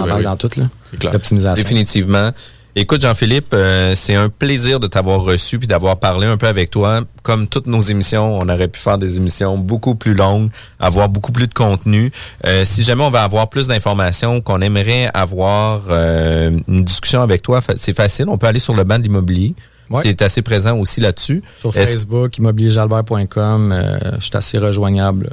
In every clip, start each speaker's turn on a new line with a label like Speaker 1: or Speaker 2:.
Speaker 1: On
Speaker 2: Ben oui.
Speaker 1: dans tout, là.
Speaker 2: C'est clair.
Speaker 1: L'optimisation.
Speaker 2: Définitivement. Écoute, Jean-Philippe, euh, c'est un plaisir de t'avoir reçu puis d'avoir parlé un peu avec toi. Comme toutes nos émissions, on aurait pu faire des émissions beaucoup plus longues, avoir beaucoup plus de contenu. Euh, si jamais on va avoir plus d'informations, qu'on aimerait avoir euh, une discussion avec toi, c'est facile. On peut aller sur le banc d'immobilier.
Speaker 1: Ouais.
Speaker 2: qui est assez présent aussi là-dessus.
Speaker 1: Sur Facebook, immobilierjalbert.com, je suis assez rejoignable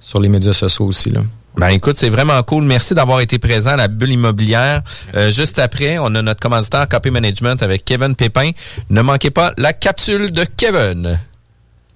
Speaker 1: sur les médias sociaux aussi. Là.
Speaker 2: Ben écoute, c'est vraiment cool. Merci d'avoir été présent à la bulle immobilière. Euh, juste après, on a notre commanditaire Copy Management avec Kevin Pépin. Ne manquez pas la capsule de Kevin.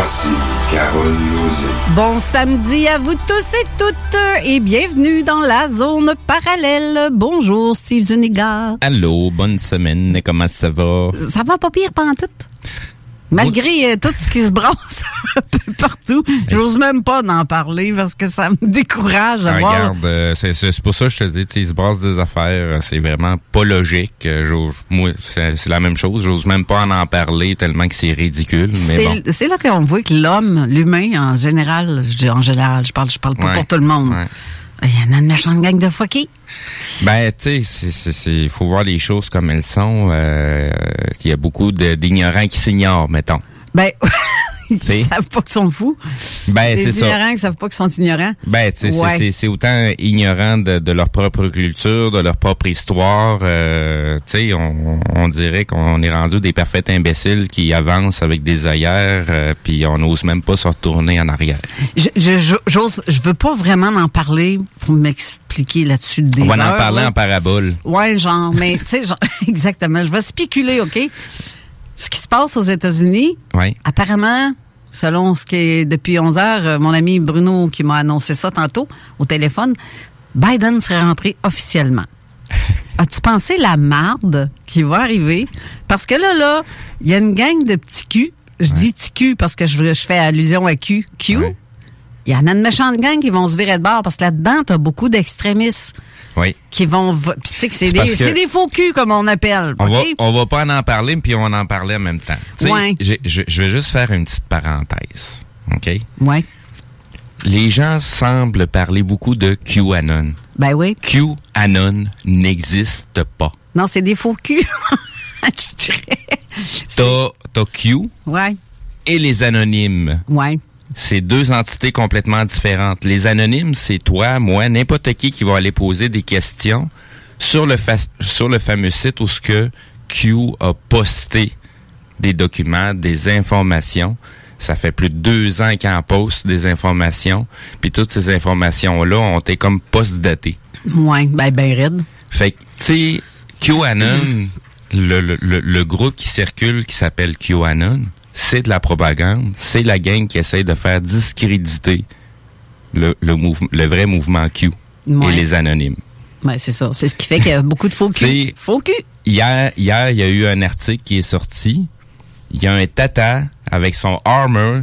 Speaker 3: Voici Carole Lozé.
Speaker 4: Bon samedi à vous tous et toutes et bienvenue dans la zone parallèle. Bonjour Steve Zuniga.
Speaker 5: Allô, bonne semaine, comment ça va?
Speaker 4: Ça va pas pire pendant tout? Malgré euh, tout ce qui se brasse un peu partout, j'ose même pas d'en parler parce que ça me décourage à
Speaker 5: Ah,
Speaker 4: voir.
Speaker 5: Regarde, euh, c'est pour ça que je te dis, tu sais, il se brasse des affaires, euh, c'est vraiment pas logique. Moi, c'est la même chose, j'ose même pas en en parler tellement que c'est ridicule, mais
Speaker 4: C'est
Speaker 5: bon.
Speaker 4: là qu'on voit que l'homme, l'humain en général, je dis en général, je parle, je parle pas
Speaker 5: Ouais,
Speaker 4: pour tout le monde.
Speaker 5: ouais.
Speaker 4: Il y en a une méchante gang de fuckés.
Speaker 5: Ben, tu sais, il faut voir les choses comme elles sont. Euh, Il y a beaucoup de- d'ignorants qui s'ignorent, mettons.
Speaker 4: Ben, ils savent pas qu'ils sont fous.
Speaker 5: Ben, c'est ça.
Speaker 4: ignorants qui savent pas qu'ils sont ignorants.
Speaker 5: Ben,
Speaker 4: Ouais.
Speaker 5: c'est- c'est autant ignorant de, de leur propre culture, de leur propre histoire. Euh, tu sais, on, on dirait qu'on est rendu des parfaits imbéciles qui avancent avec des œillères, euh, puis on n'ose même pas se retourner en arrière.
Speaker 4: Je, je, j'ose, je veux pas vraiment en parler pour m'expliquer là-dessus des
Speaker 5: on va en parler
Speaker 4: là.
Speaker 5: en parabole.
Speaker 4: Ouais, genre, mais tu sais, genre, exactement. Je vais spéculer, OK? Ce qui se passe aux États-Unis,
Speaker 5: Oui.
Speaker 4: apparemment, selon ce qui est depuis 11 heures, euh, mon ami Bruno qui m'a annoncé ça tantôt au téléphone, Biden serait rentré officiellement. As-tu pensé la marde qui va arriver? Parce que là, là, il y a une gang de petits culs. Je dis petits culs parce que je, je fais allusion à Q. Q. Il y en a une méchante gang qui vont se virer de bord parce que là-dedans, t'as beaucoup d'extrémistes
Speaker 5: Oui.
Speaker 4: qui vont... vo- Puis tu sais que c'est des,
Speaker 5: que-
Speaker 4: des faux culs, comme on appelle.
Speaker 5: On, va, on va pas en parler, puis on en parler en même temps.
Speaker 4: Ouais.
Speaker 5: je, je vais juste faire une petite parenthèse. OK?
Speaker 4: Ouais.
Speaker 5: Les gens semblent parler beaucoup de QAnon.
Speaker 4: Ben oui.
Speaker 5: QAnon n'existe pas.
Speaker 4: Non, c'est des faux culs. je dirais.
Speaker 5: T'as t'as Q
Speaker 4: Ouais.
Speaker 5: et les anonymes.
Speaker 4: Ouais.
Speaker 5: C'est deux entités complètement différentes. Les anonymes, c'est toi, moi, n'importe qui qui va aller poser des questions sur le, fa- sur le fameux site où ce que Q a posté des documents, des informations. Ça fait plus de deux ans qu'il en poste des informations. Puis toutes ces informations-là ont été comme post-datées.
Speaker 4: Ouais, ben, ben raide.
Speaker 5: Fait que, tu sais, QAnon, le, le, le, le groupe qui circule qui s'appelle QAnon, c'est de la propagande. C'est la gang qui essaie de faire discréditer le, le, mouvement, le vrai mouvement Q
Speaker 4: Ouais.
Speaker 5: et les anonymes.
Speaker 4: C'est ça. C'est ce qui fait qu'il y a beaucoup de faux cul.
Speaker 5: C'est-
Speaker 4: Faux cul.
Speaker 5: Hier, hier, il y a eu un article qui est sorti. Il y a un tata avec son armor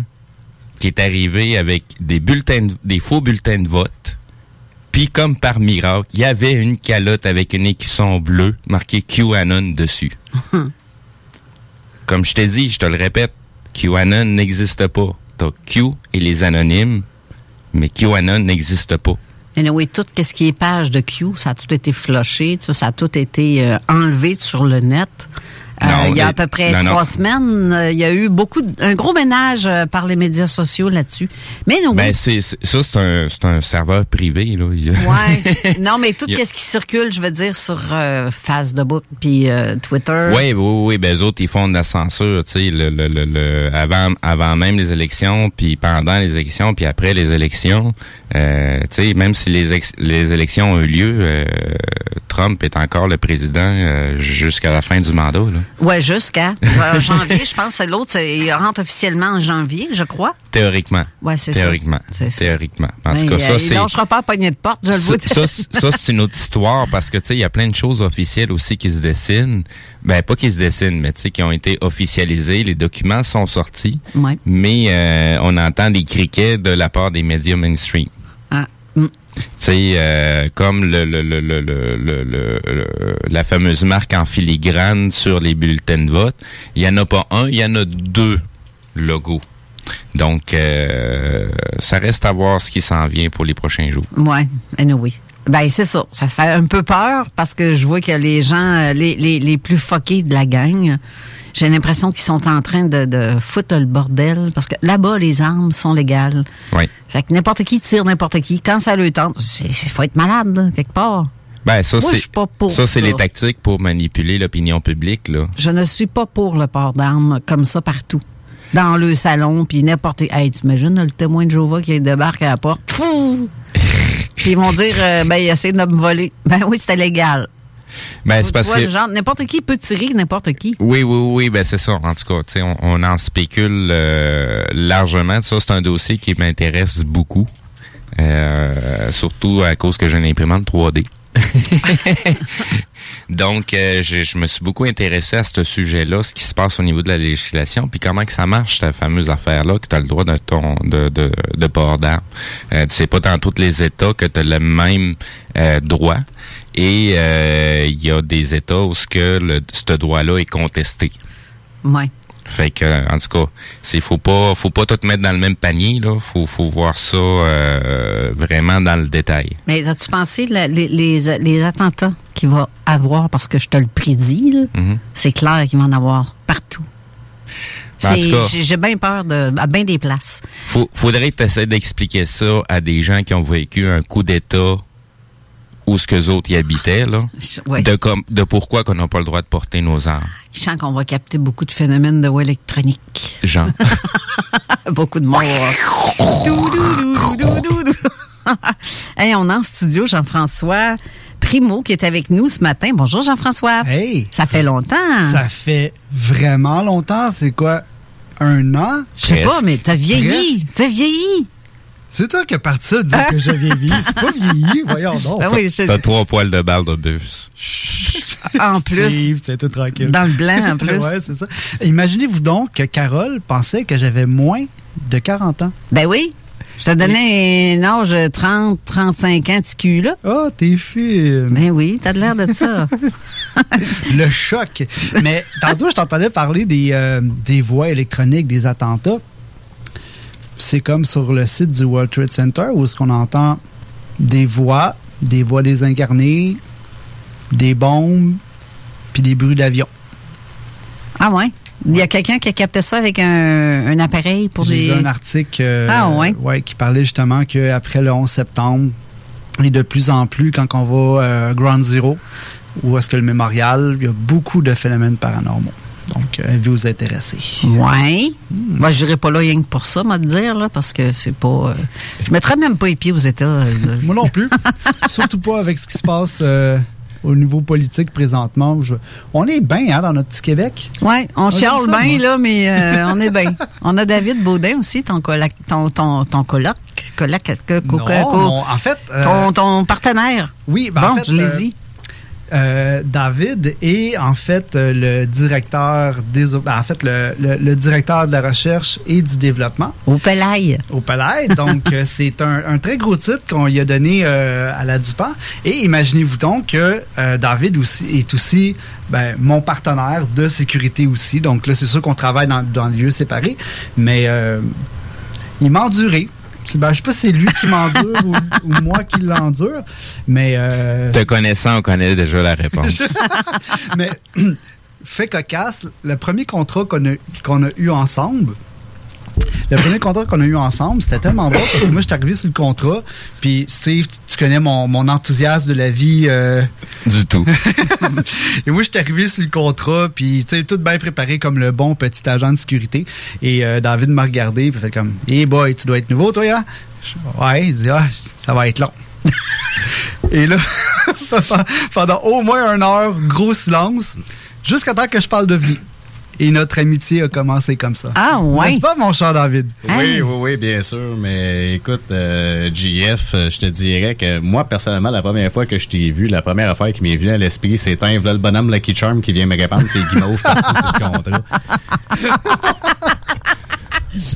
Speaker 5: qui est arrivé avec des bulletins, de- des faux bulletins de vote. Puis comme par miracle, il y avait une calotte avec une écusson bleue marqué QAnon dessus. comme je t'ai dit, je te le répète, QAnon n'existe pas. T'as Q et les anonymes, mais QAnon n'existe pas.
Speaker 4: Anyway, tout ce qui est page de Q, ça a tout été flushé, ça, ça a tout été euh, enlevé sur le net. Euh,
Speaker 5: Non,
Speaker 4: il y a à peu près
Speaker 5: non, non.
Speaker 4: trois semaines, euh, il y a eu beaucoup, de- un gros ménage euh, par les médias sociaux là-dessus. Mais non,
Speaker 5: Ben, c'est, ça, c'est un, c'est un serveur privé, là.
Speaker 4: Ouais. non, mais tout
Speaker 5: a-
Speaker 4: ce qui circule, je veux dire, sur euh, Facebook puis euh, Twitter.
Speaker 5: Oui, oui, oui, ben eux autres, ils font de la censure, tu sais, le, le, le, le- avant, avant même les élections, puis pendant les élections, puis après les élections, euh, tu sais, même si les, ex- les élections ont eu lieu, euh, Trump est encore le président euh, jusqu'à la fin du mandat, là.
Speaker 4: Ouais, jusqu'à euh, janvier, je pense. c'est L'autre, il rentre officiellement en janvier, je crois.
Speaker 5: Théoriquement.
Speaker 4: Ouais, c'est ça.
Speaker 5: Théoriquement. Théoriquement. En tout cas,
Speaker 4: euh,
Speaker 5: ça,
Speaker 4: il
Speaker 5: c'est...
Speaker 4: lâchera pas à pogner de porte, je le vois.
Speaker 5: Ça, ça, ça, c'est une autre histoire parce que tu sais, il y a plein de choses officielles aussi qui se dessinent. Ben pas qui se dessinent, mais tu sais, qui ont été officialisées. Les documents sont sortis,
Speaker 4: Ouais.
Speaker 5: mais euh, on entend des criquets de la part des médias mainstream. Sais, euh, comme le, le, le, le, la fameuse marque en filigrane sur les bulletins de vote, il y en a pas un, il y en a deux logos. Donc, euh, ça reste à voir ce qui s'en vient pour les prochains jours.
Speaker 4: Ouais, anyway. Ben, c'est ça. Ça fait un peu peur parce que je vois que les gens, euh, les, les, les plus fuckés de la gang, j'ai l'impression qu'ils sont en train de, de foutre le bordel parce que là-bas, les armes sont légales.
Speaker 5: Oui.
Speaker 4: Fait que n'importe qui tire n'importe qui. Quand ça le tente, il faut être malade, là, quelque part.
Speaker 5: Ben, ça,
Speaker 4: Moi,
Speaker 5: c'est,
Speaker 4: je suis pas pour
Speaker 5: ça, c'est
Speaker 4: ça.
Speaker 5: les tactiques pour manipuler l'opinion publique, là.
Speaker 4: Je ne suis pas pour le port d'armes comme ça partout. Dans le salon, puis n'importe... Hey, t'imagines le témoin de Jéhovah qui débarque à la porte? Pfff! Puis ils vont dire, euh, ben, il essaie de me voler. Ben oui, c'était légal.
Speaker 5: Ben, c'est parce que...
Speaker 4: n'importe qui peut tirer n'importe qui.
Speaker 5: Oui, oui, oui, ben c'est ça. En tout cas, tu sais, on, on en spécule euh, largement. Ça, c'est un dossier qui m'intéresse beaucoup. Euh, surtout à cause que j'ai une imprimante 3D. Donc, euh, je, je me suis beaucoup intéressé à ce sujet-là, ce qui se passe au niveau de la législation, puis comment que ça marche, cette fameuse affaire-là, que tu as le droit de ton de, de, de port d'armes. Euh, c'est pas dans tous les États que tu as le même euh, droit. Et euh, il y a des États où ce que le, ce droit-là est contesté.
Speaker 4: Ouais.
Speaker 5: Fait que, en tout cas, c'est faut pas, faut pas tout mettre dans le même panier là. Faut, faut voir ça euh, vraiment dans le détail.
Speaker 4: Mais as-tu pensé la- les, les, les attentats qu'il va avoir, parce que je te le prédis, là,
Speaker 5: Mhm.
Speaker 4: c'est clair qu'il va en avoir partout.
Speaker 5: Ben,
Speaker 4: J'ai bien peur de, à bien des places.
Speaker 5: Faut, faudrait que tu essaies d'expliquer ça à des gens qui ont vécu un coup d'État où ce que autres y habitaient là.
Speaker 4: ouais.
Speaker 5: De comme, de pourquoi qu'on n'a pas le droit de porter nos armes.
Speaker 4: Je sens qu'on va capter beaucoup de phénomènes de voix électronique.
Speaker 5: Genre.
Speaker 4: beaucoup de dou. hey, on est en studio, Jean-François Primo qui est avec nous ce matin. Bonjour Jean-François.
Speaker 6: Hey!
Speaker 4: Ça fait longtemps.
Speaker 6: Ça fait vraiment longtemps. C'est quoi? Un an?
Speaker 4: Je sais pas, mais t'as vieilli. T'as vieilli.
Speaker 6: C'est toi qui as parti ça, de dire que j'ai vieilli. C'est pas vieilli, voyons donc.
Speaker 4: Ben oui,
Speaker 5: T'as trois poils de balle de bus.
Speaker 4: En plus.
Speaker 6: C'est tout tranquille.
Speaker 4: Dans le blanc, en plus.
Speaker 6: ouais, c'est ça. Imaginez-vous donc que Carole pensait que j'avais moins de 40 ans.
Speaker 4: Ben oui. Je te donnais un âge 30, 35 ans, petit cul, là.
Speaker 6: Oh, t'es fine.
Speaker 4: Ben oui, t'as de l'air de ça.
Speaker 6: Le choc. Mais tantôt, je t'entendais parler des, euh, des voix électroniques, des attentats. C'est comme sur le site du World Trade Center où est-ce qu'on entend des voix, des voix désincarnées, des bombes, puis des bruits d'avion.
Speaker 4: ah ouais? Il y a quelqu'un qui a capté ça avec un, un appareil pour
Speaker 6: vu un article euh,
Speaker 4: Ah, ouais?
Speaker 6: qui parlait justement qu'après le 11 septembre, et de plus en plus, quand on va euh, Ground Zero, ou est-ce que le mémorial, il y a beaucoup de phénomènes paranormaux. Donc, euh, vous intéresser.
Speaker 4: Ouais. Moi, je n'irai pas là rien que pour ça, moi, te dire, là, parce que c'est pas. euh, je mettrais même pas les pieds aux États. euh,
Speaker 6: Moi non plus. Surtout pas avec ce qui se passe euh, au niveau politique présentement. Je- on est bien hein, dans notre petit Québec.
Speaker 4: Ouais, on chiale
Speaker 6: ça,
Speaker 4: bien, là, mais euh, on est bien. On a David Baudin aussi, ton coloc, ton, ton, ton coloc, coloc, co- co-
Speaker 6: Non,
Speaker 4: co-
Speaker 6: non, en fait, euh,
Speaker 4: ton, ton partenaire.
Speaker 6: Oui, ben,
Speaker 4: bon,
Speaker 6: en fait,
Speaker 4: je l'ai
Speaker 6: euh,
Speaker 4: dit.
Speaker 6: Euh, David est en fait euh, le directeur des ben, en fait le, le- le directeur de la recherche et du développement
Speaker 4: au Palais.
Speaker 6: Au. Donc euh, c'est un, un très gros titre qu'on lui a donné euh, à la DIPA. Et imaginez-vous donc que euh, David aussi est aussi ben, mon partenaire de sécurité aussi. Donc là c'est sûr qu'on travaille dans, dans lieux séparés, mais il m'a enduré. Ben, je sais pas si c'est lui qui m'endure ou, ou moi qui l'endure, mais euh,
Speaker 5: Te connaissant, on connaît déjà la réponse.
Speaker 6: mais fait cocasse, le premier contrat qu'on a, qu'on a eu ensemble, le premier contrat qu'on a eu ensemble, c'était tellement drôle parce que moi, je suis arrivé sur le contrat, puis Steve, tu- tu connais mon, mon enthousiasme de la vie. euh,
Speaker 5: du tout.
Speaker 6: et moi, je suis arrivé sur le contrat, puis tu sais, tout bien préparé comme le bon petit agent de sécurité. Et euh, David m'a regardé, puis il fait comme, hey boy, tu dois être nouveau, toi, hein? Ouais, il dit, ah, ça va être long. Et là, pendant au moins une heure, gros silence, jusqu'à temps que je parle de vie. Et notre amitié a commencé comme ça.
Speaker 4: Ah, ouais.
Speaker 6: N'est-ce pas, mon cher David?
Speaker 7: Oui, oui, oui, bien sûr. Mais écoute, euh, JF, euh, je te dirais que moi, personnellement, la première fois que je t'ai vu, la première affaire qui m'est venue à l'esprit, c'est un voilà le bonhomme Lucky Charm qui vient me répandre ses guimauves partout sur le contrat.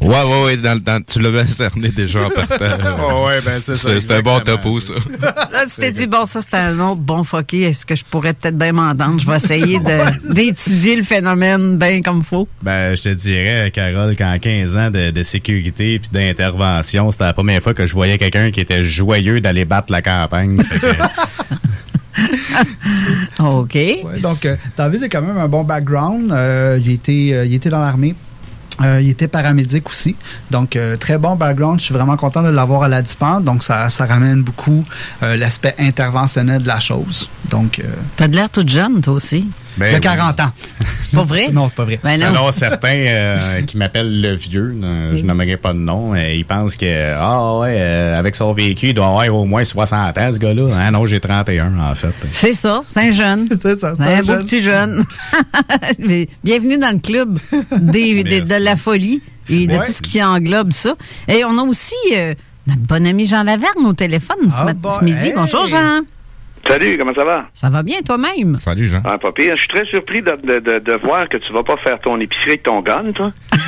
Speaker 5: Ouais, ouais, ouais, dans, dans- tu l'as bien cerné déjà en partant.
Speaker 7: Oh, ouais, ben, c'est ça,
Speaker 5: C'est un bon topo, ça.
Speaker 4: Là, tu t'es dit, bon, ça, c'est un autre bon fucké. Est-ce que je pourrais peut-être bien m'entendre? Je vais essayer d'étudier le phénomène bien comme faut.
Speaker 7: Ben, je te dirais, Carole, qu'en 15 ans de, de sécurité puis d'intervention, c'était la première fois que je voyais quelqu'un qui était joyeux d'aller battre la campagne.
Speaker 4: OK.
Speaker 6: Ouais, donc, euh, David a quand même un bon background. Euh, il, était, euh, il était dans l'armée. Euh, il était paramédic aussi. Donc, euh, très bon background. Je suis vraiment content de l'avoir à la dispense. Donc, ça, ça ramène beaucoup euh, l'aspect interventionnel de la chose. Donc, euh,
Speaker 4: T'as de l'air toute jeune, toi aussi.
Speaker 7: Ben
Speaker 6: y a
Speaker 7: oui.
Speaker 6: 40 ans.
Speaker 4: Pas vrai?
Speaker 6: non, c'est pas vrai.
Speaker 4: Ben non.
Speaker 7: Selon certains euh, qui m'appellent le vieux, euh, je nommerai pas de nom, euh, ils pensent que ah ouais, euh, avec son véhicule, il doit avoir au moins 60 ans ce gars-là. Ah non, j'ai 31 en fait.
Speaker 4: C'est ça, c'est un jeune.
Speaker 6: c'est ça,
Speaker 4: c'est un beau
Speaker 6: jeune.
Speaker 4: petit jeune. Bienvenue dans le club des, des- de la folie et de
Speaker 6: Ouais.
Speaker 4: tout ce qui englobe ça. Et on a aussi euh, notre bon ami Jean Laverne au téléphone ce,
Speaker 8: Ah, bon,
Speaker 4: ce midi.
Speaker 8: hey.
Speaker 4: Bonjour Jean.
Speaker 8: Salut, comment ça va?
Speaker 4: Ça va bien toi-même?
Speaker 5: Salut Jean.
Speaker 8: Ah, pas pire. Je suis très surpris de, de, de, de voir que tu vas pas faire ton épicerie avec ton gun, toi.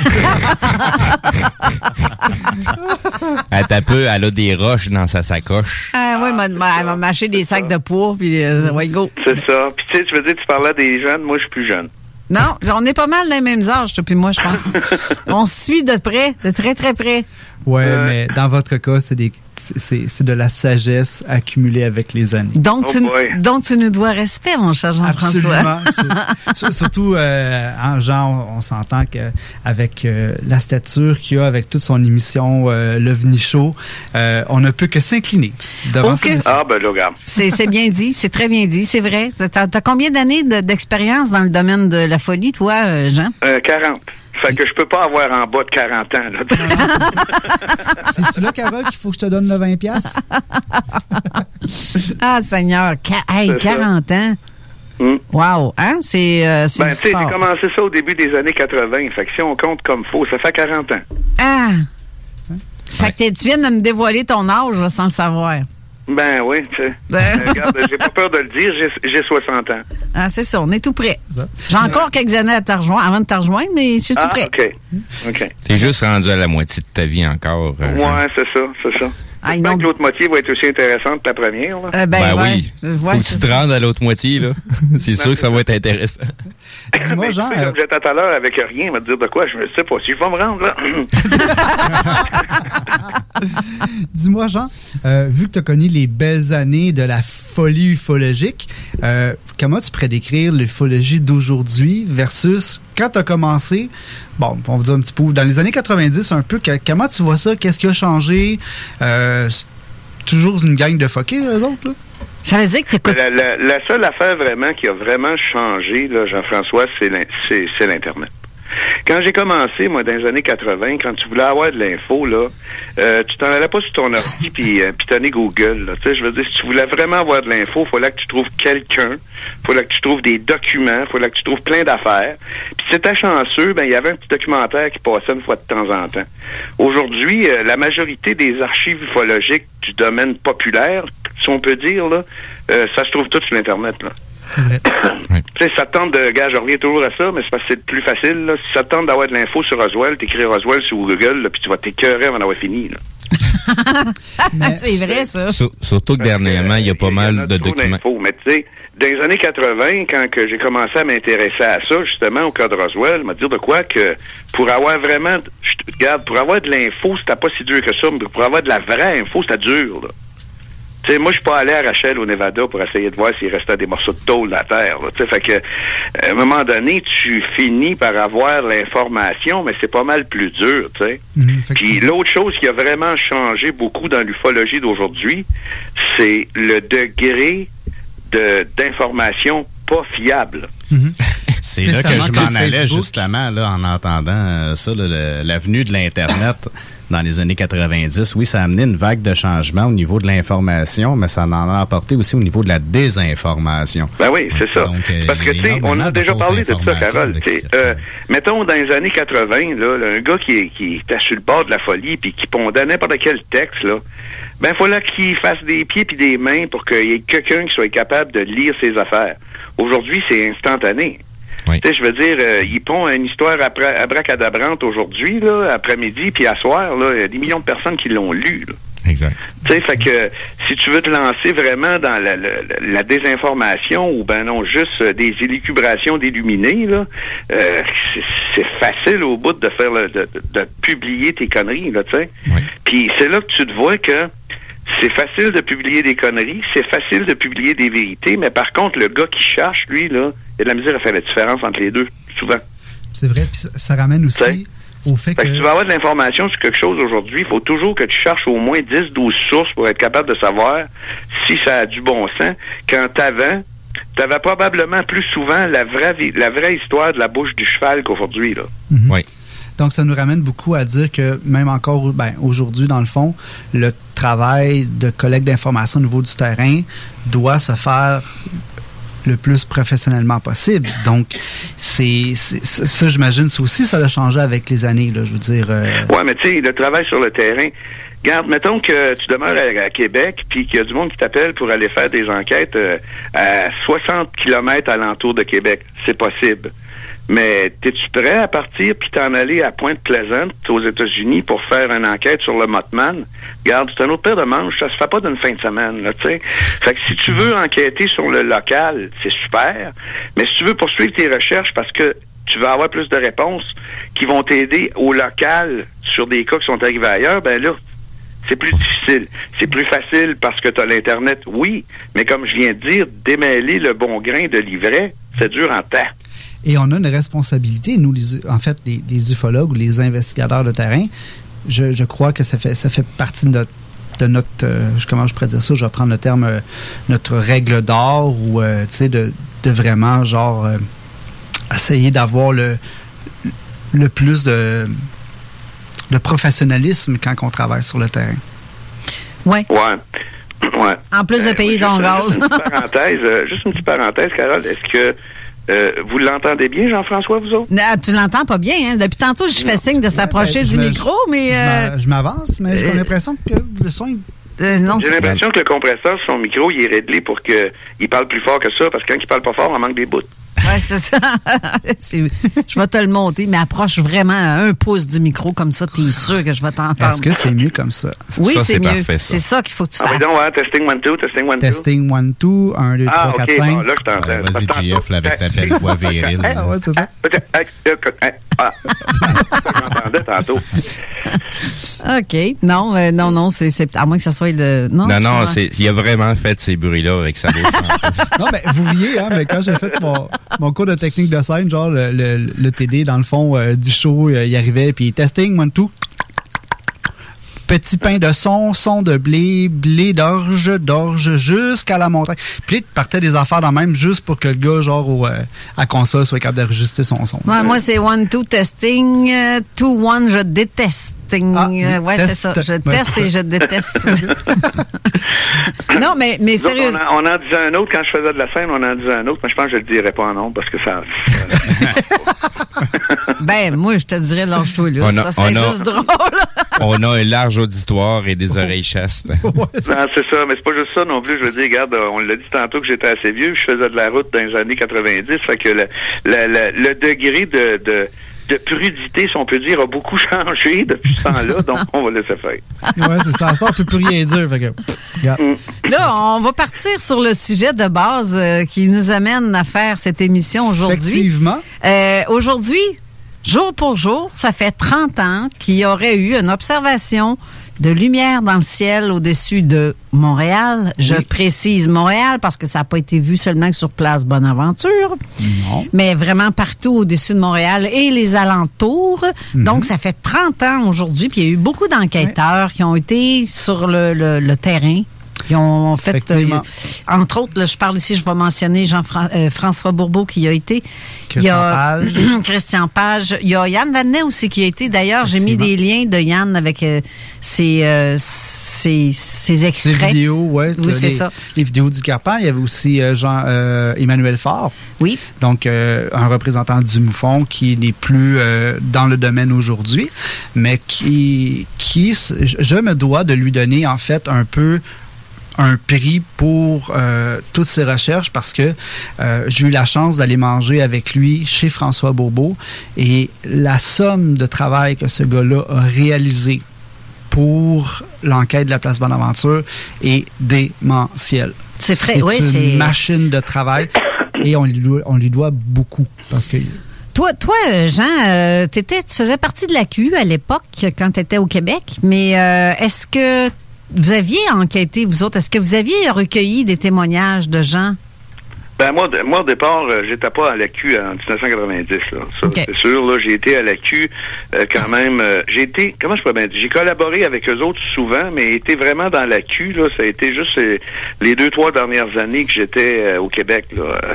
Speaker 5: Elle t'a peu, elle a des roches dans sa sacoche.
Speaker 4: Ah oui, elle m'a- elle m'a mâché des sacs de poids, puis euh, ouais, go.
Speaker 8: C'est ça. Puis tu sais, tu veux dire, tu parlais des jeunes, moi je suis plus jeune.
Speaker 4: Non, on est pas mal dans les mêmes âges, toi puis moi, je pense. on se suit de près, de très très près.
Speaker 6: Ouais,
Speaker 8: Euh.
Speaker 6: mais dans votre cas, c'est des- c'est- de la sagesse accumulée avec les années.
Speaker 4: Donc,
Speaker 8: Oh
Speaker 4: tu,
Speaker 8: boy.
Speaker 4: donc tu nous dois respect, mon cher Jean-François.
Speaker 6: Absolument. Sur- sur- surtout, euh, hein, Jean, on, on s'entend qu'avec la stature qu'il a, avec toute son émission euh, l'OVNI Show, euh, on ne peut que s'incliner devant
Speaker 4: Ok.
Speaker 6: ce monsieur.
Speaker 8: Ah, ben là, regarde.
Speaker 4: C'est c'est bien dit, c'est très bien dit, c'est vrai. T'as as combien d'années de- d'expérience dans le domaine de la folie, toi, euh, Jean?
Speaker 8: Euh, 40. Fait que je peux pas avoir en bas de 40 ans, là.
Speaker 6: C'est-tu là, Carole, qu'il faut que je te donne le 20$? piastres?
Speaker 4: Ah, Seigneur, ca- hey,
Speaker 8: C'est ça.
Speaker 4: 40 ans?
Speaker 8: Hmm.
Speaker 4: Wow, hein? C'est euh,
Speaker 8: Ben, tu sais, j'ai commencé ça au début des années 80. Fait que si on compte comme faux, ça fait 40 ans.
Speaker 4: Ah! Fait que t'es- tu viens de me dévoiler ton âge là, sans le savoir?
Speaker 8: Ben oui, tu sais.
Speaker 4: Ben.
Speaker 8: Euh, regarde, j'ai pas peur de le dire, j'ai- j'ai 60 ans.
Speaker 4: Ah, c'est ça, on est tout prêt. J'ai encore quelques années à te rejoindre, avant de te rejoindre, mais je suis tout
Speaker 8: Ah,
Speaker 4: prêt.
Speaker 8: OK. OK.
Speaker 5: T'es juste rendu à la moitié de ta vie encore. euh.
Speaker 8: Ouais, c'est ça, c'est ça.
Speaker 4: Ah,
Speaker 8: que l'autre moitié va être aussi intéressante que la première. Là.
Speaker 4: Euh, ben,
Speaker 5: Ben
Speaker 4: ouais.
Speaker 5: oui.
Speaker 4: Vois
Speaker 5: Faut que tu te rendes à l'autre moitié, là. C'est sûr que ça va être intéressant.
Speaker 6: Dis-moi, Jean, euh,
Speaker 8: comme j'étais tout à l'heure avec rien, me dire de quoi, je ne sais pas si je vais me rendre là.
Speaker 6: dis-moi, Jean, euh, vu que tu as connu les belles années de la folie ufologique. Euh, comment tu pourrais décrire l'ufologie d'aujourd'hui versus quand tu as commencé? Bon, on va dire un petit peu, dans les années 90, un peu, que- comment tu vois ça? Qu'est-ce qui a changé? Euh, toujours une gang de fuckés, eux autres, là?
Speaker 4: Ça veut dire que
Speaker 8: La, la- la seule affaire vraiment qui a vraiment changé, là, Jean-François, c'est l'in- c'est c'est l'Internet. Quand j'ai commencé, moi, dans les années 80, quand tu voulais avoir de l'info, là, euh, tu t'en allais pas sur ton ordi puis euh, pitonner Google. Tu sais, je veux dire, si tu voulais vraiment avoir de l'info, il fallait que tu trouves quelqu'un, il fallait que tu trouves des documents, il fallait que tu trouves plein d'affaires. Puis si t'étais chanceux, ben il y avait un petit documentaire qui passait une fois de temps en temps. Aujourd'hui, euh, la majorité des archives ufologiques du domaine populaire, si on peut dire, là, euh, ça se trouve tout sur l'Internet. Là. Tu sais, ça te tente de, gars, je reviens toujours à ça, mais c'est parce que c'est plus facile. Là. Si ça te tente d'avoir de l'info sur Roswell, t'écris Roswell sur Google, là, puis tu vas t'écœurer avant d'avoir fini. Là.
Speaker 4: c'est vrai, ça.
Speaker 5: Sur- surtout que dernièrement, il y a pas mal de documents.
Speaker 8: d'infos. Mais tu sais, dans les années 80, quand que j'ai commencé à m'intéresser à ça, justement, au cas de Roswell, m'a dit de quoi que pour avoir vraiment, je te- regarde, pour avoir de l'info, c'était pas si dur que ça, mais pour avoir de la vraie info, c'était dur, là. Tu sais, moi, je suis pas allé à Rachel, au Nevada, pour essayer de voir s'il restait des morceaux de tôle de la Terre. là. Tu sais, fait que, à un moment donné, tu finis par avoir l'information, mais c'est pas mal plus dur, tu sais. Puis l'autre chose qui a vraiment changé beaucoup dans l'ufologie d'aujourd'hui, c'est le degré de d'information pas fiable.
Speaker 7: C'est là que je m'en allais justement là, en entendant euh, ça, l'avenue de l'Internet dans les années 90. Oui, ça a amené une vague de changement au niveau de l'information, mais ça en a apporté aussi au niveau de la désinformation.
Speaker 8: Ben oui, c'est ça.
Speaker 7: Donc, euh,
Speaker 8: Parce que, tu sais, on a déjà parlé de ça, Carole. euh, mettons, dans les années 80, là, un gars qui, qui était sur le bord de la folie puis qui pondait n'importe quel texte, là, ben, il fallait qu'il fasse des pieds puis des mains pour qu'il y ait quelqu'un qui soit capable de lire ses affaires. Aujourd'hui, c'est instantané. Tu sais, je veux dire, euh, ils pondent une histoire après, abracadabrante aujourd'hui, là, après-midi, puis à soir, là, il y a des millions de personnes qui l'ont lu. là.
Speaker 5: Exact.
Speaker 8: Tu sais, fait que si tu veux te lancer vraiment dans la, la- la désinformation ou ben non, juste euh, des élucubrations d'illuminés, là, euh, c'est- facile au bout de faire le- de, publier tes conneries, là, tu sais. Puis c'est là que tu te vois que c'est facile de publier des conneries, c'est facile de publier des vérités, mais par contre, le gars qui cherche, lui, là, il a de la misère à faire la différence entre les deux, souvent.
Speaker 6: C'est vrai, puis ça, ça ramène aussi au fait
Speaker 8: Fait que
Speaker 6: que...
Speaker 8: si tu veux avoir de l'information sur quelque chose aujourd'hui, il faut toujours que tu cherches au moins 10-12 sources pour être capable de savoir si ça a du bon sens. Quand avant, tu avais probablement plus souvent la vraie, la vraie histoire de la bouche du cheval qu'aujourd'hui. là.
Speaker 5: Oui.
Speaker 6: Donc, ça nous ramène beaucoup à dire que même encore ben, aujourd'hui, dans le fond, le travail de collecte d'informations au niveau du terrain doit se faire le plus professionnellement possible. Donc, c'est ça, j'imagine, ça aussi, ça a changé avec les années. Là, je veux dire, euh,
Speaker 8: Ouais, mais tu sais, le travail sur le terrain. Garde, mettons que tu demeures à, Québec, puis qu'il y a du monde qui t'appelle pour aller faire des enquêtes euh, à 60 kilomètres alentour de Québec. C'est possible. Mais es-tu prêt à partir puis t'en aller à Pointe-Pleasante, aux États-Unis, pour faire une enquête sur le Motman? Garde, c'est un autre paire de manches, ça se fait pas d'une fin de semaine, là, tu sais. Fait que si tu veux enquêter sur le local, c'est super. Mais si tu veux poursuivre tes recherches parce que tu vas avoir plus de réponses qui vont t'aider au local sur des cas qui sont arrivés ailleurs, ben là, c'est plus difficile. C'est plus facile parce que tu as l'Internet, oui, mais comme je viens de dire, démêler le bon grain de l'ivraie, c'est dur en temps.
Speaker 6: Et on a une responsabilité, nous, les, en fait, les, les ufologues ou les investigateurs de terrain. Je, je crois que ça fait, ça fait partie de notre, de notre euh, comment je pourrais dire ça, je vais prendre le terme, euh, notre règle d'or ou, euh, tu sais, de, de vraiment, genre, euh, essayer d'avoir le, le plus de, de professionnalisme quand on travaille sur le terrain.
Speaker 4: Ouais.
Speaker 8: Ouais. Ouais.
Speaker 4: En plus de
Speaker 8: Euh,
Speaker 4: payer ton
Speaker 8: juste
Speaker 4: gaz.
Speaker 8: une petite parenthèse, juste une petite parenthèse, Carole. Est-ce que euh, vous l'entendez bien, Jean-François, vous autres?
Speaker 4: Ah, tu l'entends pas bien, hein? Depuis tantôt, je fais signe de s'approcher
Speaker 6: ben,
Speaker 4: du
Speaker 6: je me-
Speaker 4: micro, mais.
Speaker 6: Je
Speaker 4: euh,
Speaker 6: Je m'avance, mais j'ai
Speaker 4: euh,
Speaker 6: l'impression que le son
Speaker 4: non,
Speaker 8: J'ai l'impression que le compresseur, son micro, il est réglé pour qu'il parle plus fort que ça, parce que quand il parle pas fort, on manque des bouts.
Speaker 4: Ouais, c'est ça. Je vais te le monter, mais approche vraiment à un pouce du micro, comme ça, t'es sûr que je vais t'entendre.
Speaker 6: Est-ce que c'est mieux comme ça?
Speaker 4: Oui, c'est mieux. C'est ça qu'il faut que tu
Speaker 8: Ah,
Speaker 4: fasses.
Speaker 8: oui, donc, ouais, testing one, two, testing one, two.
Speaker 6: Testing 1, 2, 1, 2, 3,
Speaker 8: Ah,
Speaker 6: 4,
Speaker 8: ok,
Speaker 6: 5.
Speaker 8: bon, là, je t'entends.
Speaker 7: Vas-y, JF, là, avec ta belle voix virile.
Speaker 6: Ah ouais, c'est ça.
Speaker 8: Ah, j'entendais tantôt.
Speaker 4: OK. Non, euh, non, non, c'est, c'est- à moins que ça soit le. Non,
Speaker 5: Non, non, il a vraiment fait ces bruits-là avec sa bouche.
Speaker 6: Non, mais vous riez, hein, mais quand j'ai fait mon, mon cours de technique de scène, genre, le, le, TD, dans le fond euh, du show, euh, il arrivait, puis testing, one, two. Petit pain de son, son de blé, blé d'orge, d'orge, jusqu'à la montagne. Puis là, il partait des affaires dans le même, juste pour que le gars, genre, au, euh, à console, soit capable d'enregistrer son son.
Speaker 4: Moi, c'est one, two, testing. euh, two, one, je déteste.
Speaker 6: Ah,
Speaker 4: Euh, ouais,
Speaker 6: test.
Speaker 4: c'est ça. Je teste et je déteste. non, mais, mais
Speaker 8: on, en, on en disait un autre quand je faisais de la scène, on en disait un autre, mais je pense que je le dirais pas en nom parce que ça.
Speaker 4: Ben, moi, je te dirais, lâche-toi là.
Speaker 5: On a-
Speaker 4: ça serait
Speaker 5: on a-
Speaker 4: juste drôle.
Speaker 5: On a un large auditoire et des oreilles chastes.
Speaker 8: non, c'est ça, mais c'est pas juste ça non plus. Je veux dire, regarde, on l'a dit tantôt que j'étais assez vieux, je faisais de la route dans les années 90, fait que le, le, le- le degré de, de, de prudité, si on peut dire, a beaucoup changé depuis ce temps-là, donc on va laisser faire.
Speaker 6: Ouais, c'est ça. Ça, on peut plus rien dire. Fait que, regarde.
Speaker 4: Là, on va partir sur le sujet de base euh, qui nous amène à faire cette émission aujourd'hui.
Speaker 6: Effectivement.
Speaker 4: Euh, aujourd'hui, jour pour jour, ça fait 30 ans qu'il y aurait eu une observation de lumière dans le ciel au-dessus de Montréal. Je précise Montréal parce que ça n'a pas été vu seulement sur Place Bonaventure,
Speaker 6: Non.
Speaker 4: mais vraiment partout au-dessus de Montréal et les alentours.
Speaker 6: Mhm.
Speaker 4: Donc, ça fait 30 ans aujourd'hui, puis il y a eu beaucoup d'enquêteurs qui ont été sur le, le- le terrain. Qui ont fait, euh, entre autres, là, je parle ici, je vais mentionner Jean-François Bourbeau qui a été. Il y a
Speaker 6: Christian Page.
Speaker 4: Christian Page. Il y a Yann Vanet aussi qui a été. D'ailleurs, j'ai mis des liens de Yann avec euh, ses, euh, ses, ses
Speaker 6: Les
Speaker 4: extraits.
Speaker 6: vidéos, ouais.
Speaker 4: Oui, c'est ça.
Speaker 6: Les vidéos du Carpan. Il y avait aussi euh, Jean euh, Emmanuel Faure.
Speaker 4: Oui.
Speaker 6: Donc, euh, un représentant du Moufon qui n'est plus euh, dans le domaine aujourd'hui, mais qui, qui, je me dois de lui donner en fait un peu un prix pour euh, toutes ses recherches parce que euh, j'ai eu la chance d'aller manger avec lui chez François Bourbeau et la somme de travail que ce gars-là a réalisé pour l'enquête de la place Bonaventure est démentielle.
Speaker 4: C'est très- oui,
Speaker 6: une
Speaker 4: c'est-
Speaker 6: machine de travail et on lui doit, on lui doit beaucoup parce que
Speaker 4: Toi, toi, Jean, euh, tu faisais partie de la Q à l'époque quand tu étais au Québec, mais euh, est-ce que vous aviez enquêté, vous autres, est-ce que vous aviez recueilli des témoignages de gens?
Speaker 8: Ben moi, moi au départ, euh, j'étais pas à la Q en 1990. Là. Ça,
Speaker 4: Ok.
Speaker 8: c'est sûr. Là, j'ai été à la Q euh, quand même. euh, j'ai été, comment je peux bien dire, j'ai collaboré avec eux autres souvent, mais été vraiment dans la Q. Là, ça a été juste euh, les deux trois dernières années que j'étais euh, au Québec, là, euh,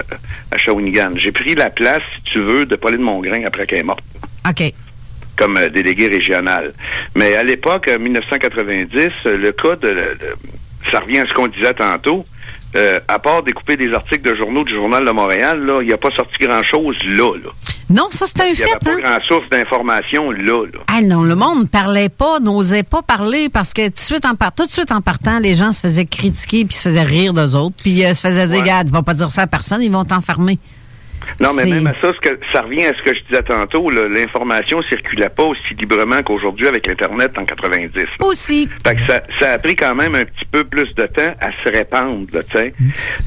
Speaker 8: à Shawinigan. J'ai pris la place, si tu veux, de Pauline Mongrain après qu'elle est morte
Speaker 4: OK.
Speaker 8: Comme euh, délégué régional. Mais à l'époque, en 1990, euh, le cas de, de- ça revient à ce qu'on disait tantôt. euh, à part découper des articles de journaux du Journal de Montréal, là, il n'y a pas sorti grand-chose là. là.
Speaker 4: Non, ça c'est un
Speaker 8: Il n'y avait
Speaker 4: fait.
Speaker 8: pas
Speaker 4: hein?
Speaker 8: grand source d'information là. là.
Speaker 4: Ah non, le monde ne parlait pas, n'osait pas parler parce que tout de suite en, tout de suite en partant, les gens se faisaient critiquer puis se faisaient rire d'eux autres, puis euh, se faisaient dire,
Speaker 8: Ouais.
Speaker 4: regarde, va pas dire ça à personne, ils vont t'enfermer.
Speaker 8: Non, mais même à ça, ce que, ça revient à ce que je disais tantôt. L'information circulait pas aussi librement qu'aujourd'hui avec l'Internet en 90. là.
Speaker 4: Aussi.
Speaker 8: Fait que ça, ça a pris quand même un petit peu plus de temps à se répandre, tu sais.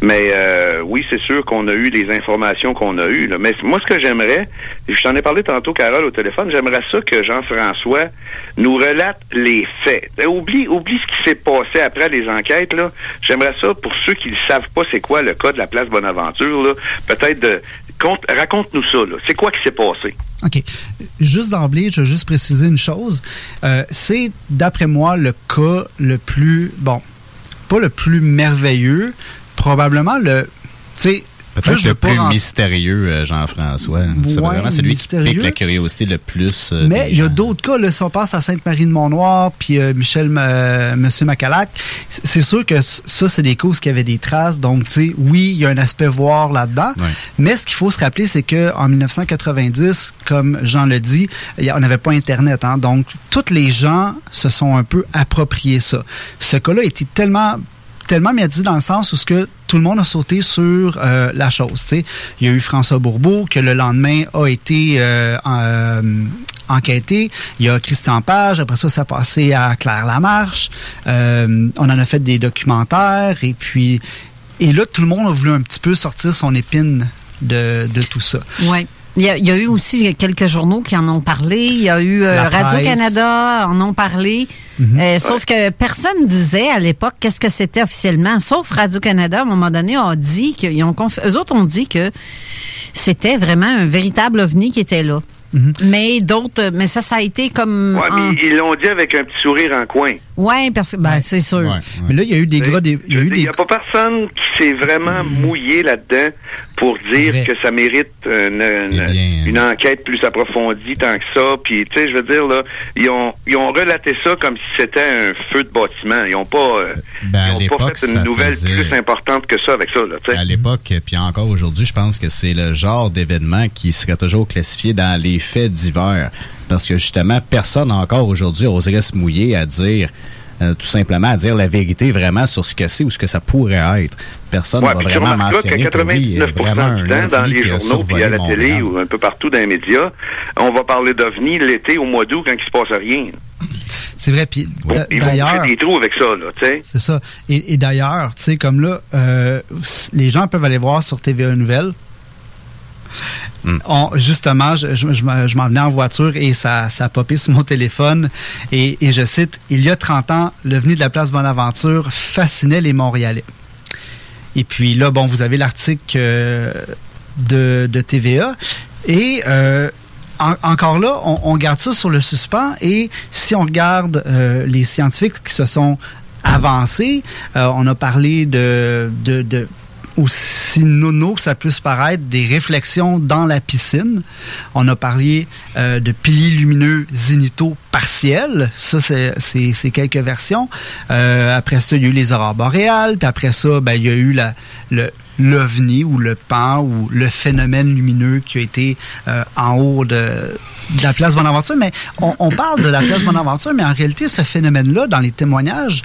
Speaker 8: Mais euh, oui, c'est sûr qu'on a eu les informations qu'on a eues. Là. Mais moi, ce que j'aimerais, et je t'en ai parlé tantôt, Carole, au téléphone, j'aimerais ça que Jean-François nous relate les faits. Oublie, oublie ce qui s'est passé après les enquêtes. là. J'aimerais ça, pour ceux qui ne savent pas c'est quoi le cas de la place Bonaventure, là, peut-être de... Raconte-nous ça. C'est quoi qui s'est passé?
Speaker 6: OK. Juste d'emblée, je veux juste préciser une chose. Euh, c'est, d'après moi, le cas le plus, bon, pas le plus merveilleux, probablement le, tu sais,
Speaker 7: Peut-être le plus mystérieux, euh, Jean-François. c'est vraiment celui qui
Speaker 6: mystérieux.
Speaker 7: pique la curiosité le plus. euh,
Speaker 6: Mais il y a d'autres cas, là, si on passe à Sainte-Marie-de-Mont-Noir, puis euh, Michel, euh, Monsieur Macalac, c'est sûr que ça, c'est des causes qui avaient des traces. Donc, tu sais, oui, il y a un aspect voir là-dedans.
Speaker 7: Ouais.
Speaker 6: Mais ce qu'il faut se rappeler, c'est que en 1990, comme Jean le dit, on n'avait pas Internet. Hein, donc, tous les gens se sont un peu appropriés ça. Ce cas-là était tellement tellement médiatisé dans le sens où ce que tout le monde a sauté sur euh, la chose. Il y a eu François Bourbeau que le lendemain a été euh, euh, enquêté. Il y a Christian Page. Après ça, ça a passé à Claire Lamarche. On en a fait des documentaires. Et puis, et là, tout le monde a voulu un petit peu sortir son épine de, de tout ça.
Speaker 4: Oui. Il y, a, il y a eu aussi quelques journaux qui en ont parlé. Il y a eu euh. Radio-Canada en ont parlé.
Speaker 6: Mhm.
Speaker 4: Euh, sauf que personne disait à l'époque qu'est-ce que c'était officiellement. Sauf Radio-Canada, à un moment donné, a dit qu'ils ont conf... eux autres ont dit que c'était vraiment un véritable ovni qui était là.
Speaker 6: Mhm.
Speaker 4: Mais d'autres, mais ça, ça a été comme.
Speaker 8: Ouais,
Speaker 4: en-
Speaker 8: mais ils l'ont dit avec un petit sourire en coin.
Speaker 4: Ouais, parce que ben, c'est sûr.
Speaker 6: Mais là, il y a eu des gras, des, il a des
Speaker 8: n'y a pas personne qui s'est vraiment mouillé là-dedans pour dire que ça mérite une, une- une enquête plus approfondie tant que ça. Puis, tu sais, je veux dire, là, ils ont, ils ont relaté ça comme si c'était un feu de bâtiment. Ils n'ont pas, euh,
Speaker 7: Ben,
Speaker 8: ils ont pas fait une nouvelle
Speaker 7: faisait-
Speaker 8: plus importante que ça avec ça, là.
Speaker 7: À l'époque, puis encore aujourd'hui, je pense que c'est le genre d'événement qui serait toujours classifié dans les faits divers. Parce que justement, personne encore aujourd'hui oserait se mouiller à dire, euh, tout simplement, à dire la vérité vraiment sur ce que c'est ou ce que ça pourrait être. Personne
Speaker 8: Ouais,
Speaker 7: va vraiment mentionner
Speaker 8: qu'à
Speaker 7: que a
Speaker 8: 99%
Speaker 7: vraiment un
Speaker 8: dans les
Speaker 7: qui a
Speaker 8: journaux, puis à la télé ou un peu partout dans les médias, on va parler d'OVNI l'été au mois d'août quand il se passe rien.
Speaker 6: C'est vrai. Puis d'a-
Speaker 8: Ils vont
Speaker 6: d'ailleurs,
Speaker 8: des trous avec ça, là, tu sais.
Speaker 6: c'est ça. Et, et d'ailleurs, tu sais, comme là, euh, les gens peuvent aller voir sur TVA Nouvelles. On- justement, je, m'en venais en voiture et ça, ça a popé sur mon téléphone. Et, je cite Il y a 30 ans, l'OVNI de la place Bonaventure fascinait les Montréalais. Et puis là, bon, vous avez l'article euh, de, TVA. Et euh, en- encore là, on, garde ça sur le suspens. Et si on regarde euh, les scientifiques qui se sont avancés, on a parlé de aussi nono que ça puisse paraître, des réflexions dans la piscine. On a parlé euh, de piliers lumineux zénithaux partiels. Ça, c'est- quelques versions. Euh, après ça, il y a eu les aurores boréales. Puis après ça, ben, il y a eu le l'ovni ou le pan ou le phénomène lumineux qui a été euh, en haut de, de la place Bonaventure. Mais on, on parle de la place Bonaventure, mais en réalité, ce phénomène-là, dans les témoignages,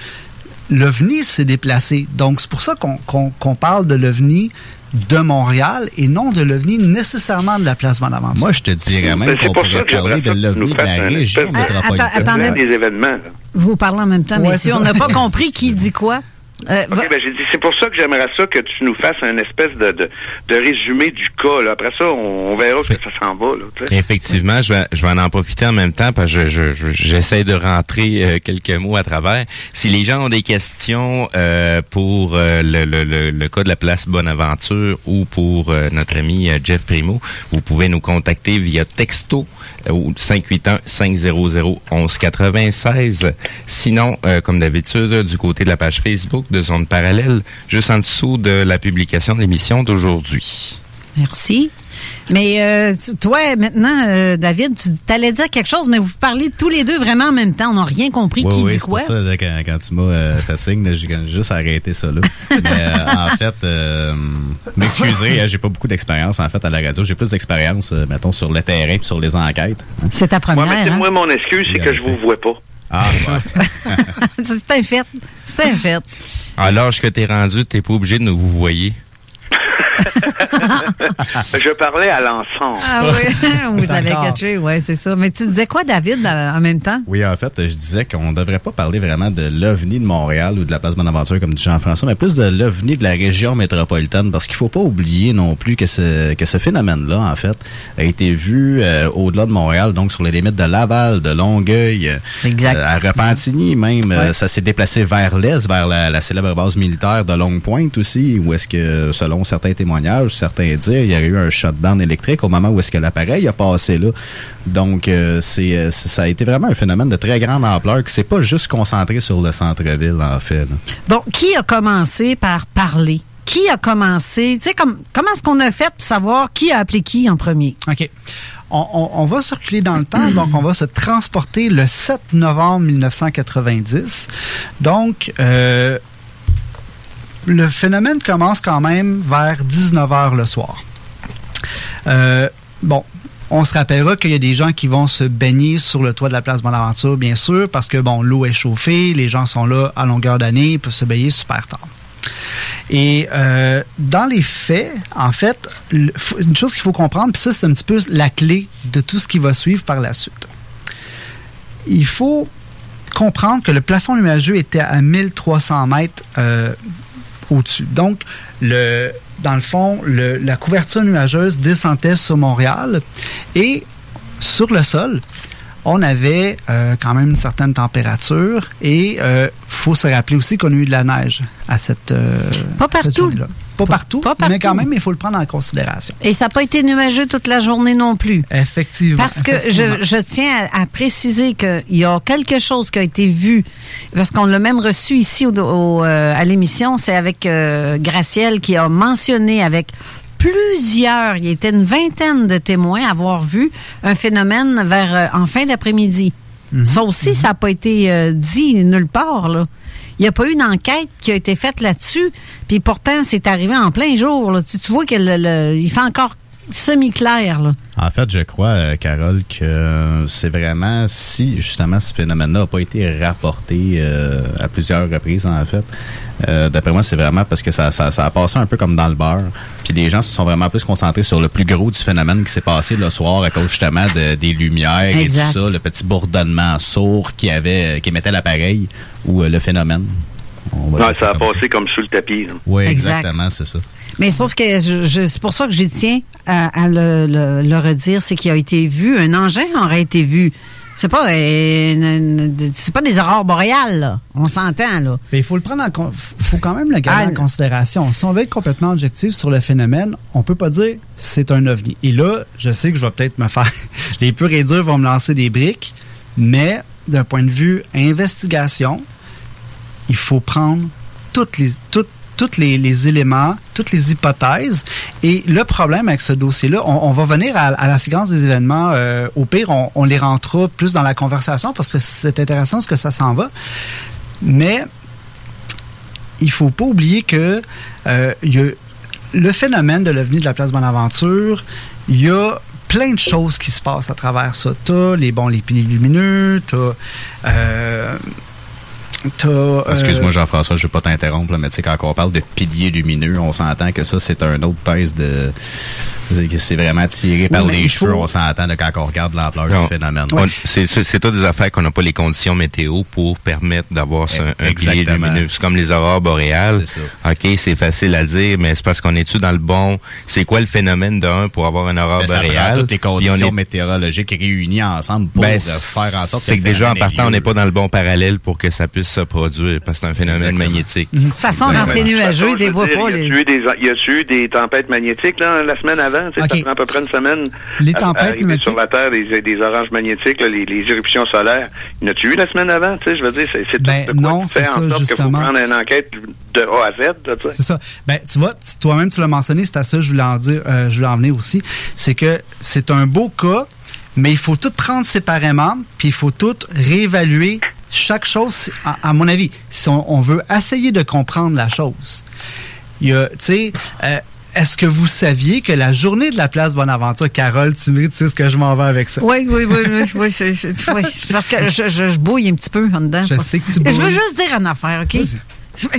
Speaker 6: l'OVNI s'est déplacé. Donc, c'est pour ça qu'on qu'on- qu'on parle de l'OVNI de Montréal et non de l'OVNI nécessairement de la place Bonaventure.
Speaker 7: Moi, je te dirais même
Speaker 8: c'est
Speaker 7: qu'on pourrait parler de l'OVNI de la région métropolitaine.
Speaker 4: Attendez.
Speaker 8: des événements. là.
Speaker 4: Vous parlez en même temps,
Speaker 8: Ouais,
Speaker 4: messieurs. On n'a pas compris qui dit quoi. Euh,
Speaker 8: ben j'ai dit, c'est pour ça que j'aimerais ça que tu nous fasses un espèce de, de, de résumé du cas. Là. Après ça, on, on verra que ça s'en va. Là, tu sais.
Speaker 5: Effectivement, je vais, je vais en profiter en même temps parce que je, je- j'essaie de rentrer euh, quelques mots à travers. Si les gens ont des questions euh, pour euh, le, le, le, le cas de la place Bonaventure ou pour euh, notre ami euh, Jeff Primo, vous pouvez nous contacter via texto euh, au 581-500-1196. Sinon, euh, comme d'habitude, du côté de la page Facebook de Zone Parallèle, juste en dessous de la publication de l'émission d'aujourd'hui.
Speaker 4: Merci. Mais euh, toi, maintenant, euh, David, tu allais dire quelque chose, mais vous parlez tous les deux vraiment en même temps. On n'a rien compris
Speaker 7: Oui,
Speaker 4: qui
Speaker 7: oui,
Speaker 4: dit quoi.
Speaker 7: pour ça, là, quand, quand tu m'as euh, fait signe, j'ai juste arrêté ça là. Mais euh, en fait, euh, m'excuser, hein, j'ai pas beaucoup d'expérience en fait à la radio. J'ai plus d'expérience, euh, mettons, sur le terrain et sur les enquêtes. hein.
Speaker 4: C'est ta première.
Speaker 8: Ouais, mais c'est-
Speaker 4: hein?
Speaker 8: moi, mon excuse, c'est que je vous vois pas.
Speaker 7: Ah, ouais.
Speaker 4: C'est un fait. C'est un fait.
Speaker 5: À l'âge que t'es rendu, t'es pas obligé de nous vous voyez.
Speaker 8: je parlais à l'ensemble.
Speaker 4: Ah oui, vous avez catché, oui, c'est ça. Mais tu disais quoi, David, euh, en même temps?
Speaker 7: Oui, en fait, je disais qu'on ne devrait pas parler vraiment de l'OVNI de Montréal ou de la place Bonaventure, comme dit Jean-François, mais plus de l'OVNI de la région métropolitaine, parce qu'il faut pas oublier non plus que ce, que ce phénomène-là, en fait, a été vu euh, au-delà de Montréal, donc sur les limites de Laval, de Longueuil, euh,
Speaker 4: Exact.
Speaker 7: à Repentigny même. euh,
Speaker 4: Ouais.
Speaker 7: ça s'est déplacé vers l'est, vers la, la célèbre base militaire de Longue Pointe aussi, où est-ce que, selon certains témoignages, certains dire, il y a eu un shutdown électrique au moment où est-ce que l'appareil a passé là. Donc, euh, c'est, euh, c'est- ça a été vraiment un phénomène de très grande ampleur qui s'est pas juste concentré sur le centre-ville, en fait. là.
Speaker 4: Bon, qui a commencé par parler? Qui a commencé? Tu sais, comme, comment est-ce qu'on a fait pour savoir qui a appelé qui en premier?
Speaker 6: OK. On, on- on va circuler dans le temps, donc on va se transporter le 7 novembre 1990. Donc, euh, le phénomène commence quand même vers 19h le soir. Euh, bon, on se rappellera qu'il y a des gens qui vont se baigner sur le toit de la place Bonaventure, bien sûr, parce que bon, l'eau est chauffée, les gens sont là à longueur d'année, ils peuvent se baigner super tard. Et euh, dans les faits, en fait, une chose qu'il faut comprendre, puis ça, c'est un petit peu la clé de tout ce qui va suivre par la suite. Il faut comprendre que le plafond nuageux était à 1300 mètres euh, au-dessus. Donc, le, dans le fond, le- la couverture nuageuse descendait sur Montréal et sur le sol, on avait euh, quand même une certaine température et il faut se rappeler aussi qu'on a eu de la neige à cette euh,
Speaker 4: Pas
Speaker 6: cette
Speaker 4: partout.
Speaker 6: journée-là. Pas partout, mais quand même, il faut le prendre en considération.
Speaker 4: Et ça n'a pas été nuageux toute la journée non plus.
Speaker 6: Effectivement.
Speaker 4: Parce que je,
Speaker 6: Effectivement.
Speaker 4: je tiens à, à préciser qu'il y a quelque chose qui a été vu, parce qu'on l'a même reçu ici au, au, euh, à l'émission, c'est avec euh, Gracielle qui a mentionné avec plusieurs, il y était une vingtaine de témoins à avoir vu un phénomène vers euh, en fin d'après-midi. Ça aussi, ça n'a pas été euh, dit nulle part. Là. Il n'y a pas eu une enquête qui a été faite là-dessus. Puis pourtant, c'est arrivé en plein jour. tu vois qu'il fait encore semi-clair. là.
Speaker 7: En fait, je crois, euh, Carole, que c'est vraiment si justement ce phénomène-là n'a pas été rapporté euh, à plusieurs reprises, en fait. euh, D'après moi, c'est vraiment parce que ça, ça, ça a passé un peu comme dans le beurre. Puis les gens se sont vraiment plus concentrés sur le plus gros du phénomène qui s'est passé le soir à cause justement de- des lumières
Speaker 4: Exact.
Speaker 7: et tout ça, le petit bourdonnement sourd qui avait, qui émettait l'appareil ou le phénomène. On va
Speaker 8: Non, ça a
Speaker 7: comme
Speaker 8: passé comme sous le tapis. là.
Speaker 7: Oui,
Speaker 4: Exact.
Speaker 7: exactement, c'est ça.
Speaker 4: Mais sauf que je, je- c'est pour ça que j'y tiens à, à le, le- le redire, c'est qu'il a été vu, un engin aurait été vu. C'est pas, euh, une- une- c'est pas des aurores boréales, là. On s'entend, là.
Speaker 6: Mais il faut le prendre en faut quand même le garder
Speaker 4: Ah,
Speaker 6: en considération. Si on veut être complètement objectif sur le phénomène, on peut pas dire c'est un ovni. Et là, je sais que je vais peut-être me faire les purs et durs vont me lancer des briques, mais d'un point de vue investigation, il faut prendre toutes les toutes tous les, éléments, toutes les hypothèses. Et le problème avec ce dossier-là, on, va venir à, la séquence des événements. euh, au pire, on, les rentrera plus dans la conversation parce que c'est intéressant ce que ça s'en va. Mais il faut pas oublier que euh, le phénomène de l'OVNI de la place Bonaventure, il y a plein de choses qui se passent à travers ça. T'as les bons, les lumineux, t'as, euh,
Speaker 7: Excuse-moi, Jean-François, je ne vais pas t'interrompre, mais tu sais, quand on parle de piliers lumineux, on s'entend que ça, c'est un autre thèse de. c'est- C'est vraiment tiré par les cheveux,
Speaker 5: faut-
Speaker 7: on s'entend de quand on regarde l'ampleur du phénomène.
Speaker 5: On- C'est toutes des affaires qu'on n'a pas les conditions météo pour permettre d'avoir ce- un, un pilier
Speaker 7: Exactement.
Speaker 5: lumineux. C'est comme les aurores boréales. OK, c'est facile à dire, mais c'est parce qu'on est-tu dans le bon... C'est quoi le phénomène d'un pour avoir une aurore
Speaker 7: Mais ça prend
Speaker 5: boréale?
Speaker 7: toutes les conditions
Speaker 5: est-
Speaker 7: météorologiques réunies ensemble pour
Speaker 5: Ben,
Speaker 7: euh, faire en sorte
Speaker 5: c'est que déjà en partant, on n'est pas dans le bon parallèle pour que ça puisse se produire, parce que c'est un phénomène magnétique.
Speaker 4: De toute façon, dans ces nuageux, ils les
Speaker 8: je
Speaker 4: voient pas. les-
Speaker 8: Y a-tu eu des, y a-tu eu des tempêtes magnétiques là, la semaine avant? Tu sais,
Speaker 6: Ok.
Speaker 8: Ça prend à peu près une semaine.
Speaker 6: Les
Speaker 8: à-
Speaker 6: tempêtes magnétiques-
Speaker 8: sur la Terre, des, des oranges magnétiques, là, les, les éruptions solaires. Y en a-tu eu la semaine avant? Je veux dire, c'est,
Speaker 6: Ben,
Speaker 8: tout de quoi
Speaker 6: non,
Speaker 8: qui fait
Speaker 6: c'est
Speaker 8: en
Speaker 6: ça,
Speaker 8: sorte qu'il faut
Speaker 6: justement.
Speaker 8: prendre une enquête de A à Z.
Speaker 6: C'est ça. Ben, tu vois, toi-même, tu l'as mentionné, c'est à ça que je voulais en dire, euh, je voulais en venir aussi. C'est que c'est un beau cas, mais il faut tout prendre séparément, puis il faut tout réévaluer chaque chose, à, à mon avis, si on, on veut essayer de comprendre la chose. Il y a, tu sais, euh, est-ce que vous saviez que la journée de la place Bonaventure, Carole, tu me dis, tu sais ce que je m'en vais avec ça?
Speaker 4: Oui, oui, oui, oui, oui, oui. Parce que je, je, je bouille un petit peu en dedans.
Speaker 6: Je sais que tu
Speaker 4: Je veux
Speaker 6: bouilles.
Speaker 4: juste dire une affaire, OK?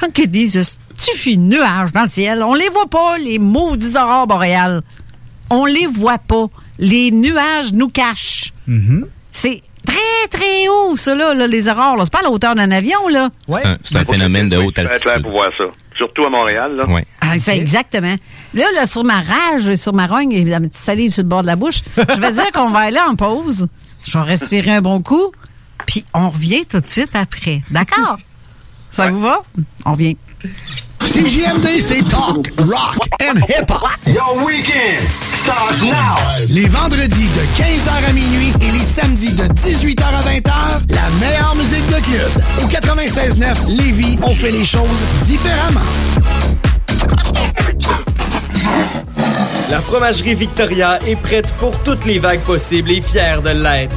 Speaker 4: Quand ils disent tu fais nuages dans le ciel, on les voit pas, les maudits aurores boréales. On les voit pas. Les nuages nous cachent. C'est très, très haut, ça, là, là, les aurores. C'est pas à la hauteur d'un avion, là.
Speaker 5: C'est un, c'est un phénomène de haute
Speaker 8: être clair
Speaker 5: altitude.
Speaker 8: pour voir ça. Surtout à Montréal. Là.
Speaker 5: Oui.
Speaker 4: Ah, c'est exactement. Là, là, sur ma rage, sur ma rogne, et la petite salive sur le bord de la bouche, je vais dire qu'on va aller en pause. Je vais respirer un bon coup, puis on revient tout de suite après. D'accord? Ça vous va? On revient.
Speaker 9: CJMD, c'est talk, rock and hip-hop. Your weekend starts now. Les vendredis de 15h à minuit et les samedis de 18h à 20h, la meilleure musique de club. Au 96.9 Lévis, on fait les choses différemment.
Speaker 10: La fromagerie Victoria est prête pour toutes les vagues possibles et fière de l'être.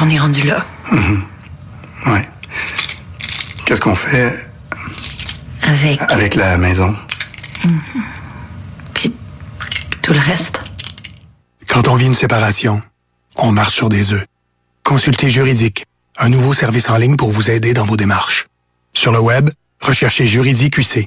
Speaker 11: Qu'on est rendu là.
Speaker 9: mhm. Ouais. Qu'est-ce qu'on fait
Speaker 11: Avec
Speaker 9: avec la maison?
Speaker 11: tout le reste.
Speaker 9: Quand on vit une séparation, on marche sur des œufs. Consultez Juridique, un nouveau service en ligne pour vous aider dans vos démarches. Sur le web, recherchez Juridique UC.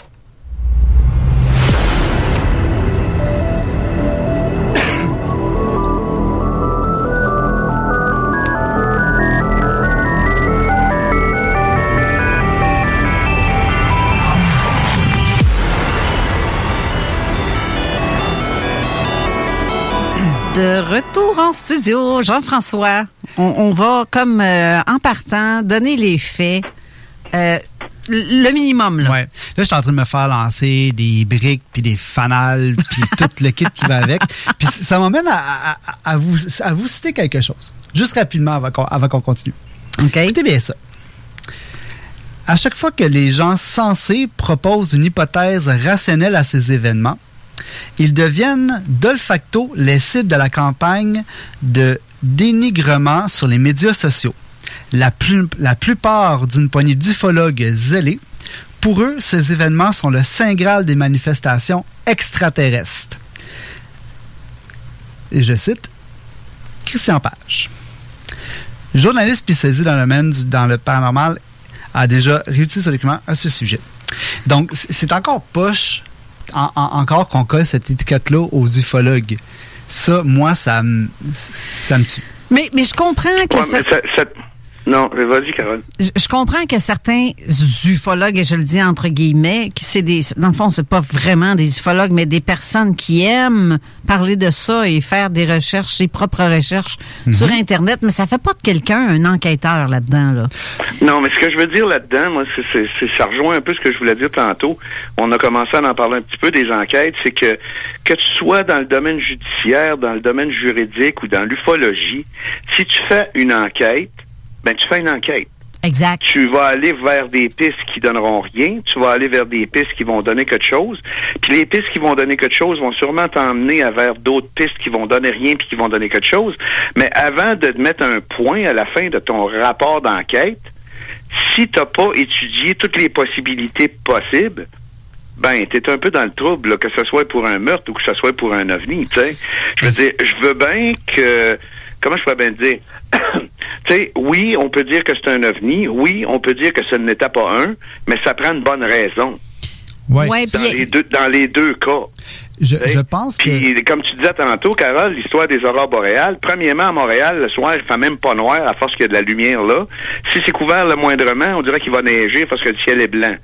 Speaker 4: De retour en studio, Jean-François, on, on va comme euh, en partant donner les faits. Euh, le minimum, là.
Speaker 6: Ouais. Là, je suis en train de me faire lancer des briques, puis des fanales, puis tout le kit qui va avec. Puis ça m'amène à, à- à vous, à vous citer quelque chose. Juste rapidement avant qu'on avant qu'on continue. Écoutez bien ça. À chaque fois que les gens sensés proposent une hypothèse rationnelle à ces événements, ils deviennent de facto les cibles de la campagne de dénigrement sur les médias sociaux. La, plupart d'une poignée d'ufologues zélés, pour eux, ces événements sont le saint graal des manifestations extraterrestres. Et je cite Christian Page. Journaliste spécialisé dans le dans le paranormal a déjà réussi sur documents à ce sujet. Donc, c'est encore poche, en- en- encore qu'on colle cette étiquette-là aux ufologues. Ça, moi, ça me ça me tue.
Speaker 4: Mais, mais je comprends que
Speaker 8: Ouais,
Speaker 4: ça-
Speaker 8: mais ça- ça- Non, mais vas-y, Carole.
Speaker 4: je, je comprends que certains ufologues, et je le dis entre guillemets, qui c'est des, dans le fond, c'est pas vraiment des ufologues, mais des personnes qui aiment parler de ça et faire des recherches, ses propres recherches
Speaker 8: Mhm.
Speaker 4: sur Internet, mais ça fait pas de quelqu'un un enquêteur là-dedans, là.
Speaker 8: Non, mais ce que je veux dire là-dedans, moi, c'est, c'est- c'est- ça rejoint un peu ce que je voulais dire tantôt. On a commencé à en parler un petit peu des enquêtes. C'est que que tu sois dans le domaine judiciaire, dans le domaine juridique ou dans l'ufologie, si tu fais une enquête, ben tu fais une enquête.
Speaker 4: Exact.
Speaker 8: Tu vas aller vers des pistes qui donneront rien. Tu vas aller vers des pistes qui vont donner quelque chose. Puis les pistes qui vont donner quelque chose vont sûrement t'emmener vers d'autres pistes qui vont donner rien puis qui vont donner quelque chose. Mais avant de te mettre un point à la fin de ton rapport d'enquête, si t'as pas étudié toutes les possibilités possibles, ben, t'es un peu dans le trouble, là, que ce soit pour un meurtre ou que ce soit pour un ovni, tu sais. Je veux dire, je veux bien que, comment je peux bien dire, tu sais, oui, on peut dire que c'est un ovni, oui, on peut dire que ce n'était pas un, mais ça prend une bonne raison.
Speaker 4: Ouais,
Speaker 8: dans, les deux, dans les deux cas.
Speaker 6: Je, je pense que...
Speaker 8: Puis, comme tu disais tantôt, Carole, l'histoire des aurores boréales, premièrement, à Montréal, le soir, il fait même pas noir à force qu'il y a de la lumière là. Si c'est couvert le moindrement, on dirait qu'il va neiger parce que le ciel est blanc.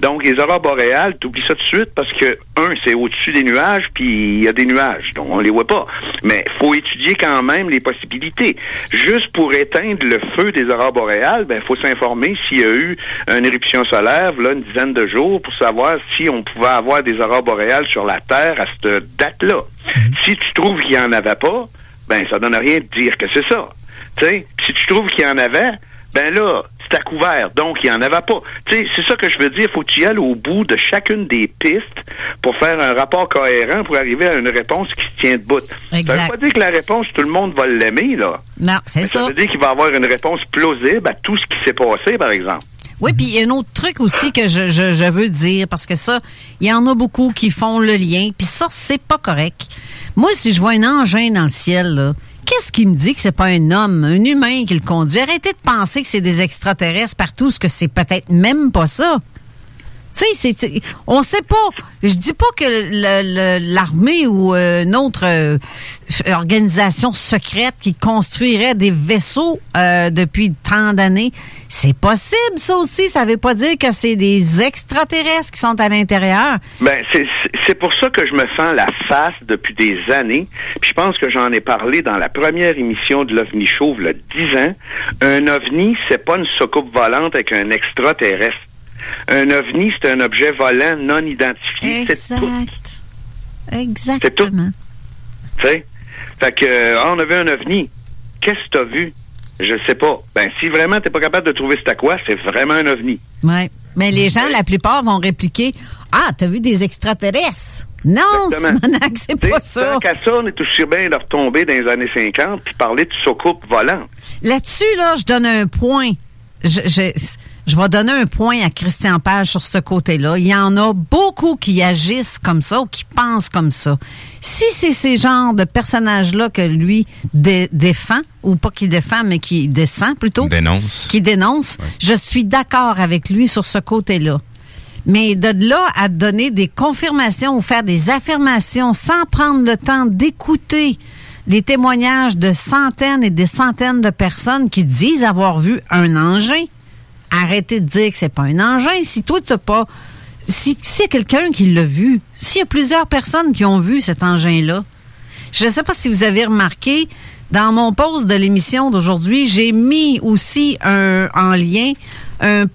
Speaker 8: Donc, les aurores boréales, t'oublies ça tout de suite parce que, un, c'est au-dessus des nuages, puis il y a des nuages, donc on les voit pas. Mais faut étudier quand même les possibilités. Juste pour éteindre le feu des aurores boréales, ben, faut s'informer s'il y a eu une éruption solaire, là, une dizaine de jours, pour savoir si on pouvait avoir des aurores boréales sur la Terre à cette date-là. Si tu trouves qu'il n'y en avait pas, ben ça donne rien de dire que c'est ça. Si tu trouves qu'il y en avait, ben là, c'est à couvert, donc il n'y en avait pas. C'est ça que je veux dire, faut que tu y ailles au bout de chacune des pistes pour faire un rapport cohérent pour arriver à une réponse qui se tient debout. Ça
Speaker 4: Exact.
Speaker 8: veut pas dire que la réponse, tout le monde va l'aimer, là.
Speaker 4: Non, c'est ça.
Speaker 8: ça veut dire qu'il va avoir une réponse plausible à tout ce qui s'est passé, par exemple.
Speaker 4: Oui, puis il y a un autre truc aussi que je, veux dire, parce que ça, il y en a beaucoup qui font le lien, puis ça, c'est pas correct. Moi, si je vois un engin dans le ciel, qu'est-ce qui me dit que c'est pas un homme, un humain qui le conduit? Arrêtez de penser que c'est des extraterrestres partout, ce que c'est peut-être même pas ça. Tu sais, on sait pas. Je dis pas que le- le- l'armée ou euh, une autre euh, organisation secrète qui construirait des vaisseaux euh, depuis tant d'années, c'est possible ça aussi. Ça veut pas dire que c'est des extraterrestres qui sont à l'intérieur.
Speaker 8: Ben, c'est pour ça que je me sens la face depuis des années. Puis je pense que j'en ai parlé dans la première émission de l'OVNI y a 10 ans. Un OVNI, c'est pas une soucoupe volante avec un extraterrestre. Un OVNI, c'est un objet volant non identifié. C'est tout.
Speaker 4: Exactement.
Speaker 8: Tu sais? Fait que, euh, ah, on a vu un ovni. Qu'est-ce que t'as vu? Je sais pas. Ben, si vraiment t'es pas capable de trouver c'est à quoi, c'est vraiment un ovni.
Speaker 4: Ouais. Mais les gens, la plupart, vont répliquer Ah, t'as vu des extraterrestres? Non, c'est pas ça.
Speaker 8: Qu'à ça, on est aussi bien de retomber dans les années 50 puis parler de soucoupe volante.
Speaker 4: Là-dessus, là, je donne un point. Je, je, je vais donner un point à Christian Page sur ce côté-là. Il y en a beaucoup qui agissent comme ça ou qui pensent comme ça. Si c'est ces genres de personnages-là que lui dé- défend, ou pas qui défend, mais qui descend plutôt,
Speaker 5: Dénonce.
Speaker 4: qui dénonce, je suis d'accord avec lui sur ce côté-là. Mais de là à donner des confirmations ou faire des affirmations sans prendre le temps d'écouter les témoignages de centaines et des centaines de personnes qui disent avoir vu un engin, arrêtez de dire que c'est pas un engin. Si toi, tu pas... Si c'est quelqu'un qui l'a vu, s'il y a plusieurs personnes qui ont vu cet engin-là, je ne sais pas si vous avez remarqué, dans mon post de l'émission d'aujourd'hui, j'ai mis aussi un, en lien un-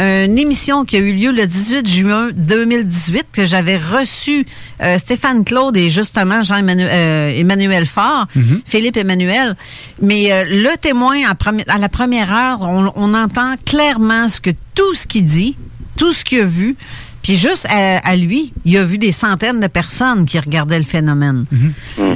Speaker 4: une émission qui a eu lieu le 18 juin 2018 que j'avais reçu euh, Stéphane Claude et justement Jean-Emmanuel euh, Emmanuel Faure, Philippe Emmanuel. Mais euh, le témoin à la première heure, on, on entend clairement ce que tout ce qu'il dit, tout ce qu'il a vu. Puis juste à, à lui, il a vu des centaines de personnes qui regardaient le phénomène.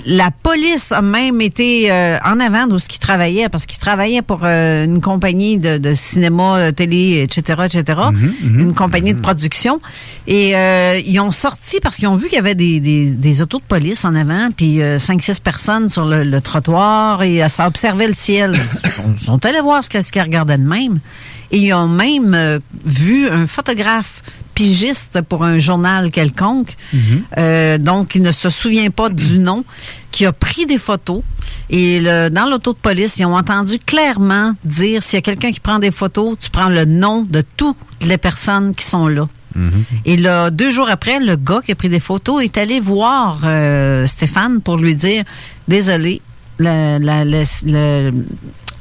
Speaker 4: La police a même été euh, en avant de ce qu'il travaillait, parce qu'il travaillait pour euh, une compagnie de, de cinéma, euh, télé, etc., etc., une compagnie de production. Et euh, ils ont sorti, parce qu'ils ont vu qu'il y avait des, des, des autos de police en avant, puis euh, cinq, six personnes sur le, le trottoir, et euh, ça observait le ciel. Ils sont- ils sont allés voir ce que- ce qu'ils regardaient de même. Et ils ont même euh, vu un photographe pigiste pour un journal quelconque, euh, donc il ne se souvient pas du nom, qui a pris des photos. Et le- dans l'auto de police, ils ont entendu clairement dire s'il y a quelqu'un qui prend des photos, tu prends le nom de toutes les personnes qui sont là. Et là, deux jours après, le gars qui a pris des photos est allé voir euh, Stéphane pour lui dire Désolé,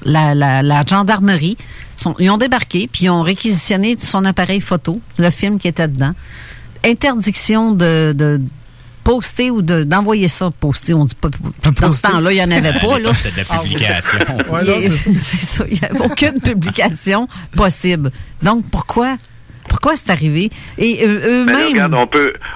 Speaker 4: la gendarmerie, sont- ils ont débarqué puis ils ont réquisitionné son appareil photo, le film qui était dedans. Interdiction de, de poster ou de- d'envoyer ça. Poster, on dit pas. Dans ce temps-là, il n'y en avait pas. Là.
Speaker 7: C'était de la publication.
Speaker 4: Il y a- c'est ça, il n'y avait aucune publication possible. Donc, pourquoi? Pourquoi c'est arrivé? Et euh, eux-mêmes?
Speaker 8: regarde,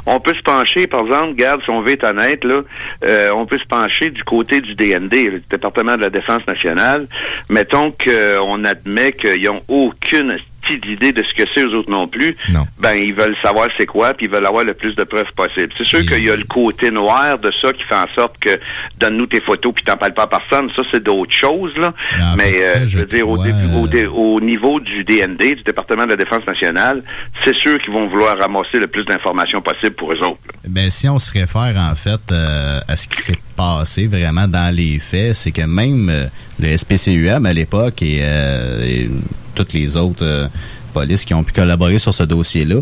Speaker 8: on peut, se pencher, par exemple, regarde, si on veut être honnête, euh, on peut se pencher du côté du DND, le département de la Défense nationale. Mettons qu'on admet qu'ils n'ont aucune petite idée de ce que c'est, eux autres non plus. Ben, ils veulent savoir c'est quoi, puis ils veulent avoir le plus de preuves possible. C'est sûr qu'il y a le côté noir de ça qui fait en sorte que donne-nous tes photos puis t'en parles pas à personne. Ça, c'est d'autres choses, là. Mais, euh, je veux dire, au, début, au, dé- au niveau du DND, du département de la Défense nationale, c'est sûr qu'ils vont vouloir ramasser le plus d'informations possible pour eux autres.
Speaker 7: Ben, si on se réfère en fait euh, à ce qui s'est passé vraiment dans les faits, c'est que même euh, le SPCUM à l'époque et, euh, et toutes les autres euh, polices qui ont pu collaborer sur ce dossier-là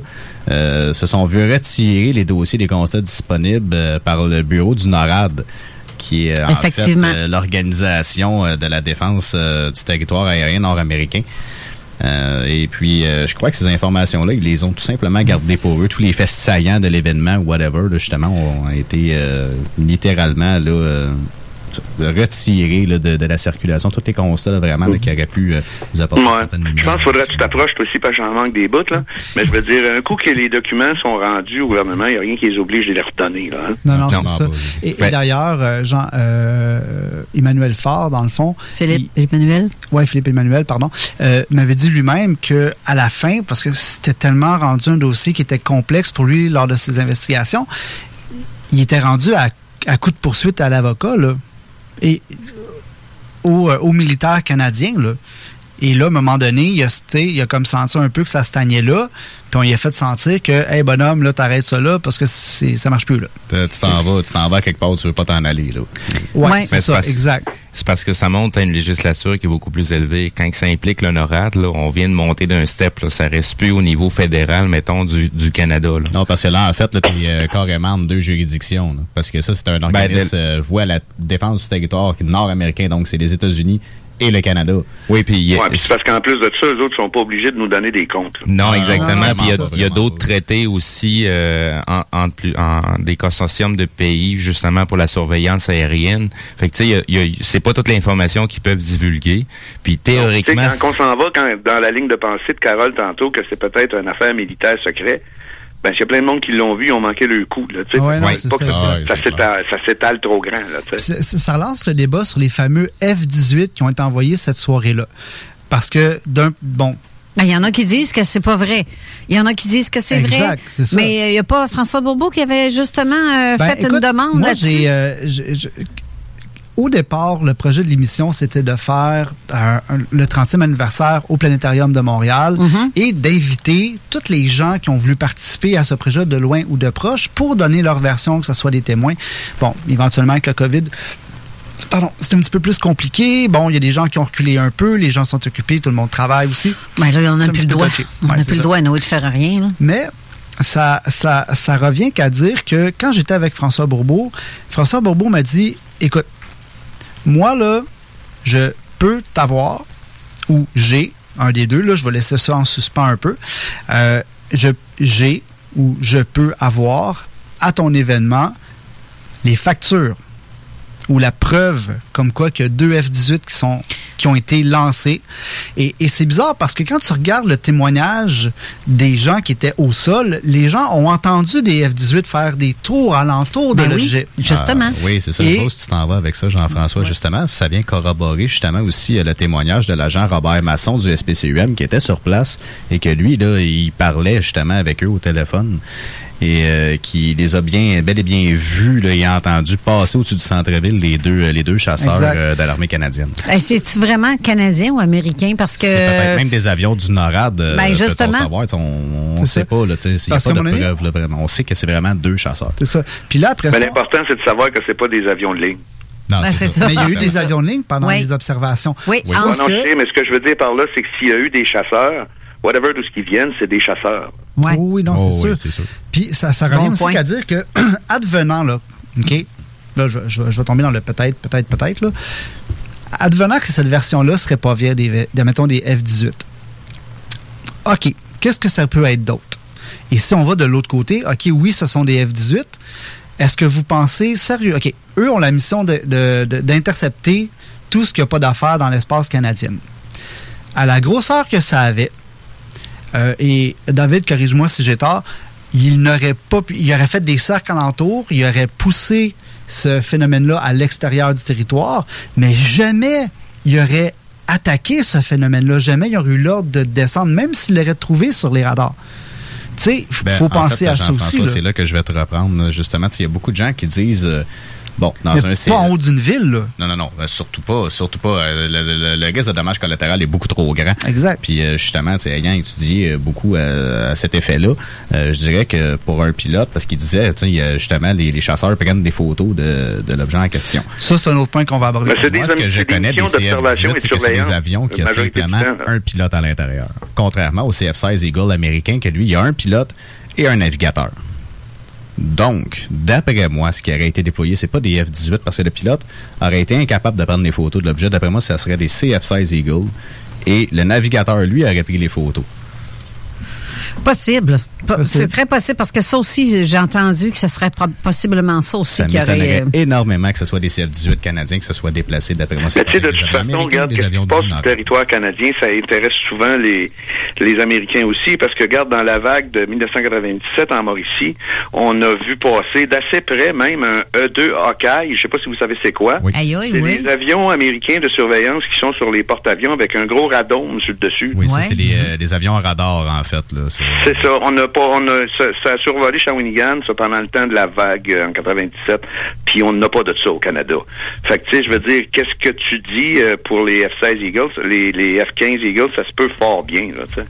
Speaker 7: euh, se sont vus retirer les dossiers des constats disponibles euh, par le bureau du NORAD qui est euh, en fait euh, l'organisation euh, de la défense euh, du territoire aérien nord-américain. Euh, et puis, euh, je crois que ces informations-là, ils les ont tout simplement gardées pour eux. Tous les faits saillants de l'événement whatever, là, justement, ont été euh, littéralement là, retirés là, de, de la circulation. Tous les constats, là, vraiment, là, qui auraient pu euh, vous apporter
Speaker 8: Ouais.
Speaker 7: certaines lumières.
Speaker 8: Je pense qu'il faudrait que tu t'approches toi aussi, parce que j'en manque des bouts. Mais je veux dire, un coup que les documents sont rendus au gouvernement, il n'y a rien qui les oblige de les redonner, là. hein.
Speaker 6: Non, non, c'est ça. Et, et d'ailleurs, euh, Jean, euh, Emmanuel Faure, dans le fond.
Speaker 4: Philippe Emmanuel?
Speaker 6: Oui, Philippe Emmanuel, pardon. euh, m'avait dit lui-même que à la fin, parce que c'était tellement rendu un dossier qui était complexe pour lui lors de ses investigations, il était rendu à, à coup de poursuite à l'avocat, là. Et aux, euh, aux militaires canadiens, là. Et là, à un moment donné, il a, il a comme senti un peu que ça stagnait là. Puis on lui a fait sentir que, hey, bonhomme, là, t'arrêtes ça là parce que c'est, ça marche plus, là.
Speaker 7: Euh, Tu t'en vas, tu t'en vas quelque part, tu veux pas t'en aller. Là.
Speaker 6: Ouais, c'est ça,
Speaker 5: parce-
Speaker 6: exact.
Speaker 5: C'est parce que ça monte à une législature qui est beaucoup plus élevée. Quand ça implique l'honorade, là, on vient de monter d'un step. Là, ça reste plus au niveau fédéral, mettons, du, du Canada. Là.
Speaker 7: Non, parce que là, en fait, là, t'es euh, carrément en deux juridictions. là. parce que ça, c'est un organisme
Speaker 5: de-
Speaker 7: euh, voué à la défense du territoire nord-américain. Donc, c'est les États-Unis et le Canada.
Speaker 5: Oui, puis
Speaker 8: Ouais, c'est parce qu'en plus de ça, eux autres sont pas obligés de nous donner des comptes.
Speaker 5: Non,
Speaker 7: Ah,
Speaker 5: exactement.
Speaker 7: non,
Speaker 5: Puis il y a, d'autres traités aussi euh, en, en, plus, en des consortiums de pays justement pour la surveillance aérienne. Fait que tu sais, il y a- il y a- c'est pas toute l'information qu'ils peuvent divulguer. Puis théoriquement,
Speaker 8: quand on s'en va quand, dans la ligne de pensée de Carole tantôt que c'est peut-être une affaire militaire secret, ben il y a plein de monde qui l'ont vu, ils ont manqué le coup. Là.
Speaker 6: Ouais, non,
Speaker 8: Faut
Speaker 6: c'est
Speaker 8: pas
Speaker 6: ça,
Speaker 8: que ça, s'étale, ça s'étale trop grand. Là,
Speaker 6: ça relance le débat sur les fameux F-18 qui ont été envoyés cette soirée-là. Parce que, d'un, bon,
Speaker 4: Ben, Il y en a qui disent que c'est pas vrai. Il y en a qui disent que c'est vrai.
Speaker 6: Ça.
Speaker 4: Mais il n'y a pas François Bourbeau qui avait justement euh,
Speaker 6: Ben,
Speaker 4: fait une demande là-dessus?
Speaker 6: euh, au départ, le projet de l'émission, c'était de faire un- le 30e anniversaire au Planétarium de Montréal
Speaker 4: Mhm.
Speaker 6: et d'inviter tous les gens qui ont voulu participer à ce projet de loin ou de proche pour donner leur version, que ce soit des témoins. Bon, éventuellement avec le COVID, pardon, c'est un petit peu plus compliqué. Bon, il y a des gens qui ont reculé un peu, les gens sont occupés, tout le monde travaille aussi.
Speaker 4: Ben là, on n'a plus le
Speaker 6: touché.
Speaker 4: On n'a plus le droit à Noé de faire rien. là.
Speaker 6: Mais ça, ça, ça revient qu'à dire que quand j'étais avec François Bourbeau, François Bourbeau m'a dit Écoute, moi, là, je peux t'avoir, ou j'ai, un des deux, là, je vais laisser ça en suspens un peu. Euh, je, j'ai, ou je peux avoir à ton événement les factures ou la preuve comme quoi qu'il y a deux F-18 qui sont qui ont été lancés. Et, et c'est bizarre parce que quand tu regardes le témoignage des gens qui étaient au sol, les gens ont entendu des F-18 faire des tours alentour de
Speaker 4: Ben oui,
Speaker 6: l'objet.
Speaker 4: justement.
Speaker 7: Ah, oui, c'est ça.
Speaker 6: Et-
Speaker 7: Je pense que tu t'en vas avec ça, Jean-François, justement. Ça vient corroborer justement aussi euh, le témoignage de l'agent Robert Masson du SPCUM qui était sur place et que lui, là, il parlait justement avec eux au téléphone et euh, qui les a bien, bel et bien vus là, et entendus passer au-dessus du centre-ville les deux, euh, les deux chasseurs euh, de l'armée canadienne.
Speaker 4: Ben, C'est-tu vraiment canadien ou américain? Parce que.
Speaker 7: C'est peut-être même des avions du NORAD. euh,
Speaker 4: Ben, justement.
Speaker 7: savoir, on ne sait
Speaker 6: ça.
Speaker 7: pas, là, tu sais, il n'y a pas de preuves, là, vraiment. On sait que c'est vraiment deux chasseurs.
Speaker 6: C'est ça. Puis là, après
Speaker 8: Mais
Speaker 6: ça.
Speaker 8: l'important, c'est de savoir que c'est pas des avions de ligne.
Speaker 7: Non,
Speaker 4: Ben, c'est ça.
Speaker 6: Mais il y a eu des
Speaker 4: ça.
Speaker 6: avions de ligne pendant
Speaker 4: Oui.
Speaker 6: les observations.
Speaker 4: Oui,
Speaker 8: Ouais, non, je sais, mais ce que je veux dire par là, c'est que s'il y a eu des chasseurs, whatever d'où ce qui viennent, c'est des chasseurs.
Speaker 6: Oui, oui, non,
Speaker 7: Oh,
Speaker 6: c'est
Speaker 7: oui,
Speaker 6: sûr.
Speaker 7: c'est sûr.
Speaker 6: Puis ça, ça revient
Speaker 4: Bon
Speaker 6: aussi
Speaker 4: point.
Speaker 6: qu'à dire que, advenant, là, OK, là, je, je- je vais tomber dans le peut-être, peut-être, peut-être, là. Advenant que cette version-là serait pas via des, des, mettons, des F-18. OK, qu'est-ce que ça peut être d'autre? Et si on va de l'autre côté, OK, oui, ce sont des F-18. Est-ce que vous pensez, sérieux, OK, eux ont la mission de- de- de- d'intercepter tout ce qui n'a pas d'affaires dans l'espace canadien. À la grosseur que ça avait, euh, et David, corrige-moi si j'ai tort, il n'aurait pas pu- il aurait fait des cercles alentours, il aurait poussé ce phénomène-là à l'extérieur du territoire, mais jamais il aurait attaqué ce phénomène-là, jamais il aurait eu l'ordre de descendre, même s'il l'aurait trouvé sur les radars. Tu sais, il
Speaker 7: Ben,
Speaker 6: faut
Speaker 7: en
Speaker 6: penser
Speaker 7: fait,
Speaker 6: à ça aussi.
Speaker 7: C'est là que je vais te reprendre. Justement, il y a beaucoup de gens qui disent, euh, Bon, dans
Speaker 6: Mais
Speaker 7: un
Speaker 6: pas en haut d'une ville, là.
Speaker 7: Non, non, non, euh, surtout pas, surtout pas. Euh, Le, le- le risque de dommage collatéral est beaucoup trop grand.
Speaker 6: Exact.
Speaker 7: Puis euh, justement, ayant étudié beaucoup à cet effet-là, euh, je dirais que pour un pilote, parce qu'il disait, justement, les, les chasseurs prennent des photos de, de l'objet en question.
Speaker 6: Ça, c'est un autre point qu'on va aborder.
Speaker 8: Des
Speaker 7: Moi, ce que je connais des
Speaker 8: missions d'observation
Speaker 7: CF-18,
Speaker 8: et
Speaker 7: c'est que c'est des avions qui ont simplement un pilote à l'intérieur. Contrairement au CF-16 Eagle américain, que lui, il y a un pilote et un navigateur. Donc, d'après moi, ce qui aurait été déployé, c'est pas des F-18 parce que le pilote aurait été incapable de prendre les photos de l'objet. D'après moi, ça serait des CF-16 Eagle. Et le navigateur, lui, aurait pris les photos.
Speaker 4: Possible. C'est très possible parce que ça aussi, j'ai entendu que ce serait possiblement ça aussi
Speaker 7: Ça
Speaker 4: qui aurait. euh,
Speaker 7: énormément que ce soit des CF-18 canadiens qui se soient déplacés. D'après moi,
Speaker 8: Mais
Speaker 7: c'est
Speaker 8: tu sais, de toute façon, regarde,
Speaker 7: des
Speaker 8: qu'est-ce qui
Speaker 7: avions
Speaker 8: se
Speaker 7: du
Speaker 8: passe sur
Speaker 7: Nord.
Speaker 8: le territoire canadien, ça intéresse souvent les, les Américains aussi, parce que regarde, dans la vague de 1997 en Mauricie, on a vu passer d'assez près même un E2 Hawkeye, je sais pas si vous savez c'est quoi.
Speaker 4: Aïe, aïe,
Speaker 8: c'est
Speaker 4: oui.
Speaker 8: des avions américains de surveillance qui sont sur les porte-avions avec un gros radome sur le dessus.
Speaker 7: Oui, ça, c'est des, euh, des avions à radar, en fait. Là. C'est-
Speaker 8: ça. On n'a pas, on a, ça, ça a survolé Shawinigan, ça, pendant le temps de la vague euh, en 97, puis on n'a pas de ça au Canada. Fait que, tu sais, je veux dire, qu'est-ce que tu dis euh, pour les F-16 Eagles, les, les F-15 Eagles, ça se peut fort bien, là, tu sais.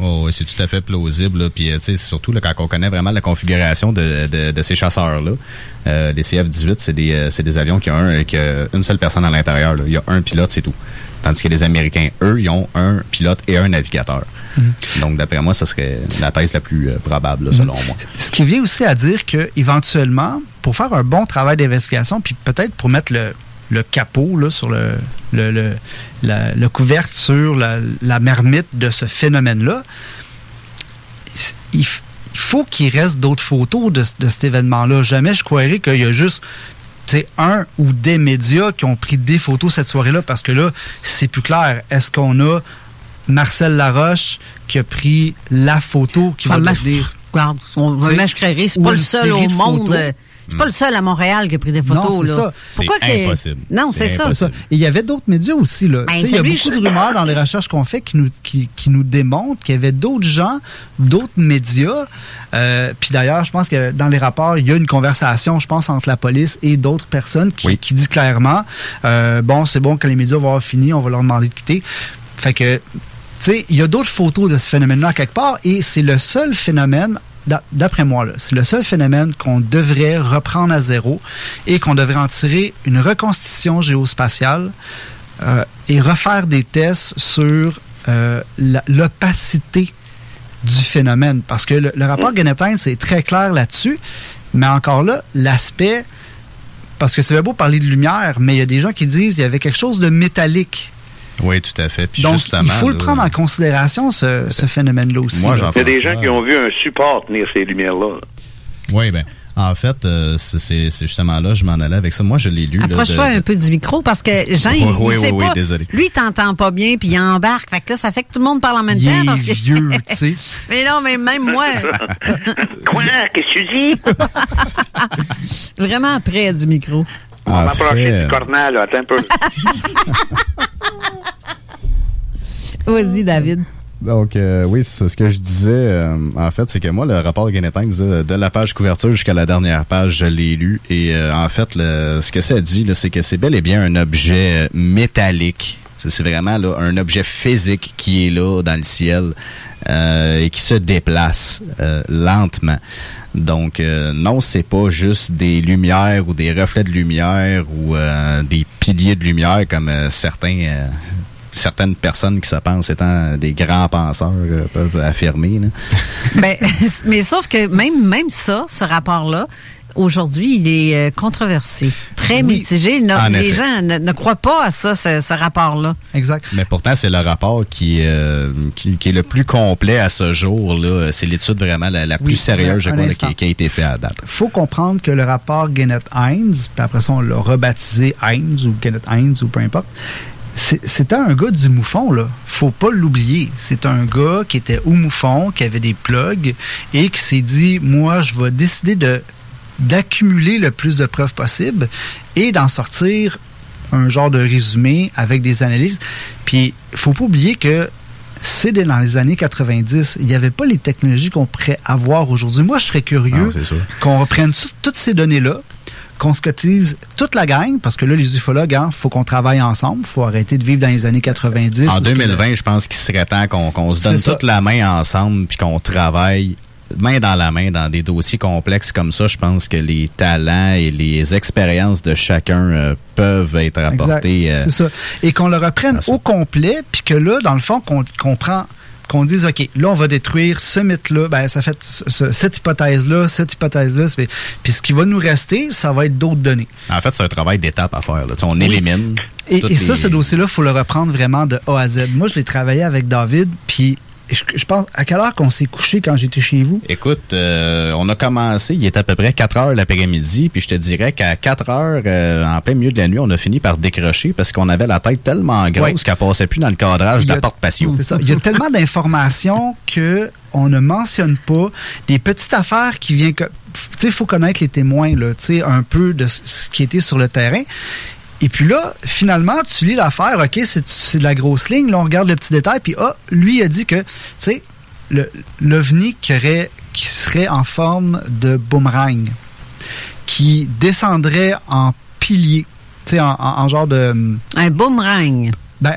Speaker 7: Oh, oui, c'est tout à fait plausible. Là. Puis, euh, tu sais, surtout là, quand on connaît vraiment la configuration de, de, de ces chasseurs-là. Euh, les CF-18, c'est des, euh, c'est des avions qui ont, un, qui a une seule personne à l'intérieur. Il y a un pilote, c'est tout. Tandis que les Américains, eux, ils ont un pilote et un navigateur. Donc, d'après moi, ça serait la thèse la plus euh, probable, là, selon moi.
Speaker 6: Ce qui vient aussi à dire que éventuellement, pour faire un bon travail d'investigation, puis peut-être pour mettre le, le capot là, sur le, le, le, la, le couvercle sur la, la marmite de ce phénomène-là, il, faut qu'il reste d'autres photos de, ce- de cet événement-là. Jamais je croirais qu'il y a juste sais, un ou des médias qui ont pris des photos cette soirée-là, parce que là, c'est plus clair. Est-ce qu'on a Marcel Laroche qui a pris la photo qui
Speaker 4: Enfin,
Speaker 6: va
Speaker 4: ma-
Speaker 6: devenir...
Speaker 4: Regarde, on Mèche Créré, c'est pas le seul au
Speaker 6: de
Speaker 4: monde. euh, C'est pas le seul à Montréal qui a pris des photos.
Speaker 6: Non,
Speaker 4: là.
Speaker 6: ça.
Speaker 4: Pourquoi que- Non, c'est ça.
Speaker 6: Et il y avait d'autres médias aussi. Là.
Speaker 4: Ben,
Speaker 6: il y a beaucoup
Speaker 4: je-
Speaker 6: de rumeurs dans les recherches qu'on fait qui nous, qui, qui nous démontrent qu'il y avait d'autres gens, d'autres médias. Euh, Puis d'ailleurs, je pense que dans les rapports, il y a une conversation, je pense, entre la police et d'autres personnes qui, qui dit clairement, euh, bon, c'est bon, quand les médias vont avoir fini, on va leur demander de quitter. Fait que, sais, il y a d'autres photos de ce phénomène-là quelque part et c'est le seul phénomène d'a- D'après moi, c'est le seul phénomène qu'on devrait reprendre à zéro et qu'on devrait en tirer une reconstitution géospatiale euh, et refaire des tests sur euh, l'opacité du phénomène. Parce que le, rapport Guénetin, c'est très clair là-dessus, mais encore là, l'aspect, parce que c'est beau parler de lumière, mais il y a des gens qui disent qu'il y avait quelque chose de métallique.
Speaker 7: Oui, tout à fait. Puis
Speaker 6: Donc,
Speaker 7: justement,
Speaker 6: il faut le prendre en considération, ce, ce phénomène-là aussi.
Speaker 7: Moi,
Speaker 8: Il y a des gens
Speaker 7: ça.
Speaker 8: qui ont vu un support tenir ces lumières-là.
Speaker 7: Oui, ben, en fait, euh, c'est justement là, je m'en allais avec ça. Moi, je l'ai lu.
Speaker 4: Approche-toi
Speaker 7: de-
Speaker 4: un peu du micro parce que Jean, il,
Speaker 7: Oui,
Speaker 4: il
Speaker 7: oui,
Speaker 4: sait
Speaker 7: oui, oui,
Speaker 4: pas.
Speaker 7: désolé.
Speaker 4: Lui, il t'entend pas bien puis il embarque. Fait que là, ça fait que tout le monde parle en même
Speaker 6: Il
Speaker 4: temps.
Speaker 6: est
Speaker 4: Parce que...
Speaker 6: vieux, tu sais.
Speaker 4: mais non, mais même moi,
Speaker 8: Quoi? Qu'est-ce que tu dis?
Speaker 4: vraiment près du micro.
Speaker 8: On va m'approcher du cornal, là. Attends un peu.
Speaker 4: Vas-y, David.
Speaker 7: Donc, euh, oui, c'est ce que je disais. euh, en fait, c'est que moi, le rapport Guénetin disait de la page couverture jusqu'à la dernière page, je l'ai lu. Et euh, en fait, le- ce que ça dit, c'est que c'est bel et bien un objet métallique. C'est vraiment là, un objet physique qui est là dans le ciel euh, et qui se déplace euh, lentement. Donc, euh, non, c'est pas juste des lumières ou des reflets de lumière ou euh, des piliers de lumière comme euh, certains euh, certaines personnes qui se pensent étant des grands penseurs peuvent affirmer. là.
Speaker 4: Ben, mais sauf que même, même ça, ce rapport-là, aujourd'hui, il est euh, controversé. Très mitigé. No- les
Speaker 7: effet.
Speaker 4: gens ne, ne croient pas à ça, ce, ce rapport-là.
Speaker 6: Exact.
Speaker 7: Mais pourtant, c'est le rapport qui, euh, qui, qui est le plus complet à ce jour. là. C'est l'étude vraiment la, la plus
Speaker 6: Oui,
Speaker 7: sérieuse, je crois, là, qui, qui a été faite à date.
Speaker 6: faut comprendre que le rapport Gennett-Heinz, puis après ça, on l'a rebaptisé Heinz ou Gennett-Heinz ou peu importe, c'était un gars du moufon, là. Faut pas l'oublier. C'est un gars qui était au moufon, qui avait des plugs et qui s'est dit, moi, je vais décider de d'accumuler le plus de preuves possible et d'en sortir un genre de résumé avec des analyses. Puis, faut pas oublier que c'est dans les années 90. Il n'y avait pas les technologies qu'on pourrait avoir aujourd'hui. Moi, je serais curieux
Speaker 7: Ah,
Speaker 6: qu'on reprenne tout- toutes ces données-là, qu'on se cotise toute la gang, parce que là, les ufologues, il faut qu'on travaille ensemble. faut arrêter de vivre dans les années 90.
Speaker 7: En
Speaker 6: où ce que-
Speaker 7: 2020, je pense qu'il serait temps qu'on se donne toute la main ensemble puis qu'on travaille main dans la main dans des dossiers complexes comme ça. Je pense que les talents et les expériences de chacun euh, peuvent être apportés. Euh,
Speaker 6: C'est ça. Et qu'on le reprenne au complet, puis que là, dans le fond, qu'on prend qu'on dise, OK, là, on va détruire ce mythe-là, ben, ça fait ce- ce- cette hypothèse-là, cette hypothèse-là, puis ce qui va nous rester, ça va être d'autres données.
Speaker 7: En fait, c'est un travail d'étape à faire. là. On
Speaker 6: Oui.
Speaker 7: élimine.
Speaker 6: Et, ça,
Speaker 7: les-
Speaker 6: ce dossier-là, il faut le reprendre vraiment de A à Z. Moi, je l'ai travaillé avec David, puis je, je pense, à quelle heure qu'on s'est couché quand j'étais chez vous?
Speaker 7: Écoute, euh, on a commencé, il est à peu près 4 heures l'après-midi, puis je te dirais qu'à 4 heures, euh, en plein milieu de la nuit, on a fini par décrocher parce qu'on avait la tête tellement grosse
Speaker 6: Ouais.
Speaker 7: qu'elle passait plus dans le cadrage de la porte patio.
Speaker 6: C'est ça. Il y a tellement d'informations que on ne mentionne pas des petites affaires qui viennent tu sais il faut connaître les témoins là, tu sais un peu de ce qui était sur le terrain. Et puis là, finalement, tu lis l'affaire, OK, c'est c'est de la grosse ligne, là on regarde le petit détail puis ah, lui a dit que tu sais le l'ovni qui aurait qui serait en forme de boomerang qui descendrait en pilier, tu sais en, en- en genre de
Speaker 4: un boomerang.
Speaker 6: Ben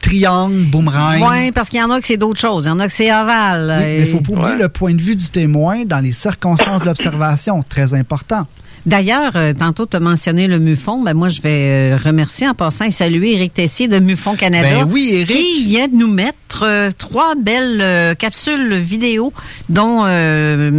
Speaker 6: triangle, boomerang.
Speaker 4: Oui, parce qu'il y en a que c'est d'autres choses. Il y en a que c'est ovale.
Speaker 6: Oui, mais il
Speaker 4: Et-
Speaker 6: faut pas oublier le point de vue du témoin dans les circonstances de l'observation. Très important.
Speaker 4: D'ailleurs, euh, tantôt, tu as mentionné le MUFON. Ben, moi, je vais euh, remercier en passant et saluer Éric Tessier de MUFON Canada.
Speaker 6: Ben oui, Éric.
Speaker 4: Qui vient de nous mettre euh, trois belles euh, capsules vidéo dont euh,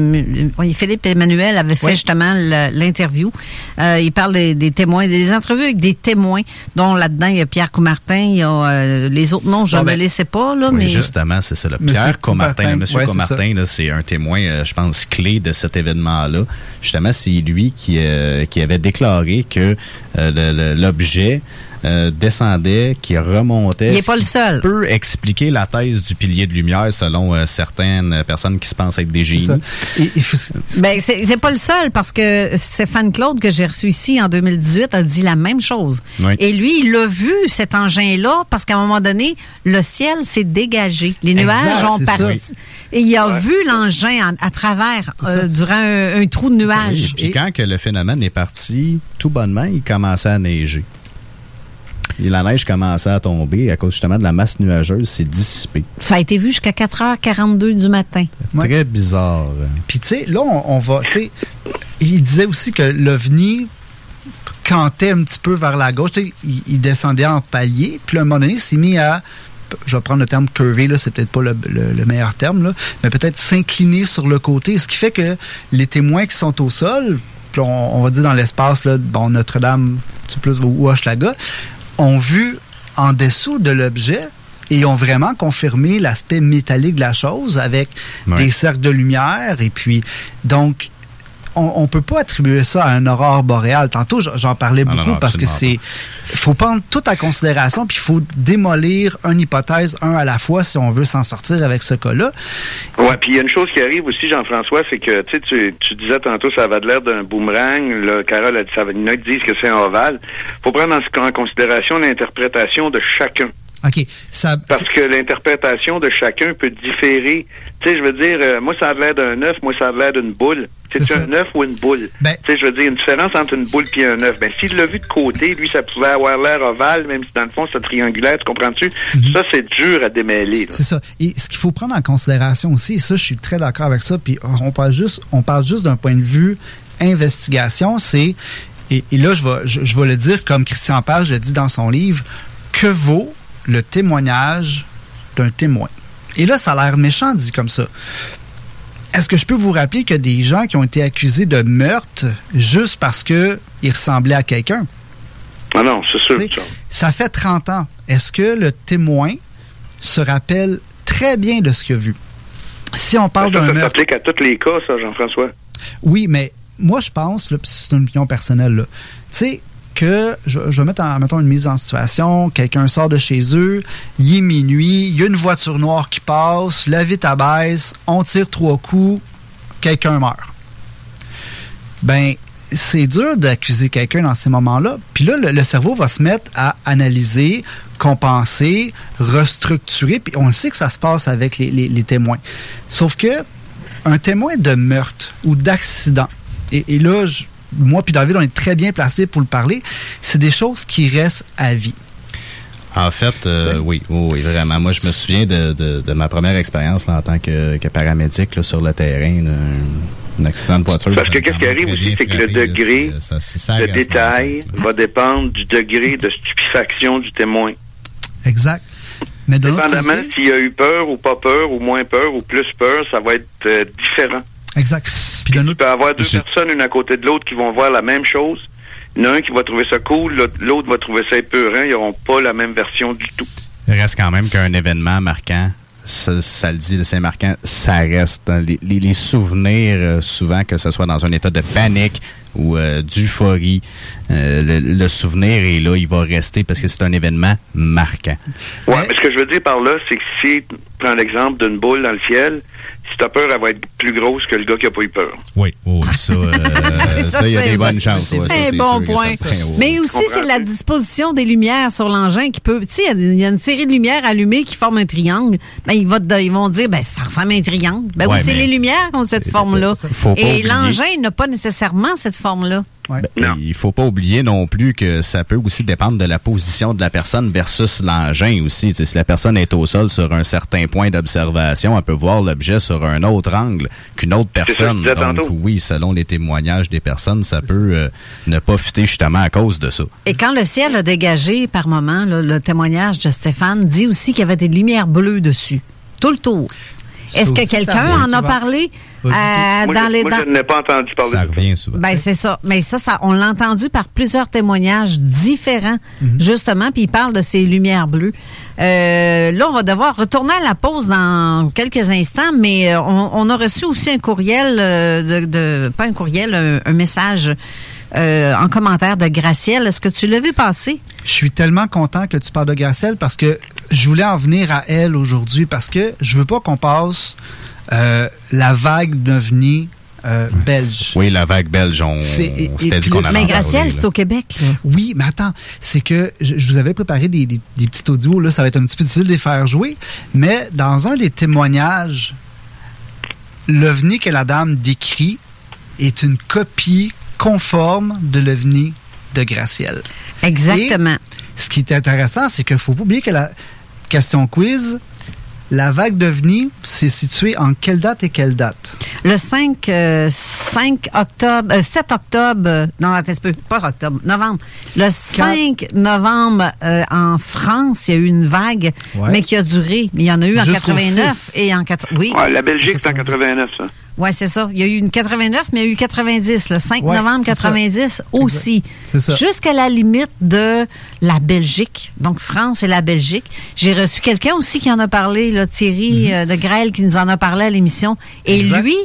Speaker 4: Philippe Emmanuel avait fait
Speaker 6: Ouais.
Speaker 4: justement l'interview. Euh, il parle des, des témoins, des entrevues avec des témoins, dont là-dedans, il y a Pierre Coumartin, il y a euh, les autres noms, je ne
Speaker 7: ben,
Speaker 4: les sais pas, là,
Speaker 7: Oui,
Speaker 4: mais...
Speaker 7: justement, c'est ça. là. Pierre Comartin,
Speaker 6: Coumartin.
Speaker 7: Monsieur
Speaker 6: Ouais, c'est
Speaker 7: Comartin, là, c'est un témoin, euh, je pense, clé de cet événement-là. Justement, c'est lui qui, euh, qui avait déclaré que euh, l'objet euh, descendait, qui remontait.
Speaker 4: Il est
Speaker 7: ce
Speaker 4: pas le seul.
Speaker 7: peut expliquer la thèse du pilier de lumière selon euh, certaines personnes qui se pensent être des génies.
Speaker 4: Ben, c'est pas le seul parce que Stéphane Claude que j'ai reçu ici en 2018 a dit la même chose.
Speaker 7: Oui.
Speaker 4: Et lui, il a vu cet engin-là parce qu'à un moment donné, le ciel s'est dégagé. Les
Speaker 7: Exact,
Speaker 4: nuages ont
Speaker 7: ça.
Speaker 4: parti. Et il a vu l'engin en- à travers, euh, durant un, un trou de nuages.
Speaker 7: Et puis quand que le phénomène est parti, tout bonnement, il commençait à neiger. Et la neige commençait à tomber à cause justement de la masse nuageuse, s'est dissipée.
Speaker 4: Ça a été vu jusqu'à 4h42 du matin.
Speaker 7: Très bizarre.
Speaker 6: Puis tu sais, là, on, on va, tu sais, il disait aussi que l'OVNI cantait un petit peu vers la gauche, il, il descendait en palier, puis à un moment donné, il s'est mis à, je vais prendre le terme curvé, là, c'est peut-être pas le, le- le meilleur terme, là, mais peut-être s'incliner sur le côté, ce qui fait que les témoins qui sont au sol, puis on, on va dire dans l'espace, là, bon, Notre-Dame, c'est plus ou Hochelaga, ont vu en dessous de l'objet et ont vraiment confirmé l'aspect métallique de la chose avec des cercles de lumière et puis donc on, on peut pas attribuer ça à un aurore boréale. Tantôt j'en- parlais
Speaker 7: Ah, non,
Speaker 6: beaucoup
Speaker 7: non,
Speaker 6: parce que c'est faut prendre tout en considération puis il faut démolir une hypothèse un à la fois si on veut s'en sortir avec ce cas-là.
Speaker 8: Ouais, puis il y a une chose qui arrive aussi, Jean-François, c'est que tu sais, tu, tu disais tantôt ça avait de l'air d'un boomerang. Là, Carole a dit ça. va- Il y en a qui disent que c'est un ovale. faut prendre en, en considération l'interprétation de chacun.
Speaker 6: OK, ça
Speaker 8: Parce que l'interprétation de chacun peut différer. Tu sais, je veux dire, euh, moi, ça a l'air d'un œuf, moi, ça a l'air d'une boule. C'est un œuf ou une boule?
Speaker 6: Ben-
Speaker 8: tu sais, je veux dire, une différence entre une boule et un œuf. Ben, s'il l'a vu de côté, lui, ça pouvait avoir l'air ovale, même si dans le fond, c'est triangulaire, tu comprends-tu? Ça, c'est dur à démêler.
Speaker 6: Mhm. C'est ça. Et ce qu'il faut prendre en considération aussi, et ça, je suis très d'accord avec ça, puis on parle juste, on parle juste d'un point de vue investigation, c'est, et, et là, je vais, je, je vais le dire comme Christian Page le dit dans son livre, que vaut le témoignage d'un témoin? Et là, ça a l'air méchant dit comme ça. Est-ce que je peux vous rappeler que des gens qui ont été accusés de meurtre juste parce que ils ressemblaient à quelqu'un?
Speaker 8: Ah non, c'est sûr. Ça.
Speaker 6: Ça fait 30 ans. Est-ce que le témoin se rappelle très bien de ce qu'il a vu? Si on parle
Speaker 8: Ça,
Speaker 6: d'un
Speaker 8: ça
Speaker 6: meurtre,
Speaker 8: s'applique à tous les cas, ça, Jean-François.
Speaker 6: oui, mais moi, je pense, là, puis c'est une opinion personnelle, là, tu sais, que je, je vais mettre en, mettons, une mise en situation, quelqu'un sort de chez eux, il est minuit, il y a une voiture noire qui passe, la vitre abaisse, on tire trois coups, quelqu'un meurt. Ben, c'est dur d'accuser quelqu'un dans ces moments-là. Puis là, le, cerveau va se mettre à analyser, compenser, restructurer. Puis on sait que ça se passe avec les témoins. Sauf que un témoin de meurtre ou d'accident, et, et là, je, moi puis David, on est très bien placés pour le parler. C'est des choses qui restent à vie.
Speaker 7: En fait, euh, oui, oui, oui, vraiment. Moi, je me souviens de, de, de ma première expérience en tant que, que paramédic là, sur le terrain. là, un, accident de voiture.
Speaker 8: Parce que qu'est-ce qui arrive aussi, c'est que le degré
Speaker 7: ça- ça
Speaker 8: de
Speaker 7: reste
Speaker 8: détail va dépendre du degré de stupéfaction du témoin.
Speaker 6: Exact. Mais de l'autre
Speaker 8: Dépendamment s'il a eu peur ou pas peur, ou moins peur, ou plus peur, ça va être euh, différent.
Speaker 6: Exact. Puis
Speaker 8: Tu peux avoir deux personnes, une à côté de l'autre, qui vont voir la même chose. Il y en a un qui va trouver ça cool, l'autre- va trouver ça épeurant. Ils n'auront pas la même version du tout.
Speaker 7: Il reste quand même qu'un événement marquant, ça, ça le dit, c'est marquant, ça reste. hein. Les, les- les souvenirs, euh, souvent, que ce soit dans un état de panique ou euh, d'euphorie, euh, le, le souvenir est là, il va rester parce que c'est un événement marquant.
Speaker 8: Ouais, mais ce que je veux dire par là, c'est que si, prends l'exemple d'une boule dans le ciel, si t'as peur, elle va être plus grosse que le gars qui a pas eu peur.
Speaker 7: Oui, oui, ça, euh, ça, il y a
Speaker 4: c'est
Speaker 7: des
Speaker 4: bon.
Speaker 7: bonnes chances. ouais, ça,
Speaker 4: Un bon point.
Speaker 7: ça.
Speaker 4: Mais aussi, c'est la disposition des lumières sur l'engin qui peut. Tu sais, il y a- il y, a une série de lumières allumées qui forment un triangle. Ben, ils, vont, te- ils vont dire, ben, ça ressemble à un triangle. Ben
Speaker 7: Ouais,
Speaker 4: oui, c'est les lumières qui ont cette forme-là. Et l'engin n'a pas nécessairement cette forme-là.
Speaker 7: Ben, il faut pas oublier non plus que ça peut aussi dépendre de la position de la personne versus l'engin aussi. Si la personne est au sol sur un certain point d'observation, elle peut voir l'objet sur un autre angle qu'une autre
Speaker 8: ça
Speaker 7: personne. Donc
Speaker 8: tantôt.
Speaker 7: oui, selon les témoignages des personnes, ça peut euh, ne pas fitter justement à cause de ça.
Speaker 4: Et quand le ciel a dégagé par moment, là, le témoignage de Stéphane dit aussi qu'il y avait des lumières bleues dessus, tout le tour. Est-ce que quelqu'un en a parlé euh.
Speaker 8: Moi,
Speaker 4: dans
Speaker 8: je-
Speaker 4: les
Speaker 8: moi, je n'ai pas entendu parler
Speaker 7: Ça
Speaker 8: de ça.
Speaker 7: revient souvent.
Speaker 4: Ben c'est ça. Mais ça, ça on l'a entendu par plusieurs témoignages différents, justement, puis il parle de ces lumières bleues. Euh, là, on va devoir retourner à la pause dans quelques instants, mais euh, on, on a reçu aussi un courriel euh, de, de- pas un courriel, un, un message euh, en commentaire de Gracielle. Est-ce que tu l'as vu passer?
Speaker 6: Je suis tellement content que tu parles de Gracielle parce que je voulais en venir à elle aujourd'hui parce que je veux pas qu'on passe euh, la vague d'OVNI euh, belge.
Speaker 7: Oui, la vague belge, on s'était dit qu'on allait
Speaker 4: Mais Gracielle, c'est au Québec. là.
Speaker 6: Oui, mais attends, c'est que je, je vous avais préparé des, des, des petits audios, là, ça va être un petit peu difficile de les faire jouer, mais dans un des témoignages, l'OVNI que la dame décrit est une copie conforme de l'OVNI de Gracielle.
Speaker 4: Exactement.
Speaker 6: Et ce qui est intéressant, c'est qu'il faut pas oublier que la question quiz, la vague d'OVNI, c'est situé en quelle date et quelle date?
Speaker 4: Le 5, euh, 5 octobre, euh, 7 octobre, euh, non, attends pas octobre, novembre. Le 5 novembre, euh, en France, il y a eu une vague,
Speaker 8: Ouais.
Speaker 4: mais qui a duré. Il y en a eu en
Speaker 8: Jusqu'au
Speaker 4: 89
Speaker 8: 6.
Speaker 4: et en 80. Oui.
Speaker 8: Ouais, la Belgique, c'est en 89, ça.
Speaker 4: Ouais, c'est ça. Il y a eu une 89, mais il y a eu 90. Le 5
Speaker 8: Ouais,
Speaker 4: novembre
Speaker 8: c'est ça.
Speaker 4: 90 aussi.
Speaker 6: C'est ça.
Speaker 4: Jusqu'à la limite de la Belgique. Donc, France et la Belgique. J'ai reçu quelqu'un aussi qui en a parlé, là, Thierry euh, de Grêle, qui nous en a parlé à l'émission. Et.
Speaker 6: Exact.
Speaker 4: lui,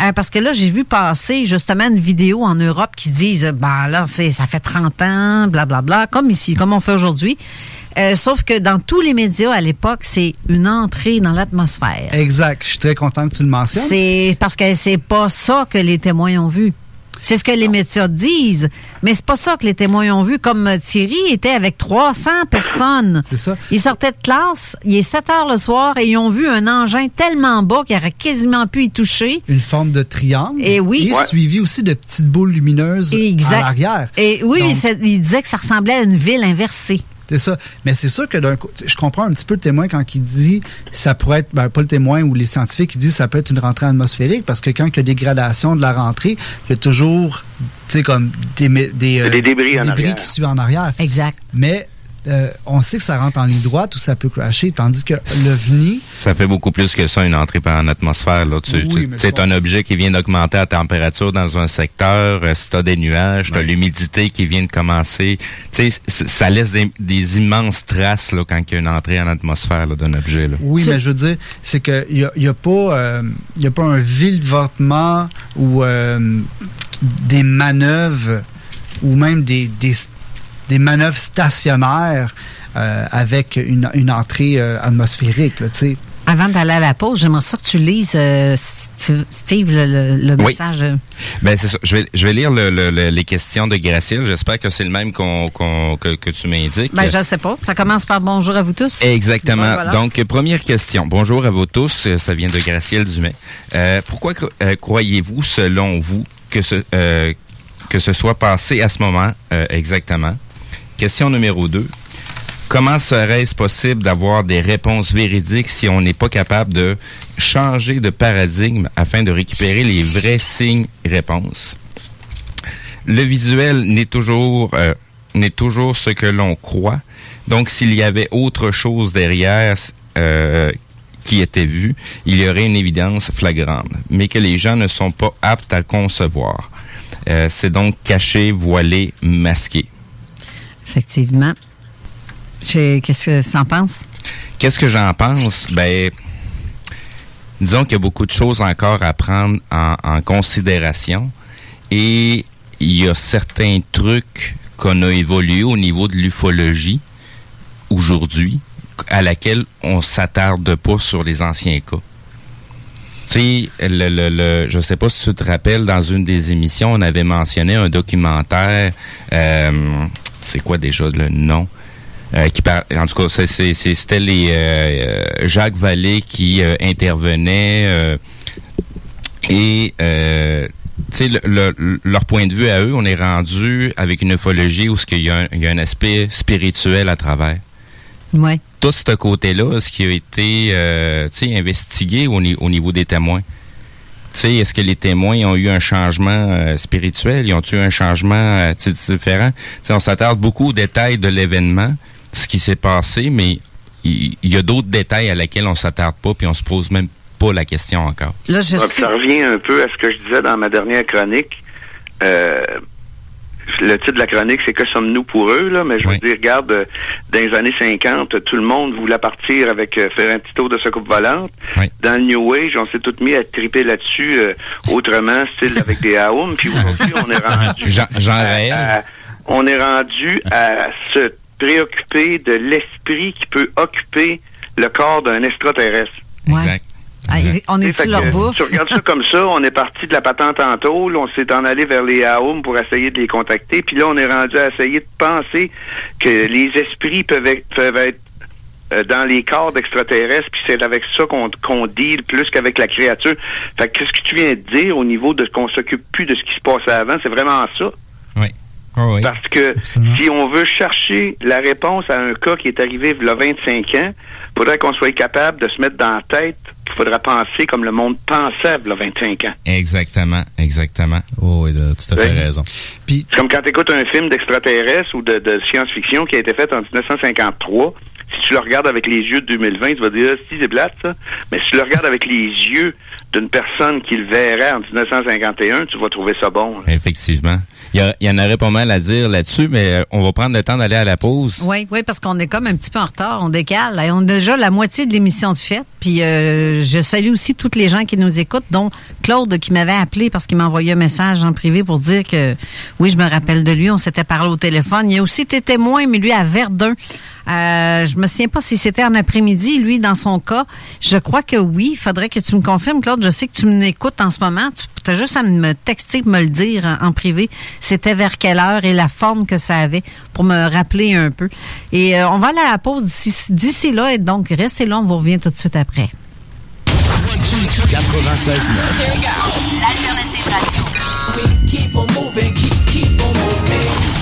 Speaker 4: euh, parce que là, j'ai vu passer justement une vidéo en Europe qui disent, ben là, ça fait 30 ans, blablabla, comme ici, comme on fait aujourd'hui. Euh, sauf que dans tous les médias à l'époque, c'est une entrée dans l'atmosphère.
Speaker 6: Exact. Je suis très content que tu le mentionnes.
Speaker 4: C'est parce que c'est pas ça que les témoins ont vu. C'est ce que les médias disent, mais c'est pas ça que les témoins ont vu. Comme euh, Thierry était avec 300 personnes.
Speaker 6: C'est ça.
Speaker 4: Ils sortaient de classe, il est 7 heures le soir et ils ont vu un engin tellement bas qu'il aurait quasiment pu y toucher.
Speaker 6: Une forme de triangle.
Speaker 4: Et oui.
Speaker 6: Et
Speaker 4: Ouais.
Speaker 6: suivi aussi de petites boules lumineuses
Speaker 4: Exact.
Speaker 6: à l'arrière.
Speaker 4: Et oui,
Speaker 6: Donc,
Speaker 4: mais c'est- il disait que ça ressemblait à une ville inversée.
Speaker 6: C'est ça. Mais c'est sûr que d'un coup, je comprends un petit peu le témoin quand il dit ça pourrait être, ben, pas le témoin ou les scientifiques qui disent ça peut être une rentrée atmosphérique parce que quand il y a des gradations de la rentrée, il y a toujours, tu sais, comme des, des, euh,
Speaker 8: Des débris en arrière.
Speaker 6: qui suivent en arrière.
Speaker 4: Exact.
Speaker 6: Mais euh, on sait que ça rentre en ligne droite ou ça peut crasher, tandis que l'OVNI,
Speaker 5: Ça fait beaucoup plus que ça, une entrée par en atmosphère. Là. Tu,
Speaker 6: Oui,
Speaker 5: tu-
Speaker 6: mais
Speaker 5: c'est un objet qui vient d'augmenter la température dans un secteur. euh, si tu as des nuages, tu as l'humidité qui vient de commencer. Tu sais, ça laisse des, des immenses traces là, quand il y a une entrée en atmosphère là, d'un objet. Là.
Speaker 6: Oui, mais je veux dire, c'est qu'il n'y a, y a, pas, euh, y a pas un virevoltement ou euh, des manœuvres ou même des, des, des manœuvres stationnaires euh, avec une, une entrée euh, atmosphérique, là, tu sais.
Speaker 4: Avant d'aller à la pause, j'aimerais ça que tu lises, euh, Steve, le,
Speaker 5: Oui.
Speaker 4: message. euh,
Speaker 5: Ben c'est ça. Je vais, je vais lire le- le- le- les questions de Gracielle. J'espère que c'est le même qu'on, qu'on- que, que tu m'indiques.
Speaker 4: Ben, je sais pas. Ça commence par bonjour à vous tous.
Speaker 5: Exactement.
Speaker 4: Voilà.
Speaker 5: Donc, première question. Bonjour à vous tous. Ça vient de Gracielle Dumais. Euh, pourquoi cro- euh, croyez-vous, selon vous, que ce, euh, que que ce soit passé à ce moment euh, exactement? Question numéro 2. Comment serait-ce possible d'avoir des réponses véridiques si on n'est pas capable de changer de paradigme afin de récupérer les vrais signes réponses? Le visuel n'est toujours euh, n'est toujours ce que l'on croit. Donc, s'il y avait autre chose derrière euh, qui était vu, il y aurait une évidence flagrante, mais que les gens ne sont pas aptes à concevoir. Euh, C'est donc caché, voilé, masqué.
Speaker 4: Effectivement. Qu'est-ce que tu en penses?
Speaker 5: Qu'est-ce que j'en pense? Ben, disons qu'il y a beaucoup de choses encore à prendre en, considération et il y a certains trucs qu'on a évolué au niveau de l'ufologie aujourd'hui à laquelle on s'attarde pas sur les anciens cas. Tu sais, le, le, le- je sais pas si tu te rappelles, dans une des émissions, on avait mentionné un documentaire, euh, c'est quoi déjà le nom? Euh, qui par- en tout cas, c'était les euh, euh, Jacques Vallée qui euh, intervenait et le- le- leur point de vue à eux, on est rendu avec une ufologie où ce qu'il y, a un- il y a un aspect spirituel à travers.
Speaker 4: Ouais.
Speaker 5: Tout ce côté-là, ce qui a été investigué au, ni- au niveau des témoins. Tu sais, est-ce que les témoins ont eu un changement euh, spirituel? Ils ont eu un changement euh, tu sais, différent? Tu sais, on s'attarde beaucoup aux détails de l'événement, ce qui s'est passé, mais il y, a d'autres détails à lesquels on s'attarde pas, puis on se pose même pas la question encore.
Speaker 4: Là, je
Speaker 8: ça revient un peu à ce que je disais dans ma dernière chronique. Euh, le titre de la chronique, c'est Que sommes-nous pour eux? Là, mais je veux dire, regarde, euh, dans les années 50, tout le monde voulait partir avec euh, faire un petit tour de soucoupe volante. Dans le New Age, on s'est tous mis à triper là-dessus euh, autrement, style avec des Aoum. Puis aujourd'hui, on est rendu.
Speaker 5: Jean, Jean
Speaker 8: à-
Speaker 5: Raël.
Speaker 8: à- on est rendu à se préoccuper de l'esprit qui peut occuper le corps d'un extraterrestre.
Speaker 5: Exact.
Speaker 4: Ah, on est sur leur
Speaker 8: que,
Speaker 4: bouffe.
Speaker 8: Tu regardes ça comme ça, on est parti de la patente en tôle, on s'est en allé vers les AOM pour essayer de les contacter, puis là, on est rendu à essayer de penser que les esprits peuvent être, peuvent être euh, dans les corps d'extraterrestres, puis c'est avec ça qu'on qu'on deal plus qu'avec la créature. Fait que ce que tu viens de dire au niveau de qu'on s'occupe plus de ce qui se passait avant, c'est vraiment ça? Parce que si on veut chercher la réponse à un cas qui est arrivé il y a 25 ans, il faudrait qu'on soit capable de se mettre dans la tête qu'il faudra penser comme le monde pensait il y a 25 ans.
Speaker 5: Exactement, exactement.
Speaker 7: Oh, oui, tu as fait raison.
Speaker 8: C'est comme quand tu écoutes un film d'extraterrestre ou de, de science-fiction qui a été fait en 1953. Si tu le regardes avec les yeux de 2020, tu vas dire, Ah, si c'est plate, ça. Mais si tu le regardes avec les yeux d'une personne qui le verrait en 1951, tu vas trouver ça bon. là.
Speaker 5: Effectivement. Il y, en aurait pas mal à dire là-dessus, mais euh, on va prendre le temps d'aller à la pause.
Speaker 4: Oui, oui, parce qu'on est comme un petit peu en retard, on décale. Et on a déjà la moitié de l'émission de fête. Puis euh, je salue aussi toutes les gens qui nous écoutent, dont Claude qui m'avait appelé parce qu'il m'a envoyé un message en privé pour dire que oui, je me rappelle de lui, on s'était parlé au téléphone. Il y a aussi été témoin, mais lui à Verdun. Euh, je me souviens pas si c'était en après-midi, lui, dans son cas. Je crois que oui. Il faudrait que tu me confirmes, Claude. Je sais que tu m'écoutes en ce moment. Tu as juste à me texter, me le dire en, privé. C'était vers quelle heure et la forme que ça avait pour me rappeler un peu. Et euh, on va aller à la pause d'ici là. Et donc, restez là. On vous revient tout de suite après.
Speaker 12: 96
Speaker 13: L'alternative radio.
Speaker 12: Keep on moving, keep, keep on moving.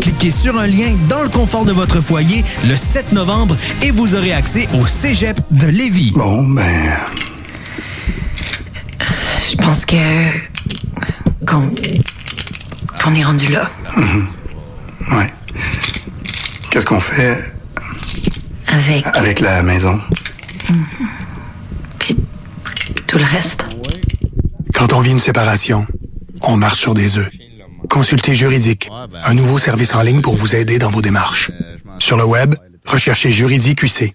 Speaker 14: cliquer sur un lien dans le confort de votre foyer le 7 novembre et vous aurez accès au Cégep de Lévis.
Speaker 9: Bon, ben...
Speaker 11: Je pense que. qu'on. qu'on est rendu là.
Speaker 9: Mhm. Ouais. Qu'est-ce qu'on fait
Speaker 11: Avec
Speaker 9: avec la maison?
Speaker 11: tout le reste.
Speaker 9: Quand on vit une séparation, on marche sur des œufs. Consultez Juridique, un nouveau service en ligne pour vous aider dans vos démarches. Sur le web, recherchez Juridique UC.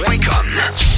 Speaker 9: Welcome.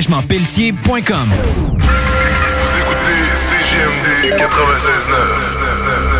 Speaker 14: déneigementpelletier.com.
Speaker 15: Vous écoutez CGMD 96.9.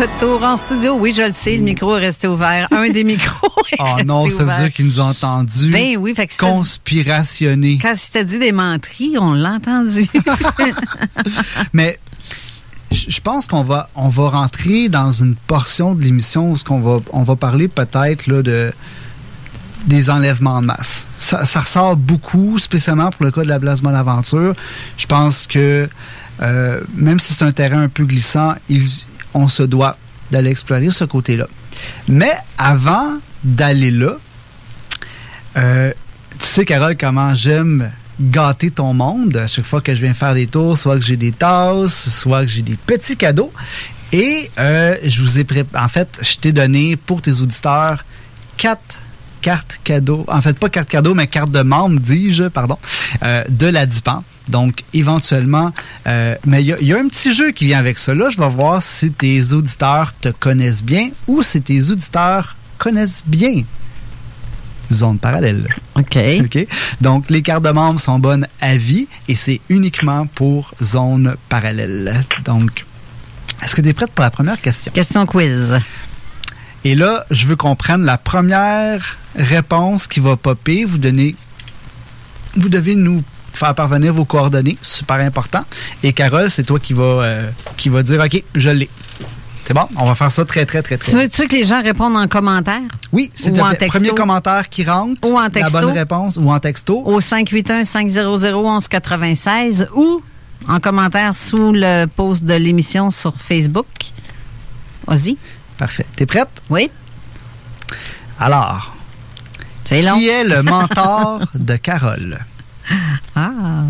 Speaker 4: Retour en studio. Oui, je le sais, le micro est resté ouvert. Un des micros est
Speaker 6: Oh
Speaker 4: resté
Speaker 6: non, ça veut dire qu'ils nous ont entendus.
Speaker 4: Ben oui, fait que
Speaker 6: Conspirationner.
Speaker 4: Quand c'était dit des menteries, on l'a entendu.
Speaker 6: Mais je pense qu'on va on va rentrer dans une portion de l'émission où ce qu'on va on va parler peut-être là de des enlèvements de masse. Ça, ça ressort beaucoup, spécialement pour le cas de la place Bonaventure. Je pense que euh, même si c'est un terrain un peu glissant, il- on se doit d'aller explorer ce côté-là. Mais avant d'aller là, euh, tu sais, Carole, comment j'aime gâter ton monde à chaque fois que je viens faire des tours, soit que j'ai des tasses, soit que j'ai des petits cadeaux. Et euh, je vous ai préparé, en fait, je t'ai donné pour tes auditeurs quatre cartes cadeaux, en fait pas cartes cadeaux, mais cartes de membres, dis-je, pardon, euh, de la DIPAN. Donc, éventuellement, euh, mais il y, a- il y a un petit jeu qui vient avec ça. Là, je vais voir si tes auditeurs te connaissent bien ou si tes auditeurs connaissent bien zone parallèle.
Speaker 4: OK.
Speaker 6: OK? Donc, les cartes de membres sont bonnes à vie et c'est uniquement pour zone parallèle. Donc, est-ce que tu es prête pour la première question?
Speaker 4: Question quiz.
Speaker 6: Et là, je veux qu'on prenne la première réponse qui va popper. Vous donnez, vous devez nous faire parvenir vos coordonnées, super important. Et Carole, c'est toi qui va, euh, qui va dire, OK, je l'ai. C'est bon? On va faire ça très, très, très, très
Speaker 4: Tu veux, tu veux que les gens répondent en commentaire?
Speaker 6: Oui, plaît.
Speaker 4: texto?
Speaker 6: Premier commentaire qui rentre.
Speaker 4: Ou en texto?
Speaker 6: La bonne réponse. Ou en texto.
Speaker 4: Au 581-500-1196 ou en commentaire sous le post de l'émission sur Facebook. Vas-y.
Speaker 6: Parfait. T'es prête?
Speaker 4: Oui.
Speaker 6: Alors,
Speaker 4: long.
Speaker 6: qui est le mentor de Carole?
Speaker 4: Ah.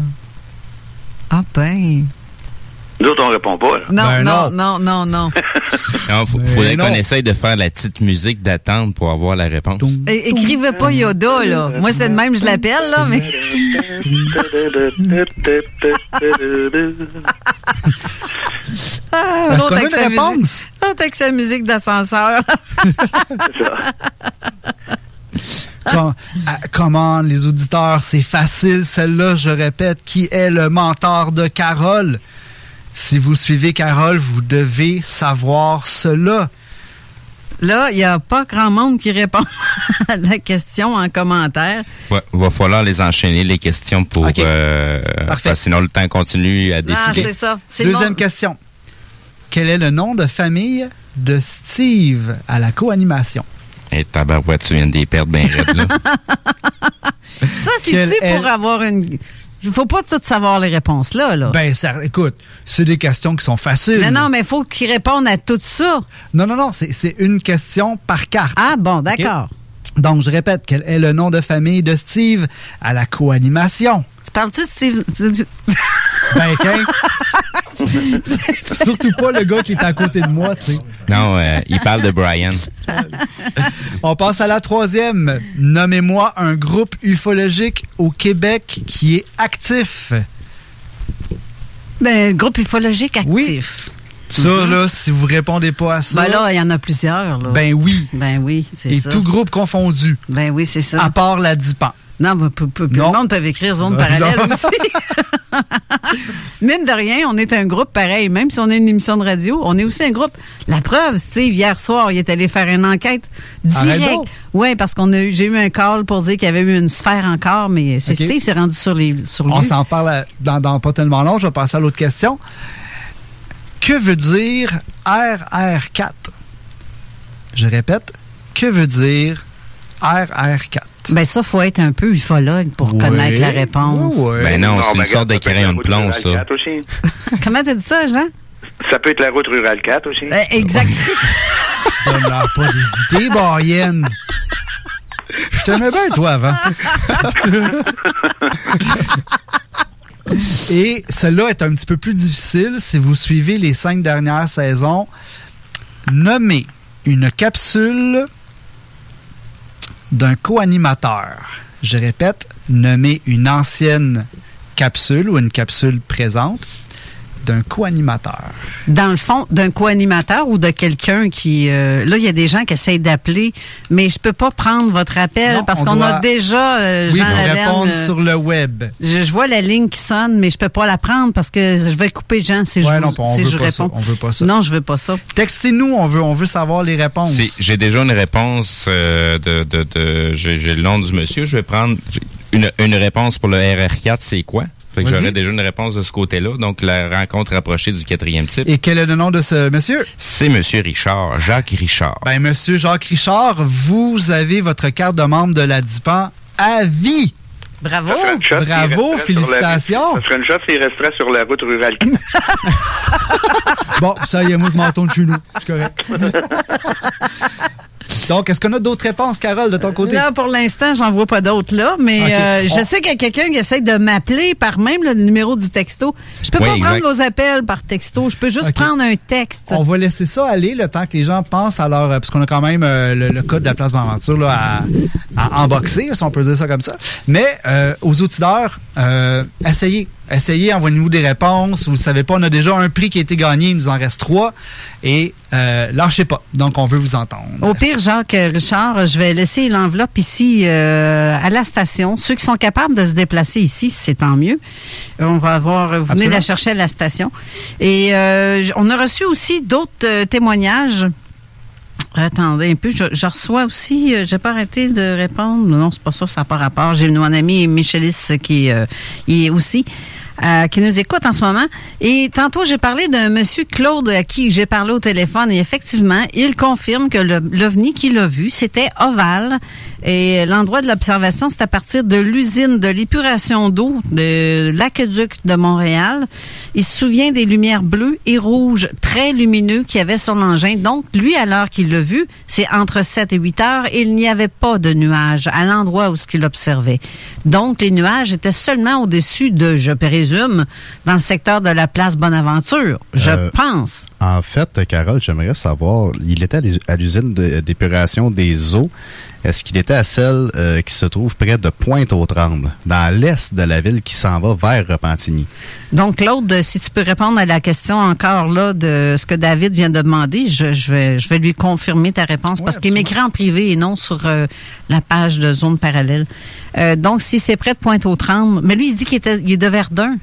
Speaker 4: Ah ben.
Speaker 8: Nous autres, on répond pas. là.
Speaker 4: Non,
Speaker 6: Ben
Speaker 4: non, non, non, non.
Speaker 5: Non, faut-
Speaker 6: Mais
Speaker 5: faudrait
Speaker 6: non.
Speaker 5: qu'on essaye de faire la petite musique d'attente pour avoir la réponse.
Speaker 4: É- Écrivez pas Yoda, là. Moi, c'est de même, je l'appelle, là, mais. Ah,
Speaker 6: Est-ce
Speaker 4: l'autre
Speaker 6: qu'on a
Speaker 4: avec
Speaker 6: une
Speaker 4: sa
Speaker 6: réponse?
Speaker 4: musique- L'autre avec sa musique d'ascenseur.
Speaker 6: Ah, comment les auditeurs, c'est facile celle-là, je répète, qui est le mentor de Carole? Si vous suivez Carole, vous devez savoir cela.
Speaker 4: Là, il n'y a pas grand monde qui répond à la question en commentaire.
Speaker 5: Ouais, il va falloir les enchaîner, les questions, pour... Euh,
Speaker 6: Parfait.
Speaker 5: parce que sinon, le temps continue à défiler.
Speaker 4: Ah, c'est ça.
Speaker 6: Deuxième
Speaker 4: monde-
Speaker 6: question. Quel est le nom de famille de Steve à la co-animation?
Speaker 5: Et tabarouette, tu viens de les perdre bien là.
Speaker 4: Ça, c'est-tu
Speaker 6: est-
Speaker 4: pour avoir une. Il faut pas tout savoir les réponses là, là.
Speaker 6: Ben, ça, écoute, c'est des questions qui sont faciles.
Speaker 4: mais non, mais il faut qu'ils répondent à tout ça.
Speaker 6: Non, non, non, c'est c'est une question par carte.
Speaker 4: Ah bon, d'accord.
Speaker 6: Donc, je répète, quel est le nom de famille de Steve à la co-animation?
Speaker 4: Tu parles-tu de Steve?
Speaker 6: Ben. Surtout pas le gars qui est à côté de moi, tu sais.
Speaker 5: Non, euh, il parle de Brian.
Speaker 6: On passe à la troisième. Nommez-moi un groupe ufologique au Québec qui est actif.
Speaker 4: Ben, groupe ufologique actif.
Speaker 6: Ça, là, si vous répondez pas à ça.
Speaker 4: Ben là, il y en a plusieurs. Là.
Speaker 6: Ben oui.
Speaker 4: Ben oui, c'est
Speaker 6: Et tout groupe confondu.
Speaker 4: Ben oui, c'est ça.
Speaker 6: À part la DIPAN.
Speaker 4: Non, mais peu- peu- tout le monde peut écrire zone parallèle
Speaker 6: non.
Speaker 4: aussi. Mine de rien, on est un groupe pareil. Même si on a une émission de radio, on est aussi un groupe. La preuve, Steve, hier soir, il est allé faire une enquête
Speaker 6: donc.
Speaker 4: Oui, parce qu'on a eu, j'ai eu un call pour dire qu'il y avait eu une sphère encore, mais c'est
Speaker 6: Ok.
Speaker 4: Steve s'est rendu sur les, sur
Speaker 6: On s'en parle à- dans, dans pas tellement long. Je vais passer à l'autre question. Que veut dire RR4? Je répète, que veut dire RR4?
Speaker 4: Ben ça, faut être un peu ufologue pour
Speaker 6: Ouais.
Speaker 4: connaître la réponse.
Speaker 6: Ouais.
Speaker 5: Ben non, c'est une sorte de crayon de plomb, ça.
Speaker 8: 4 aussi.
Speaker 4: Comment t'as dit ça, Jean?
Speaker 8: Ça peut être la route rurale 4 aussi.
Speaker 4: Euh, exact.
Speaker 6: Donne-leur pas d'hésiter, Barrienne. Je t'aimais bien, toi, avant. Et celle-là est un petit peu plus difficile si vous suivez les cinq dernières saisons. Nommez une capsule d'un co-animateur. Je répète, nommez une ancienne capsule ou une capsule présente d'un co-animateur.
Speaker 4: Dans le fond, d'un co-animateur ou de quelqu'un qui... euh, là, il y a des gens qui essayent d'appeler, mais je peux pas prendre votre appel
Speaker 6: Non,
Speaker 4: parce
Speaker 6: on
Speaker 4: qu'on
Speaker 6: doit-
Speaker 4: a déjà euh,
Speaker 6: oui,
Speaker 4: Jean
Speaker 6: faut
Speaker 4: Laverne,
Speaker 6: répondre
Speaker 4: euh,
Speaker 6: sur le web.
Speaker 4: Je, je vois la ligne qui sonne, mais je peux pas la prendre parce que je vais couper Jean si
Speaker 6: Ouais,
Speaker 4: je,
Speaker 6: non, on
Speaker 4: si
Speaker 6: veut
Speaker 4: je
Speaker 6: pas
Speaker 4: réponds.
Speaker 6: ça, on veut pas ça.
Speaker 4: Non, je veux pas ça.
Speaker 6: Textez-nous, on veut, on veut savoir les réponses.
Speaker 5: J'ai déjà une réponse euh, de, de, de j'ai le nom du monsieur. Je vais prendre une réponse pour le RR4, c'est quoi? Fait que j'aurais déjà une réponse de ce côté-là. Donc, la rencontre rapprochée du quatrième type.
Speaker 6: Et quel est le nom de ce monsieur?
Speaker 5: C'est Monsieur Richard, Jacques Richard.
Speaker 6: Ben, monsieur Jacques Richard, vous avez votre carte de membre de la DIPAN à vie.
Speaker 4: Bravo.
Speaker 6: Bravo, félicitations.
Speaker 8: Ça serait une s'il resterait sur la route rurale 4.
Speaker 6: Bon, ça y est, moi, je m'en tourne chez nous. C'est correct. Donc, est-ce qu'on a d'autres réponses, Carole, de ton côté?
Speaker 4: Là, pour l'instant, j'en vois pas d'autres là, mais euh, je
Speaker 6: On-
Speaker 4: sais qu'il y a quelqu'un qui essaie de m'appeler par même le numéro du texto. Je peux
Speaker 6: Oui,
Speaker 4: pas prendre vos appels par texto, je peux juste prendre un texte.
Speaker 6: On va laisser ça aller le temps que les gens pensent à leur... Parce qu'on a quand même euh, le, le code de la place Bonaventure là, à, à unboxer, si on peut dire ça comme ça. Mais euh, aux euh, essayez. Essayez, envoyez-nous des réponses. Vous ne savez pas, on a déjà un prix qui a été gagné. Il nous en reste trois. Et euh, lâchez pas. Donc, on veut vous entendre.
Speaker 4: Au pire, Jacques euh, Richard, je vais laisser l'enveloppe ici euh, à la station. Ceux qui sont capables de se déplacer ici, c'est tant mieux. On va avoir, vous venez
Speaker 6: Absolument.
Speaker 4: la chercher à la station. Et euh, on a reçu aussi d'autres témoignages. Attendez un peu, je, je reçois aussi, euh, j'ai pas arrêté de répondre. Non, c'est pas ça, ça n'a pas rapport. J'ai mon ami Michelis qui euh, il est aussi. euh, qui nous écoute en ce moment. Et tantôt, j'ai parlé d'un monsieur Claude à qui j'ai parlé au téléphone et effectivement, il confirme que l'OVNI qu'il a vu, c'était ovale. Et l'endroit de l'observation, c'est à partir de l'usine de l'épuration d'eau de l'aqueduc de Montréal. Il se souvient des lumières bleues et rouges très lumineux qu'il y avait sur l'engin. Donc, lui, à l'heure qu'il l'a vu, c'est entre 7 et 8 heures il n'y avait pas de nuages à l'endroit où ce qu'il observait. Donc, les nuages étaient seulement au-dessus de, je présume, dans le secteur de la place Bonaventure. Je
Speaker 7: Euh,
Speaker 4: pense.
Speaker 7: En fait, Carole, j'aimerais savoir, il était à l'us- à l'usine d'épuration des eaux. Est-ce qu'il était à celle euh, qui se trouve près de Pointe-aux-Trembles, dans l'est de la ville qui s'en va vers Repentigny?
Speaker 4: Donc, Claude, si tu peux répondre à la question encore là de ce que David vient de demander, je, je vais, je vais lui confirmer ta réponse parce qu'il m'écrit en privé et non sur euh, la page de Zone Parallèle. Euh, donc, si c'est près de Pointe-aux-Trembles, mais lui, il dit qu'il était, il est de Verdun.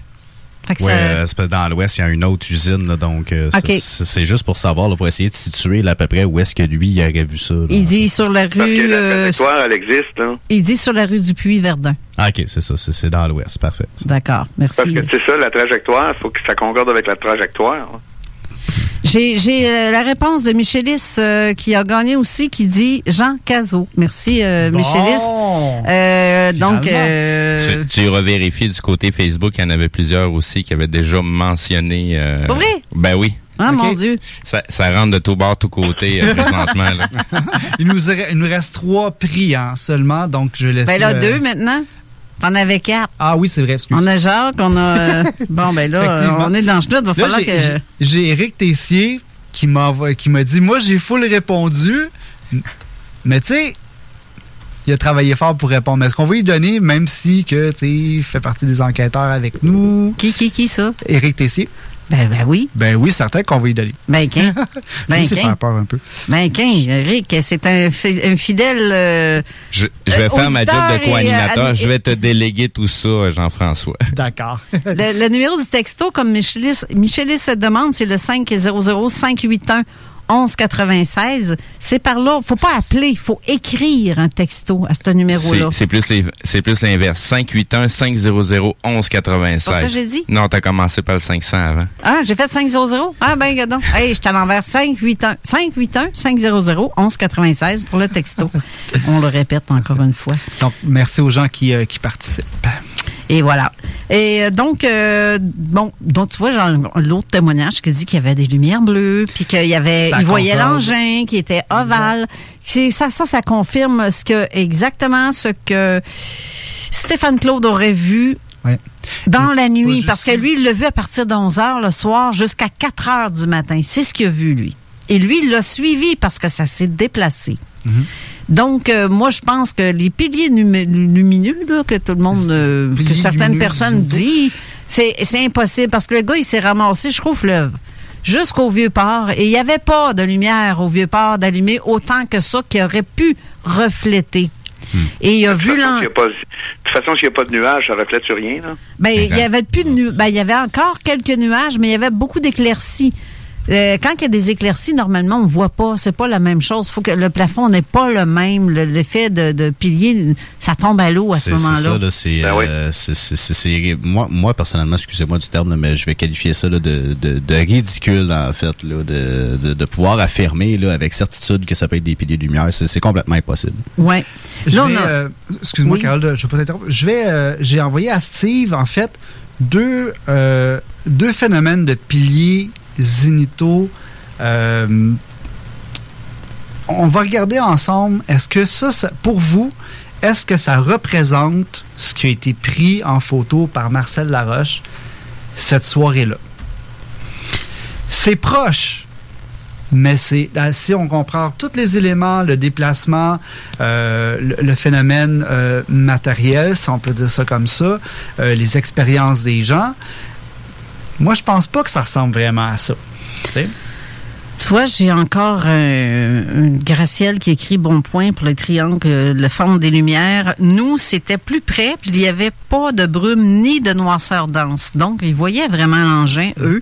Speaker 7: Oui,
Speaker 4: ça-
Speaker 7: c'est parce que dans l'ouest, il y a une autre usine, là, donc euh, c'est- juste pour savoir, là, pour essayer de situer là, à peu près où est-ce que lui, il aurait vu ça. là.
Speaker 4: il dit sur la
Speaker 8: Parce que
Speaker 4: rue,
Speaker 8: la
Speaker 4: euh,
Speaker 8: trajectoire, elle existe. Hein.
Speaker 4: il dit sur la rue du Puy, Verdun.
Speaker 7: Ah, OK, c'est ça, c'est c'est dans l'ouest, parfait.
Speaker 4: D'accord, merci.
Speaker 8: Parce que c'est ça, la trajectoire, il faut que ça concorde avec la trajectoire.
Speaker 4: J'ai euh, la réponse de Michelis euh, qui a gagné aussi, qui dit Jean Cazot. Merci, euh,
Speaker 6: Bon.
Speaker 4: Michelis. Euh, donc, euh,
Speaker 5: Tu, tu revérifies du côté Facebook, il y en avait plusieurs aussi qui avaient déjà mentionné. euh,
Speaker 4: Pour vrai?
Speaker 5: Ben oui.
Speaker 4: Ah, mon Dieu.
Speaker 5: Ça, ça rentre de tout bord, tout côté euh, présentement. là.
Speaker 6: il, nous, re- il nous reste trois prix hein, seulement, donc je laisse.
Speaker 4: Ben là,
Speaker 6: euh,
Speaker 4: deux maintenant. T'en avais quatre.
Speaker 6: Ah oui, c'est vrai. excuse.
Speaker 4: On a Jacques, on a. euh, bon, ben là, on est dans le. Il va
Speaker 6: Là,
Speaker 4: falloir
Speaker 6: j'ai-
Speaker 4: que.
Speaker 6: j'ai- J'ai Eric Tessier qui m'a qui m'a dit Moi, j'ai full répondu. Mais tu sais, il a travaillé fort pour répondre. Mais est-ce qu'on va lui donner, même si que, tu sais, il fait partie des enquêteurs avec nous?
Speaker 4: Qui, qui, qui, ça?
Speaker 6: Eric Tessier.
Speaker 4: Ben, ben oui.
Speaker 6: Ben oui, certain qu'on va lui donner.
Speaker 4: Ben, qu'un. Ben,
Speaker 6: Lui, faire peur un peu.
Speaker 4: Ben, qu'un. Eric, c'est un, fi- un fidèle. euh,
Speaker 5: Je, je vais
Speaker 4: Euh,
Speaker 5: faire ma job de
Speaker 4: et,
Speaker 5: co-animateur.
Speaker 4: euh,
Speaker 5: Je vais te déléguer tout ça, euh, Jean-François.
Speaker 6: D'accord.
Speaker 4: le, le numéro du texto, comme Michelis, Michelis se demande, c'est le 500-581. 1196, c'est par là. Faut pas appeler, faut écrire un texto à ce numéro-là.
Speaker 5: c'est plus les- c'est plus l'inverse. 581 500 1196.
Speaker 4: C'est ça que j'ai dit?
Speaker 5: Non, t'as commencé par le 500 avant.
Speaker 4: Ah, j'ai fait 500. Ah, ben, gadon. Hey, je suis à l'envers. 581 581 500 1196 pour le texto. On le répète encore une fois.
Speaker 6: Donc, merci aux gens qui, euh, qui participent.
Speaker 4: Et voilà. Et euh, donc, euh, bon, donc tu vois, genre, l'autre témoignage qui dit qu'il y avait des lumières bleues, puis qu'il y avait,
Speaker 6: Ça
Speaker 4: il voyait l'engin qui était ovale. C'est ça, ça, ça confirme ce que exactement ce que Stéphane Claude aurait vu
Speaker 6: Ouais.
Speaker 4: dans la nuit, parce que lui, il l'a vu à partir de 11 heures le soir jusqu'à 4 heures du matin. C'est ce qu'il a vu, lui. Et lui, il l'a suivi parce que ça s'est déplacé.
Speaker 6: Mhm.
Speaker 4: Donc, euh, moi, je pense que les piliers lumineux, là, que tout le monde, euh, que certaines
Speaker 6: lumineux
Speaker 4: personnes disent, c'est c'est impossible parce que le gars, il s'est ramassé, je trouve, fleuve jusqu'au Vieux-Port et il n'y avait pas de lumière au Vieux-Port d'allumer autant que ça qui aurait pu refléter. Et il a
Speaker 8: De
Speaker 4: vu
Speaker 8: toute façon,
Speaker 4: l'en-
Speaker 8: s'il y a pas- de toute façon, s'il n'y a pas de nuages, ça reflète sur rien. Là.
Speaker 4: Ben, il y avait plus de nu- ben, il y avait encore quelques nuages, mais il y avait beaucoup d'éclaircies. Euh, quand il y a des éclaircies, normalement, on ne voit pas. C'est pas la même chose. faut que le plafond n'est pas le même. Le- L'effet de, de pilier, ça tombe à l'eau à ce
Speaker 7: c'est ça,
Speaker 4: moment-là.
Speaker 7: là. C'est,
Speaker 8: Ben
Speaker 7: euh, c'est- moi, moi, personnellement, excusez-moi du terme, là, mais je vais qualifier ça là, de, de, de ridicule, en fait, là, de, de, de pouvoir affirmer là, avec certitude que ça peut être des piliers de lumière. C'est complètement impossible.
Speaker 4: Ouais.
Speaker 6: Je
Speaker 4: Là, on
Speaker 6: vais,
Speaker 4: a-
Speaker 6: euh, excuse-moi,
Speaker 4: Oui.
Speaker 6: Carole, je vais pas t'interrompre. Je vais, euh, j'ai envoyé à Steve, en fait, deux, euh, deux phénomènes de piliers zénithaux. Euh, on va regarder ensemble, est-ce que ça, pour vous, est-ce que ça représente ce qui a été pris en photo par Marcel Laroche cette soirée-là? C'est proche, mais c'est là, si on comprend tous les éléments, le déplacement, euh, le, le phénomène euh, matériel, si on peut dire ça comme ça, euh, les expériences des gens, moi je pense pas que ça ressemble vraiment à ça. Tu
Speaker 4: vois, j'ai encore euh, une Gracielle qui écrit Bon point pour le triangle, euh, le forme des lumières. Nous, c'était plus près, puis il n'y avait pas de brume ni de noirceur dense. Donc, ils voyaient vraiment l'engin, eux.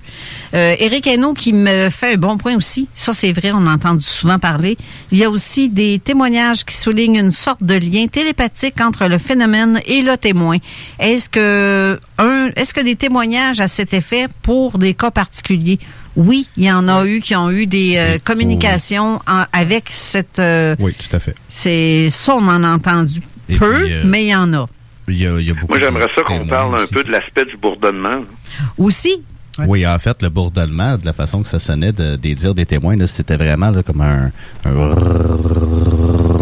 Speaker 4: Euh, Éric Hainaut qui me fait un bon point aussi. Ça, c'est vrai, on a entendu souvent parler. Il y a aussi des témoignages qui soulignent une sorte de lien télépathique entre le phénomène et le témoin. Est-ce que un, est-ce que des témoignages à cet effet pour des cas particuliers? Oui, il y en a eu qui ont eu des euh, communications en- avec cette. euh,
Speaker 7: Oui, tout à fait.
Speaker 4: c'est ça, on en a entendu
Speaker 7: Et
Speaker 4: peu,
Speaker 7: puis, euh,
Speaker 4: mais il y en a.
Speaker 7: Il y a, il y a beaucoup
Speaker 8: Moi, j'aimerais ça
Speaker 7: de
Speaker 8: qu'on parle un peu de l'aspect du bourdonnement.
Speaker 4: Aussi.
Speaker 7: Oui, en fait, le bourdonnement, de la façon que ça sonnait de- des dires des témoins, c'était vraiment là, comme un, un-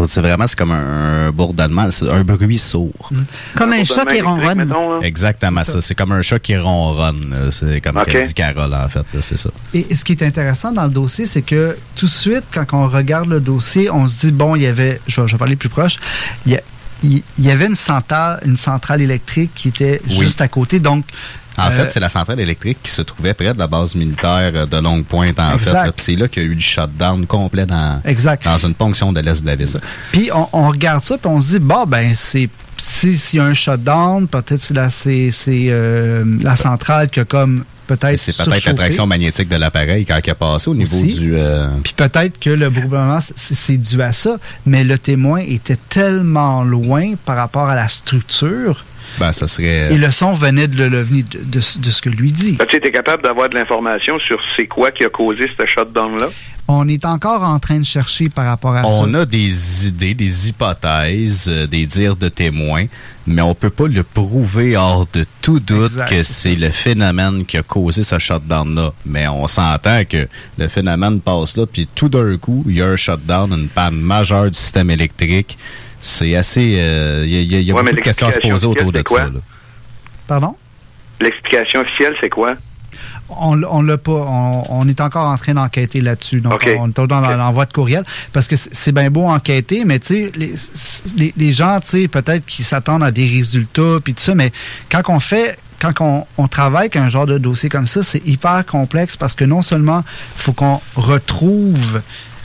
Speaker 7: c'est vraiment c'est comme un, bourdonnement, c'est un bruit sourd.
Speaker 4: Comme un chat qui ronronne.
Speaker 7: Exactement ça. C'est comme un chat qui ronronne. C'est comme
Speaker 6: Ok.
Speaker 7: qu'elle dit Carole, en fait. C'est ça.
Speaker 6: Et, et ce qui est intéressant dans le dossier, c'est que tout de suite, quand on regarde le dossier, on se dit, bon, il y avait, je vais, je vais parler plus proche, il y, a- il- il y avait une centrale, une centrale électrique qui était
Speaker 7: Oui.
Speaker 6: juste à côté. Donc,
Speaker 7: En
Speaker 6: euh,
Speaker 7: fait, c'est la centrale électrique qui se trouvait près de la base militaire de Longue Pointe, en
Speaker 6: Exact.
Speaker 7: fait. c'est là qu'il y a eu le shutdown complet dans,
Speaker 6: Exact.
Speaker 7: dans une ponction de l'Est de la ville.
Speaker 6: Puis on, on regarde ça, puis on se dit, bon, ben, c'est si- s'il y a un shutdown, peut-être c'est euh, la centrale qui a comme peut-être
Speaker 7: C'est peut-être l'attraction magnétique de l'appareil quand il a passé au niveau
Speaker 6: Aussi.
Speaker 7: du... euh,
Speaker 6: Puis peut-être que le bourdonnement, c'est c'est dû à ça, mais le témoin était tellement loin par rapport à la structure
Speaker 7: ben, ça serait...
Speaker 6: et le son venait de l'OVNI, de, de, de ce que lui dit.
Speaker 8: Tu étais capable d'avoir de l'information sur c'est quoi qui a causé ce shutdown-là?
Speaker 6: On est encore en train de chercher par rapport à ça.
Speaker 7: On a des idées, des hypothèses, euh, des dires de témoins, mais on peut pas le prouver hors de tout doute
Speaker 6: Exact,
Speaker 7: que
Speaker 6: c'est
Speaker 7: c'est le phénomène qui a causé ce shutdown-là. Mais on s'entend que le phénomène passe là, puis tout d'un coup, il y a un shutdown, une panne majeure du système électrique. C'est assez... euh, Il y a, il y a- il y a
Speaker 8: Ouais, mais
Speaker 7: beaucoup de questions à se poser autour de ça. là.
Speaker 6: Pardon?
Speaker 8: L'explication officielle, c'est quoi?
Speaker 6: On, on l'a pas. On, on est encore en train d'enquêter là-dessus. Donc, on est dans l'envoi de courriel. Parce que c'est c'est bien beau enquêter, mais tu sais, les, les, les gens, tu sais, peut-être qu'ils s'attendent à des résultats, puis tout ça, mais quand on fait. Quand on, on travaille avec un genre de dossier comme ça, c'est hyper complexe parce que non seulement il faut qu'on retrouve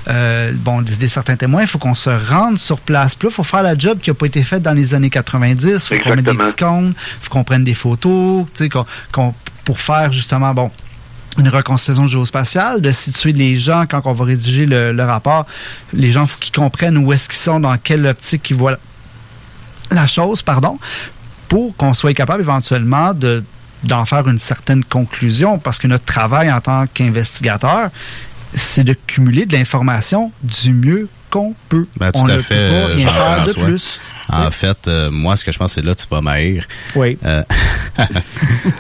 Speaker 6: euh, bon, des, des certains témoins, il faut qu'on se rende sur place. Puis là, il faut faire la job qui n'a pas été faite dans les années 90. Il faut qu'on mette des petits cônes, il faut qu'on prenne des photos, tu sais, pour faire justement, bon, une reconstitution géospatiale, de situer les gens quand on va rédiger le, le rapport. Les gens, il faut qu'ils comprennent où est-ce qu'ils sont, dans quelle optique ils voient la, la chose, pardon, pour qu'on soit capable éventuellement de d'en faire une certaine conclusion, parce que notre travail en tant qu'investigateur, c'est de cumuler de l'information du mieux qu'on peut.
Speaker 7: Ben, tout
Speaker 6: on ne
Speaker 7: fait,
Speaker 6: peut pas rien faire de plus.
Speaker 7: En fait, euh, moi, ce que je pense, c'est là tu vas m'haïr.
Speaker 6: Oui.
Speaker 7: Euh,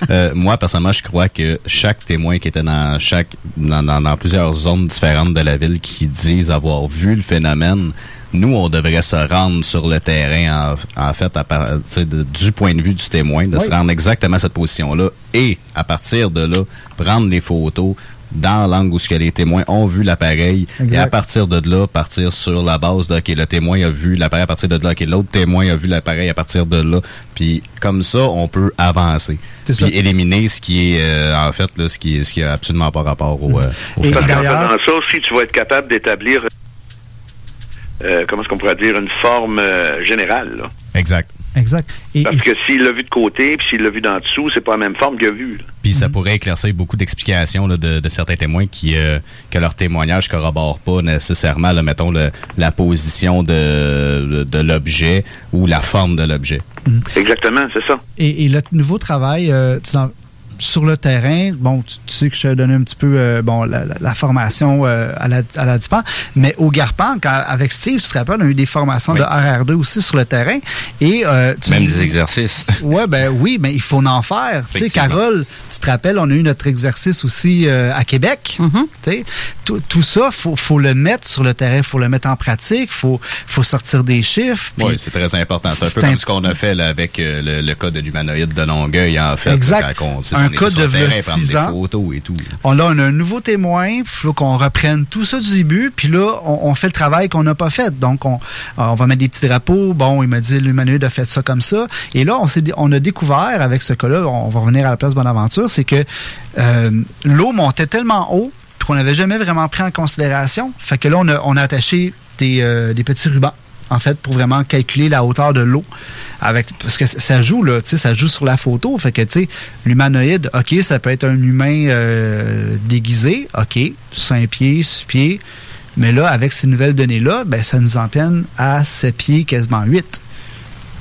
Speaker 7: euh, moi, personnellement, je crois que chaque témoin qui était dans chaque dans, dans- dans plusieurs zones différentes de la ville qui disent avoir vu le phénomène, nous, on devrait se rendre sur le terrain, en, en fait, à par- tu sais, de- du point de vue du témoin, de
Speaker 6: Oui.
Speaker 7: se rendre exactement à cette position-là et, à partir de là, prendre les photos dans l'angle où ce que les témoins ont vu l'appareil et à partir de là, partir sur la base de, OK, le témoin a vu l'appareil à partir de là, OK, l'autre témoin a vu l'appareil à partir de là. Puis comme ça, on peut avancer.
Speaker 6: C'est
Speaker 7: Puis
Speaker 6: ça.
Speaker 7: éliminer ce qui est, euh, en fait, là, ce qui est, ce qui a absolument pas rapport au, euh, au
Speaker 8: qu'en faisant ça aussi, tu vas être capable d'établir, euh, comment est-ce qu'on pourrait dire, une forme euh, générale. là.
Speaker 7: Exact.
Speaker 6: Exact. Et,
Speaker 8: Parce que s'il l'a vu de côté, puis s'il l'a vu d'en dessous, c'est pas la même forme qu'il a vu.
Speaker 7: Puis ça pourrait éclaircir beaucoup d'explications de, de certains témoins qui euh, que leur témoignage corrobore pas nécessairement, là, mettons, le- la position de, de, de l'objet ou la forme de l'objet.
Speaker 8: Exactement, c'est ça.
Speaker 6: Et, et le nouveau travail euh, tu sur le terrain, bon, tu, tu sais que je t'ai donné un petit peu euh, bon, la, la- la formation euh, à la, à la DIPAN, mais au Garpan, quand, avec Steve, tu te rappelles, on a eu des formations
Speaker 5: Oui.
Speaker 6: de RR2 aussi sur le terrain. Et, euh, tu-
Speaker 5: Même des exercices.
Speaker 6: Ouais, ben oui, mais il faut en faire. Tu sais. Carole, tu te rappelles, on a eu notre exercice aussi euh, à Québec. Tu sais, tout, tout ça, faut, faut le mettre sur le terrain, faut le mettre en pratique, faut, faut sortir des chiffres.
Speaker 7: Oui, c'est très important. C'est un peu comme ce qu'on a fait là, avec euh, le, le cas de l'humanoïde de Longueuil, en fait.
Speaker 6: Exact.
Speaker 7: là, quand on,
Speaker 6: Un
Speaker 7: on
Speaker 6: cas de
Speaker 7: terrain,
Speaker 6: ans.
Speaker 7: photos et tout.
Speaker 6: On a un, nouveau témoin, il faut qu'on reprenne tout ça du début, puis là, on, on fait le travail qu'on n'a pas fait. Donc, on, on va mettre des petits drapeaux. Bon, il m'a dit, l'humanoïde a fait ça comme ça. Et là, on, on a découvert avec ce cas-là, on va revenir à la place Bonaventure, c'est que euh, l'eau montait tellement haut qu'on n'avait jamais vraiment pris en considération. Fait que là, on a, on a attaché des, euh, des petits rubans en fait, pour vraiment calculer la hauteur de l'eau. Avec, parce que ça joue, là, tu sais, ça joue sur la photo. Fait que, tu sais, l'humanoïde, OK, ça peut être un humain euh, déguisé, OK, 5 pieds, 6 pieds. Mais là, avec ces nouvelles données-là, ben, ça nous emmène à 7 pieds, quasiment 8.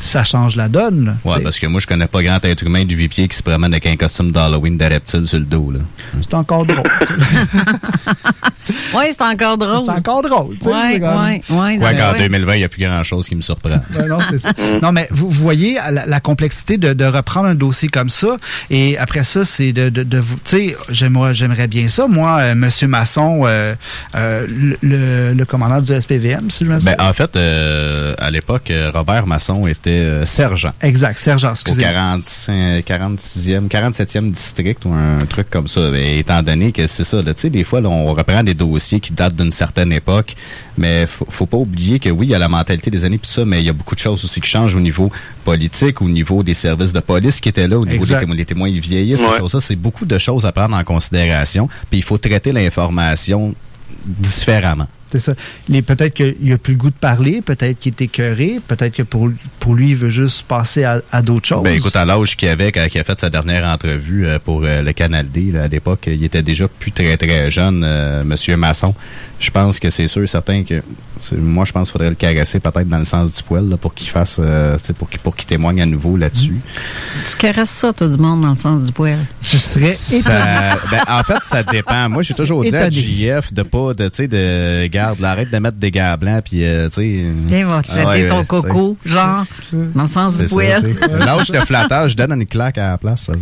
Speaker 6: Ça change la donne. sais.
Speaker 7: parce que moi, je connais pas grand être humain du 8 pieds qui se promène avec un costume d'Halloween de reptile sur le dos. Là.
Speaker 6: C'est encore drôle.
Speaker 4: Oui, c'est encore drôle.
Speaker 6: C'est encore drôle.
Speaker 4: Oui, oui, oui.
Speaker 7: Ouais, qu'en 2020, il n'y a plus grand-chose qui me surprend.
Speaker 6: Ouais, non, c'est ça. non, mais vous voyez la, la complexité de, de reprendre un dossier comme ça. Et après ça, c'est de, de, de vous. Tu sais, j'aimerais, j'aimerais bien ça. Moi, euh, Monsieur Masson, euh, euh, le, le- le commandant du SPVM, si je me
Speaker 7: Ben,
Speaker 6: souviens.
Speaker 7: en fait, euh, à l'époque, Robert Masson était euh, sergent.
Speaker 6: exact, sergent,
Speaker 7: Au
Speaker 6: excusez
Speaker 7: 45, 46e, 47e district ou un truc comme ça. Ben, étant donné que c'est ça, tu sais, des fois, là, on reprend des dossiers qui datent d'une certaine époque, mais faut, faut pas oublier que oui, il y a la mentalité des années puis ça, mais il y a beaucoup de choses aussi qui changent au niveau politique, au niveau des services de police qui étaient là, au niveau des témoins. Les témoins, ils vieillissent, ces choses-là. C'est beaucoup de choses à prendre en considération, puis il faut traiter l'information différemment.
Speaker 6: C'est ça. Les- Peut-être qu'il a plus le goût de parler, peut-être qu'il est écœuré, peut-être que pour, pour lui, il veut juste passer à, à d'autres choses.
Speaker 7: Ben écoute, à l'âge qu'il avait quand il a fait sa dernière entrevue euh, pour euh, le Canal D, là, à l'époque, il était déjà plus très très jeune, euh, Monsieur Masson. Je pense que c'est sûr et certain que c'est- moi je pense qu'il faudrait le caresser peut-être dans le sens du poil là, pour qu'il fasse euh, tu sais, pour qu'il pour qu'il témoigne à nouveau là-dessus.
Speaker 4: Tu caresses ça, toi, du monde, dans le sens du poil.
Speaker 6: Tu serais
Speaker 7: Ça- ben, en fait, ça dépend. Moi, j'ai toujours dit à. JF de pas, de, tu sais, de, garde, là, arrête de mettre des gants blancs, puis, euh, tu sais.
Speaker 4: Viens, va te flatter
Speaker 7: ouais,
Speaker 4: ton
Speaker 7: euh,
Speaker 4: coco, genre, dans le sens du poil.
Speaker 7: Lâche le flattage, je donne une claque à la place. ça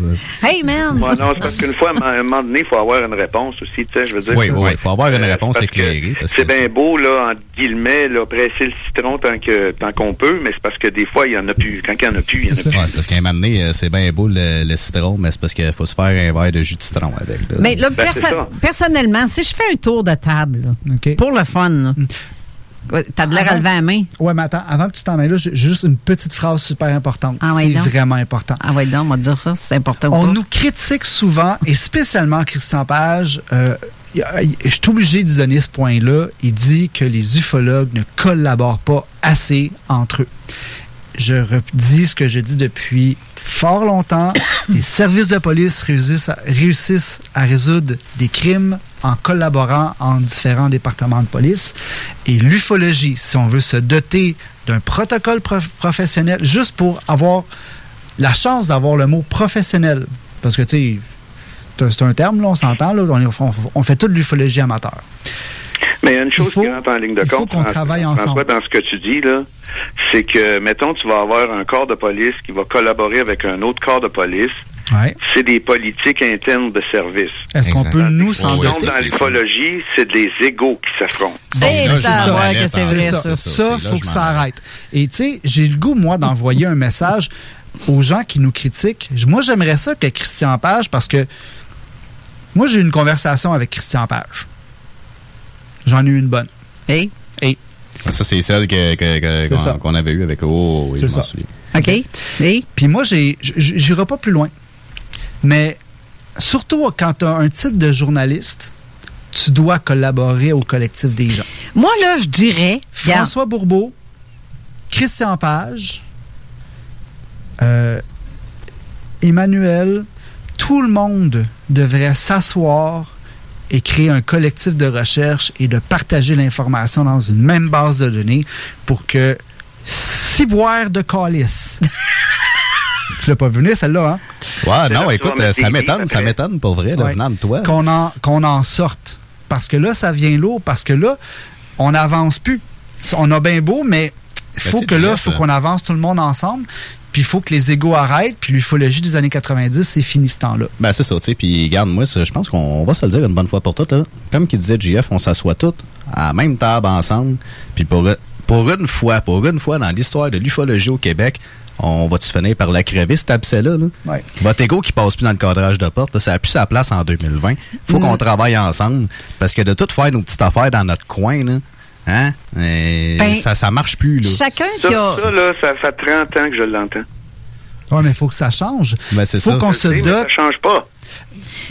Speaker 4: Hey, man!
Speaker 8: Ouais, non, c'est parce qu'une fois, à un moment donné, il faut avoir une réponse aussi, tu sais, je veux dire.
Speaker 7: Oui, oui, il faut avoir une
Speaker 8: Euh,
Speaker 7: réponse éclairée. parce
Speaker 8: C'est bien beau, là, en guillemets, là, presser le citron tant que tant qu'on peut, mais c'est parce que des fois, il y en a plus. Quand il y en a plus, il y en a plus.
Speaker 7: Ouais, c'est parce qu'à un moment donné, euh, c'est bien beau le, le citron, mais c'est parce qu'il faut se faire un verre de jus de citron avec. là.
Speaker 4: Mais là,
Speaker 8: Ben,
Speaker 4: perso- personnellement, si je fais un tour de table, là, pour le fun, là, t'as de l'air à lever la main.
Speaker 6: Ouais, mais attends, avant que tu t'en ailles là, j'ai juste une petite phrase super importante.
Speaker 4: Ah ouais,
Speaker 6: c'est
Speaker 4: donc.
Speaker 6: vraiment important.
Speaker 4: Ah ouais, donc, on va te dire ça, c'est important ou
Speaker 6: On
Speaker 4: pas.
Speaker 6: nous critique souvent, et spécialement Christian Page, euh, je suis obligé d'y donner ce point-là. Il dit que les ufologues ne collaborent pas assez entre eux. Je redis ce que je dis depuis fort longtemps. les services de police réussissent à, réussissent à résoudre des crimes en collaborant en différents départements de police. Et l'ufologie, si on veut se doter d'un protocole prof- professionnel, juste pour avoir la chance d'avoir le mot professionnel, parce que tu sais, c'est un- terme, là, on s'entend, là, on, on- on fait toute l'ufologie amateur.
Speaker 8: Mais il y a une chose
Speaker 6: faut-
Speaker 8: qui rentre en ligne de
Speaker 6: il faut
Speaker 8: compte.
Speaker 6: qu'on travaille
Speaker 8: François,
Speaker 6: ensemble.
Speaker 8: dans ce que tu dis, là, c'est que, mettons, tu vas avoir un corps de police qui va collaborer avec un autre corps de police.
Speaker 6: Ouais.
Speaker 8: C'est des politiques internes de service.
Speaker 6: Est-ce qu'on peut nous s'en
Speaker 8: Donc,
Speaker 6: doter?
Speaker 8: dans l'ufologie, c'est des égaux qui s'affrontent.
Speaker 4: C'est ça, ouais, que c'est vrai, ça.
Speaker 6: Ça, faut que ça arrête. Et tu sais, j'ai le goût, moi, d'envoyer un message aux gens qui nous critiquent. Moi, j'aimerais ça que Christian Page, parce que moi, j'ai eu une conversation avec Christian Page. J'en ai eu une bonne.
Speaker 4: Et?
Speaker 6: Et?
Speaker 7: Ça, c'est celle que- que- que- qu'on qu'on avait eue avec. Oh, oui, je m'en souviens.
Speaker 4: OK. Et?
Speaker 6: Puis moi, j'ai, j- j- j'irai pas plus loin. Mais surtout quand tu as un titre de journaliste, tu dois collaborer au collectif des gens.
Speaker 4: Moi, là, je dirais.
Speaker 6: François Bourbeau, Christian Page, euh, Emmanuel, tout le monde devrait s'asseoir et créer un collectif de recherche et de partager l'information dans une même base de données pour que ciboire de calice. tu l'as pas vu venir, celle-là, hein?
Speaker 7: Ouais, non, écoute, euh, ça m'étonne, ça m'étonne pour vrai,
Speaker 6: Ouais.
Speaker 7: venant de toi.
Speaker 6: Qu'on en, qu'on en sorte. Parce que là, ça vient lourd, parce que là, on n'avance plus. On a bien beau, mais il faut
Speaker 7: Ben, tu
Speaker 6: que là, il faut
Speaker 7: euh,
Speaker 6: qu'on avance tout le monde ensemble. Puis il faut que les égaux arrêtent. Puis l'ufologie des années 90, c'est fini ce temps-là.
Speaker 7: Ben, c'est ça, tu sais. Puis, garde, moi, ça, je pense qu'on va se le dire une bonne fois pour toutes, là. Comme qu'il disait JF, on s'assoit toutes à la même table ensemble. Puis, pour, pour une fois, pour une fois dans l'histoire de l'ufologie au Québec, on va-tu finir par la crever, cet abcès-là, là?
Speaker 6: Ouais.
Speaker 7: Votre égo qui passe plus dans le cadrage de porte, là, ça a plus sa place en 2020. Faut
Speaker 6: Mm.
Speaker 7: qu'on travaille ensemble. Parce que de tout faire nos petites affaires dans notre coin, là, hein,
Speaker 4: Ben,
Speaker 7: ça, ça marche plus, là.
Speaker 4: Chacun
Speaker 8: Ça,
Speaker 4: qui a.
Speaker 8: ça, là, ça fait 30 ans que je l'entends.
Speaker 6: Oui, mais il faut que ça change.
Speaker 7: Ben, c'est
Speaker 6: faut
Speaker 7: ça.
Speaker 6: qu'on
Speaker 8: Je
Speaker 6: se
Speaker 8: sais, mais
Speaker 6: dote.
Speaker 8: Ça change pas.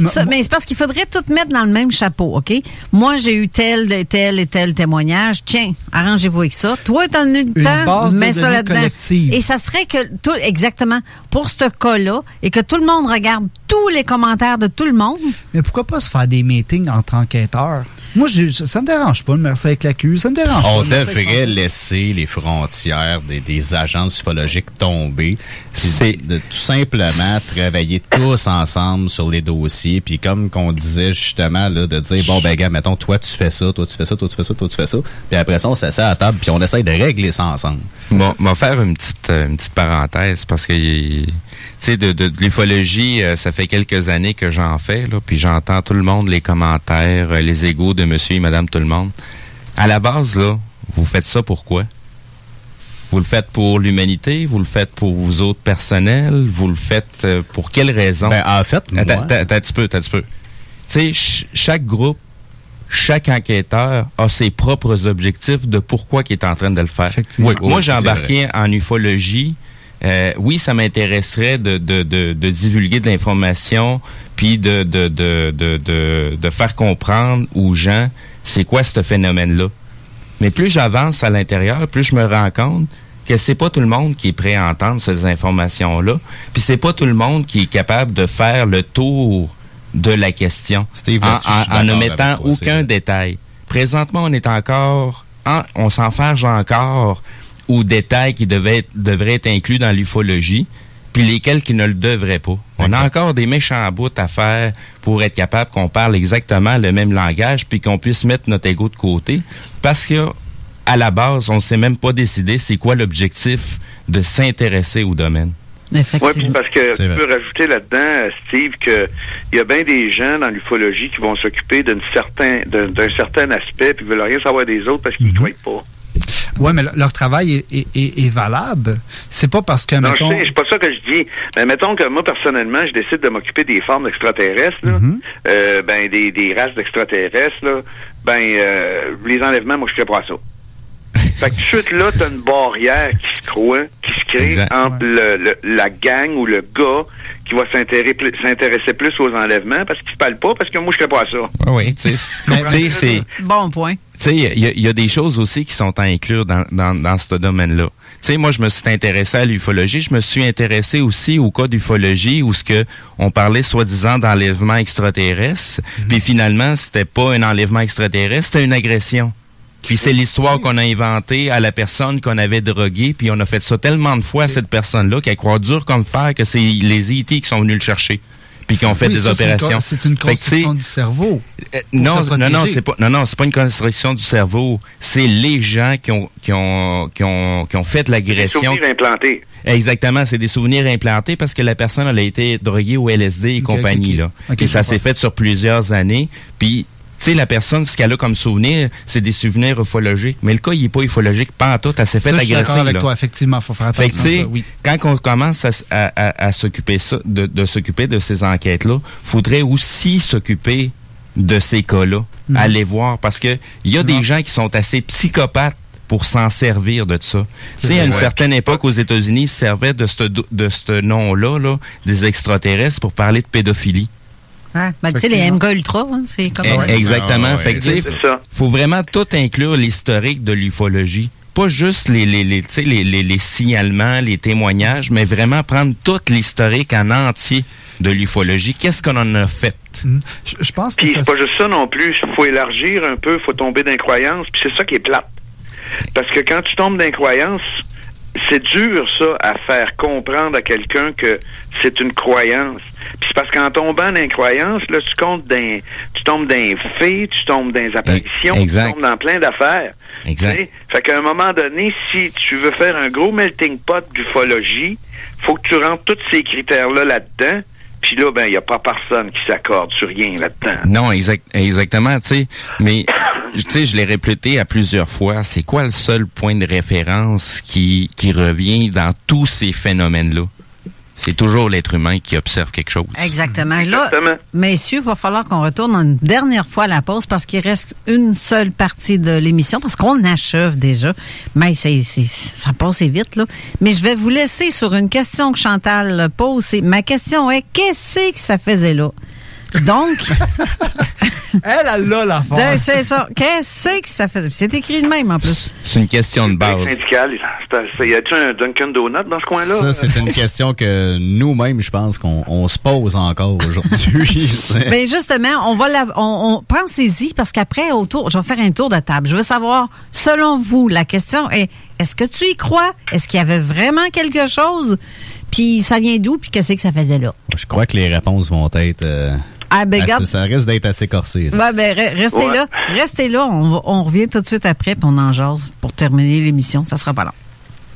Speaker 4: Ça, mais c'est parce qu'il faudrait tout mettre dans le même chapeau, OK? Moi, j'ai eu tel, tel et tel témoignage. Tiens, arrangez-vous avec ça. Toi, t'en as eu le
Speaker 6: Une
Speaker 4: temps,
Speaker 6: base de
Speaker 4: mets ça là-dedans. Et ça serait que, tout, exactement, pour ce cas-là, et que tout le monde regarde tous les commentaires de tout le monde.
Speaker 6: Mais pourquoi pas se faire des meetings entre enquêteurs? Moi, j'ai- ça me dérange pas de me mercer avec la Q. Ça me dérange pas.
Speaker 7: On
Speaker 6: mercer avec
Speaker 7: devrait laisser les frontières des, des agences ufologiques tomber. C'est de tout simplement travailler tous ensemble sur les dossiers. Puis comme qu'on disait justement, là, de dire, bon, ben, gars, mettons, toi, tu fais ça, toi, tu fais ça, toi, tu fais ça, toi, tu fais ça. Puis après ça, on s'assied à la table, puis on essaye de régler ça ensemble.
Speaker 5: Bon, on va faire une petite, euh, une petite parenthèse parce que, tu sais, de, de, l'ufologie, euh, ça fait quelques années que j'en fais, puis j'entends tout le monde, les commentaires, euh, les égaux de monsieur et madame tout le monde. À la base, là, vous faites ça pourquoi? Vous le faites pour l'humanité? Vous le faites pour vous autres personnels? Vous le faites euh, pour quelle raison?
Speaker 7: Ben, en fait, moi-
Speaker 5: Attends, attends, un petit peu, attends un petit peu. Tu sais, ch- chaque groupe, chaque enquêteur a ses propres objectifs de pourquoi il est en train de le faire.
Speaker 7: Oui, oui,
Speaker 5: Moi, j'ai embarqué en ufologie. Euh, oui, ça m'intéresserait de, de, de, de divulguer de l'information, puis de faire comprendre aux gens c'est quoi ce phénomène-là. Mais plus j'avance à l'intérieur, plus je me rends compte que c'est pas tout le monde qui est prêt à entendre ces informations-là. Puis c'est pas tout le monde qui est capable de faire le tour de la question
Speaker 7: Steve,
Speaker 5: en, ne mettant
Speaker 7: toi,
Speaker 5: aucun détail. Présentement, on est encore, en- on s'enfarge encore aux détails qui devaient être- devraient être inclus dans l'ufologie, puis lesquels qui ne le devraient pas. On a encore des méchants bouts à faire pour être capable qu'on parle exactement le même langage, puis qu'on puisse mettre notre ego de côté, parce que à la base, on ne s'est même pas décidé c'est quoi l'objectif de s'intéresser au domaine.
Speaker 8: Oui, puis parce que tu peux rajouter là-dedans, euh, Steve, que il y a bien des gens dans l'ufologie qui vont s'occuper d'un certain d'un certain aspect puis veulent rien savoir des autres parce qu'ils ne croient pas.
Speaker 6: Ouais, mais le- leur travail est, est- est- est valable. C'est pas parce que,
Speaker 8: Non,
Speaker 6: mettons...
Speaker 8: je sais, c'est pas ça que je dis. Mais mettons que moi, personnellement, je décide de m'occuper des formes extraterrestres, là,
Speaker 6: Mhm.
Speaker 8: euh, ben, des, des races d'extraterrestres, là, ben, euh, les enlèvements, moi, je ne pas ça. Fait que tout de suite, là, t'as une barrière qui se croit, qui se crée
Speaker 5: Exact.
Speaker 8: entre le, le- la gang ou le gars qui va s'intéresser plus, aux enlèvements parce qu'il se parle pas, parce que moi, je ne pas ça.
Speaker 5: Oui, tu sais. Tu sais, c'est...
Speaker 4: Bon point.
Speaker 5: Tu sais, il y, a- il y a des choses aussi qui sont à inclure dans, dans, dans ce domaine-là. Tu sais, moi, je me suis intéressé à l'ufologie. Je me suis intéressé aussi au cas d'ufologie où ce que on parlait soi-disant d'enlèvement extraterrestre. Puis finalement, c'était pas un enlèvement extraterrestre, c'était une agression. Puis c'est l'histoire qu'on a inventée à la personne qu'on avait droguée. Puis on a fait ça tellement de fois à cette personne-là qu'elle croit dur comme fer que c'est les IT qui sont venus le chercher. Puis qui ont fait
Speaker 6: Oui,
Speaker 5: des
Speaker 6: ça, c'est une
Speaker 5: opérations.
Speaker 6: co- C'est une construction du cerveau.
Speaker 5: euh, non, non, non, c'est pas, non, non, c'est pas une construction du cerveau. C'est les gens qui ont, qui ont, qui ont, qui ont fait
Speaker 8: Des
Speaker 5: l'agression.
Speaker 8: souvenirs implantés.
Speaker 5: Exactement, c'est des souvenirs implantés parce que la personne elle a été droguée au LSD et compagnie là.
Speaker 6: Ok,
Speaker 5: ça s'est fait sur plusieurs années. Puis sais, la personne, ce qu'elle a comme souvenir, c'est des souvenirs ufologiques. Mais le cas, il est pas ufologique, pas en tout. Elle s'est fait
Speaker 6: Ça, je suis
Speaker 5: agresser.
Speaker 6: d'accord avec
Speaker 5: là.
Speaker 6: toi, effectivement, faut faire
Speaker 5: Fait que,
Speaker 6: attention à
Speaker 5: sais,
Speaker 6: ça, oui.
Speaker 5: quand on commence à, s- à- à- à s'occuper ça, de, de s'occuper de ces enquêtes-là, faudrait aussi s'occuper de ces cas-là,
Speaker 6: Mhm.
Speaker 5: aller voir, parce que il y a des gens qui sont assez psychopathes pour s'en servir de ça. Tu sais, à une certaine époque, aux États-Unis, ils se servaient de ce de ce nom-là, là, des extraterrestres, pour parler de pédophilie.
Speaker 4: Hein? Ben, tu sais, les MK Ultra, hein, c'est comme
Speaker 5: Eh, Exactement.
Speaker 7: Ah, ouais,
Speaker 5: fait que, tu sais,
Speaker 8: c'est ça.
Speaker 5: faut vraiment tout inclure l'historique de l'ufologie. Pas juste les, les, les, tu sais, les, les, les signalements, les témoignages, mais vraiment prendre tout l'historique en entier de l'ufologie. Qu'est-ce qu'on en a fait?
Speaker 6: Je, je pense que
Speaker 8: Puis
Speaker 6: ça-
Speaker 8: c'est pas juste ça non plus. Il faut élargir un peu, faut tomber d'incroyance. Puis c'est ça qui est plate. Parce que quand tu tombes d'incroyance, c'est dur ça à faire comprendre à quelqu'un que c'est une croyance. Puis c'est parce qu'en tombant d'incroyance, là, tu comptes d'un, tu tombes d'un fait, tu tombes dans des apparitions,
Speaker 5: Exact.
Speaker 8: tu tombes dans plein d'affaires.
Speaker 5: Exact.
Speaker 8: Fait qu'à un moment donné, si tu veux faire un gros melting pot d'ufologie, faut que tu rentres tous ces critères-là là-dedans. Puis là, ben, il n'y a pas personne qui s'accorde sur rien là-dedans.
Speaker 5: Non, exact, exactement, tu sais. Mais, tu sais, je l'ai répété à plusieurs fois. C'est quoi le seul point de référence qui, qui revient dans tous ces phénomènes-là? C'est toujours l'être humain qui observe quelque chose.
Speaker 4: Exactement. Là, messieurs, il va falloir qu'on retourne une dernière fois à la pause parce qu'il reste une seule partie de l'émission parce qu'on achève déjà. Mais c'est, c'est- ça passe vite, là. Mais je vais vous laisser sur une question que Chantal pose. C'est- ma question est, qu'est-ce que ça faisait là? Donc,
Speaker 6: Elle, elle a la force.
Speaker 4: ben, c'est ça. Qu'est-ce que ça faisait? Puis C'est écrit de même, en plus.
Speaker 5: C'est une question de base.
Speaker 8: c'est- Y a-tu un Dunkin' Donut dans ce coin-là?
Speaker 7: Ça, c'est une question que nous-mêmes, je pense qu'on on se pose encore aujourd'hui. C'est-
Speaker 4: Ben justement, on va la, on, on pensez-y parce qu'après autour, je vais faire un tour de table. Je veux savoir, selon vous, la question est est-ce que tu y crois? Est-ce qu'il y avait vraiment quelque chose? Puis ça vient d'où? Puis qu'est-ce que ça faisait là?
Speaker 7: Je crois que les réponses vont être. euh,
Speaker 4: Ah, ben, garde-
Speaker 7: ça risque d'être assez corsé. ça.
Speaker 4: Ouais, ben re- restez
Speaker 7: Ouais.
Speaker 4: là, restez là. On, va- on revient tout de suite après, puis on en jase pour terminer l'émission. Ça sera pas long.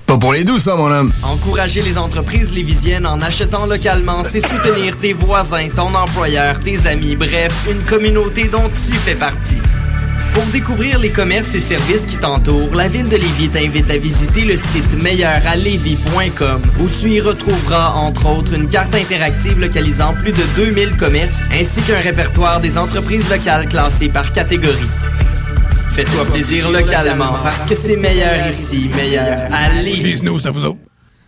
Speaker 16: Pas pour les douces, ça, mon homme.
Speaker 10: Encourager les entreprises lévisiennes en achetant localement, c'est soutenir tes voisins, ton employeur, tes amis, bref, une communauté dont tu fais partie. Pour découvrir les commerces et services qui t'entourent, la ville de Lévis t'invite à visiter le site meilleuralevis.com où tu y retrouveras entre autres une carte interactive localisant plus de 2000 commerces ainsi qu'un répertoire des entreprises locales classées par catégorie. Fais-toi plaisir localement parce que c'est meilleur ici, meilleur à Lévis.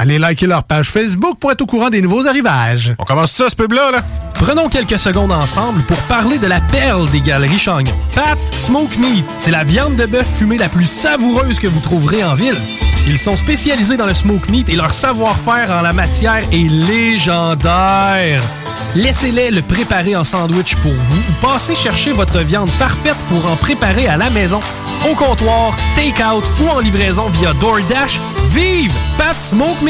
Speaker 17: Allez liker leur page Facebook pour être au courant des nouveaux arrivages.
Speaker 18: On commence ça, ce pub-là, là?
Speaker 17: Prenons quelques secondes ensemble pour parler de la perle des galeries Chagnon. Pat Smoke Meat, c'est la viande de bœuf fumée la plus savoureuse que vous trouverez en ville. Ils sont spécialisés dans le smoke meat et leur savoir-faire en la matière est légendaire. Laissez-les le préparer en sandwich pour vous ou passez chercher votre viande parfaite pour en préparer à la maison, au comptoir, take-out ou en livraison via DoorDash. Vive Pat Smoke Meat!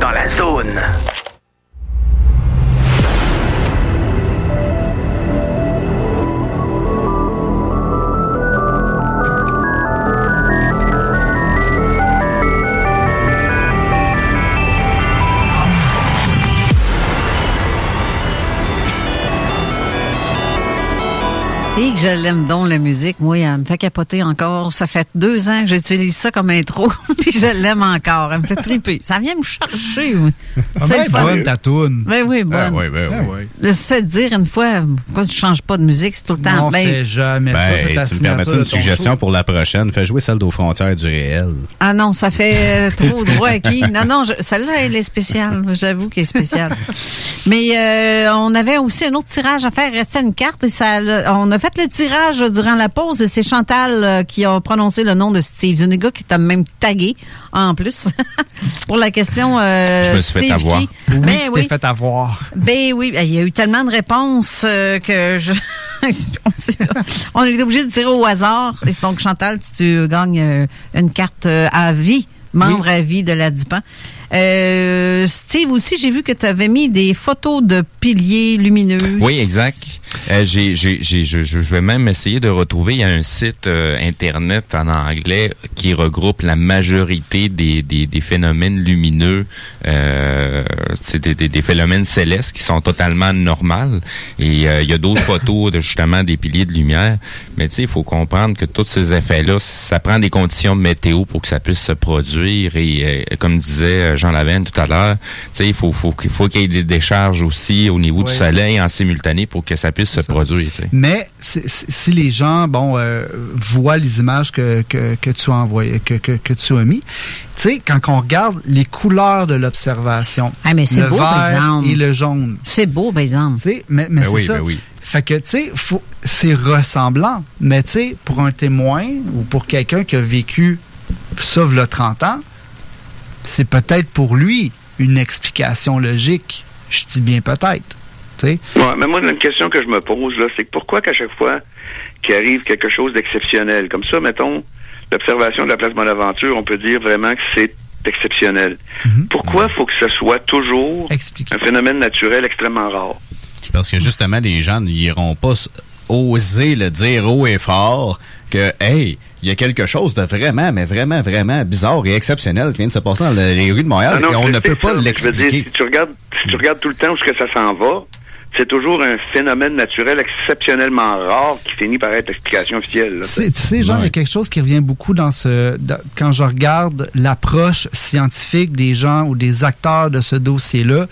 Speaker 14: dans la zone.
Speaker 4: Et que je l'aime donc, la musique. Moi, elle me fait capoter encore. Ça fait deux ans que j'utilise ça comme intro, puis je l'aime encore. Elle me fait triper. Ça vient me chercher. oui.
Speaker 6: Ah,
Speaker 4: C'est
Speaker 6: ben, bonne ta toune.
Speaker 4: Ben oui, bonne.
Speaker 7: Ah, ben
Speaker 6: Ah,
Speaker 7: oui.
Speaker 6: ouais.
Speaker 4: Le fait de dire une fois, pourquoi tu changes pas de musique, c'est tout le temps.
Speaker 6: Non,
Speaker 4: Ben,
Speaker 6: fais jamais ça.
Speaker 7: Ben,
Speaker 6: C'est ta
Speaker 7: tu me permets une suggestion
Speaker 6: show.
Speaker 7: pour la prochaine? Fais jouer celle d'aux frontières du réel.
Speaker 4: Ah non, ça fait euh, trop droit acquis. Non, non, je- celle-là, elle est spéciale. J'avoue qu'elle est spéciale. Mais euh, on avait aussi un autre tirage à faire. Il restait une carte et ça, on a fait le tirage durant la pause et c'est Chantal euh, qui a prononcé le nom de Steve Zuniga qui t'a même tagué en plus pour la question. euh,
Speaker 6: Je me suis fait avoir.
Speaker 4: qui-
Speaker 6: Oui,
Speaker 4: Ben
Speaker 6: tu
Speaker 4: oui.
Speaker 6: t'es fait avoir.
Speaker 4: Ben oui, ben, il y a eu tellement de réponses euh, que je. on est obligé de tirer au hasard. Et c'est donc, Chantal, tu, tu gagnes euh, une carte euh, à vie, membre à vie de la DUPAN. Euh, Steve, aussi, j'ai vu que tu avais mis des photos de piliers lumineux.
Speaker 5: Oui, exact. Euh, j'ai, j'ai, j'ai- je, je vais même essayer de retrouver. Il y a un site euh, internet en anglais qui regroupe la majorité des, des, des phénomènes lumineux. Euh, c'est des, des, des phénomènes célestes qui sont totalement normaux. Et euh, il y a d'autres photos de justement des piliers de lumière. Mais tu sais, il faut comprendre que tous ces effets-là, ça prend des conditions météo pour que ça puisse se produire. Et euh, comme disait euh, Jean Lavenne tout à l'heure, tu sais, il faut, faut, qu'il faut qu'il y ait des décharges aussi au niveau du soleil en simultané pour que ça puisse se produire.
Speaker 6: Mais si, les gens, bon, euh, voient les images que, que, que tu as envoyées, que, que, que tu as mis, tu sais, quand on regarde les couleurs de l'observation,
Speaker 4: Ah, mais
Speaker 6: le
Speaker 4: beau, par
Speaker 6: vert
Speaker 4: exemple.
Speaker 6: et le jaune.
Speaker 4: C'est beau, par exemple.
Speaker 6: Tu sais, mais, mais
Speaker 7: Ben
Speaker 6: c'est
Speaker 7: oui,
Speaker 6: ça.
Speaker 7: ben oui.
Speaker 6: Fait que, tu sais, c'est ressemblant. Mais, tu sais, pour un témoin ou pour quelqu'un qui a vécu ça, le 30 ans, c'est peut-être pour lui une explication logique. Je dis bien peut-être. Tu sais.
Speaker 8: Ouais, mais moi, une question que je me pose, là, c'est que pourquoi qu'à chaque fois qu'il arrive quelque chose d'exceptionnel, comme ça, mettons, l'observation de la place Bonaventure, on peut dire vraiment que c'est exceptionnel. Pourquoi faut que ce soit toujours un phénomène naturel extrêmement rare?
Speaker 7: Parce que justement, les gens n'iront pas oser le dire haut et fort que, hey, il y a quelque chose de vraiment, mais vraiment, vraiment bizarre et exceptionnel qui vient de se passer dans les rues de Montréal
Speaker 8: Ah non,
Speaker 7: et on ne peut pas
Speaker 8: ça,
Speaker 7: l'expliquer.
Speaker 8: si tu regardes, si tu regardes tout le temps où est-ce que ça s'en va, c'est toujours un phénomène naturel exceptionnellement rare qui finit par être l'explication officielle. là.
Speaker 6: Tu sais, tu sais, genre, il y a quelque chose qui revient beaucoup dans ce. dans- quand je regarde l'approche scientifique des gens ou des acteurs de ce dossier-là,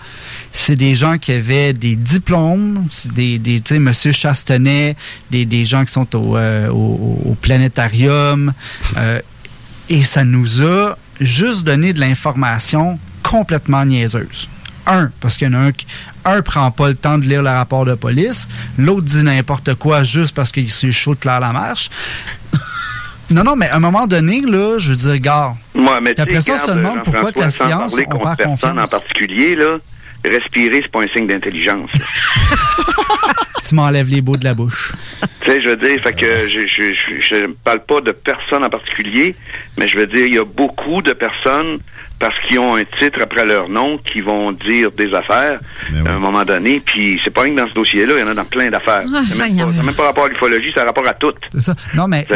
Speaker 6: c'est des gens qui avaient des diplômes, c'est des, des tu sais, Monsieur Chastenay, des, des gens qui sont au, euh, au, au planétarium, euh, et ça nous a juste donné de l'information complètement niaiseuse. Un, parce qu'il y en a un qui un prend pas le temps de lire le rapport de police, l'autre dit n'importe quoi juste parce qu'il s'est chaud de clair la marche. non, non, mais à un moment donné, là, je veux dire, regarde.
Speaker 8: Moi, mais
Speaker 6: après ça, on se demande pourquoi que la science, on perd
Speaker 8: personne en
Speaker 6: confiance.
Speaker 8: particulier, là, respirer, c'est pas un signe d'intelligence.
Speaker 6: Tu m'enlèves les bouts de la bouche.
Speaker 8: tu sais, je veux dire, fait que je, je, je, je parle pas de personne en particulier, mais je veux dire, il y a beaucoup de personnes parce qu'ils ont un titre après leur nom qui vont dire des affaires à un moment donné, puis c'est pas rien que dans ce dossier-là, il y en a dans plein d'affaires.
Speaker 4: Ah,
Speaker 8: c'est même, pas- même pas rapport à l'ufologie, c'est rapport à tout.
Speaker 6: C'est ça. Non, mais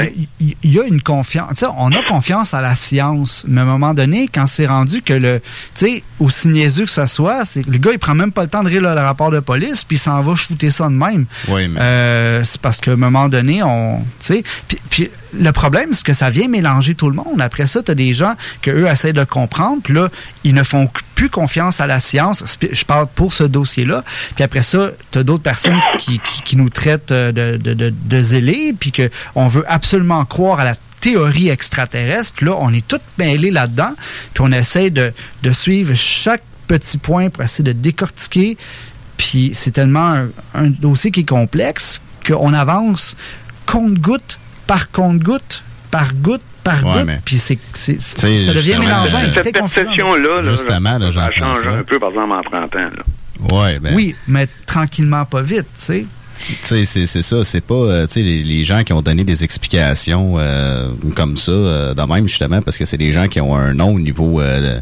Speaker 6: il y, a une confiance. Tu sais, on a confiance à la science, mais à un moment donné, quand c'est rendu que le, tu sais, aussi niaiseux que ce soit, c'est le gars, il prend même pas le temps de lire le, le rapport de police, puis il s'en va shooter ça de même.
Speaker 7: Oui, mais-
Speaker 6: Euh, c'est parce qu'à un moment donné, on, tu sais, puis le problème, c'est que ça vient mélanger tout le monde. Après ça, tu des gens que eux essaient de comprendre, puis là, ils ne font plus confiance à la science. Je parle pour ce dossier-là. Puis après ça, tu d'autres personnes qui, nous traitent euh, de, zélés, puis que on veut absolument croire à la théorie extraterrestre. Puis là, on est tous mêlés là-dedans, puis on essaie de, suivre chaque petit point pour essayer de décortiquer. Puis c'est tellement un, un dossier qui est complexe qu'on avance compte-goutte par compte-goutte, par goutte par
Speaker 7: Ouais,
Speaker 6: goutte. Puis c'est, ça devient mélangeant.
Speaker 7: euh,
Speaker 8: Cette perception-là, là,
Speaker 7: Justement, là,
Speaker 8: ça change un peu, par exemple, en 30 ans. Là.
Speaker 7: Ouais, ben.
Speaker 6: Oui, mais tranquillement, pas vite, tu sais.
Speaker 7: Tu sais, c'est c'est ça, c'est pas, euh, tu sais, les, les gens qui ont donné des explications euh, comme ça, euh, de même justement, parce que c'est des gens qui ont un nom au niveau, euh,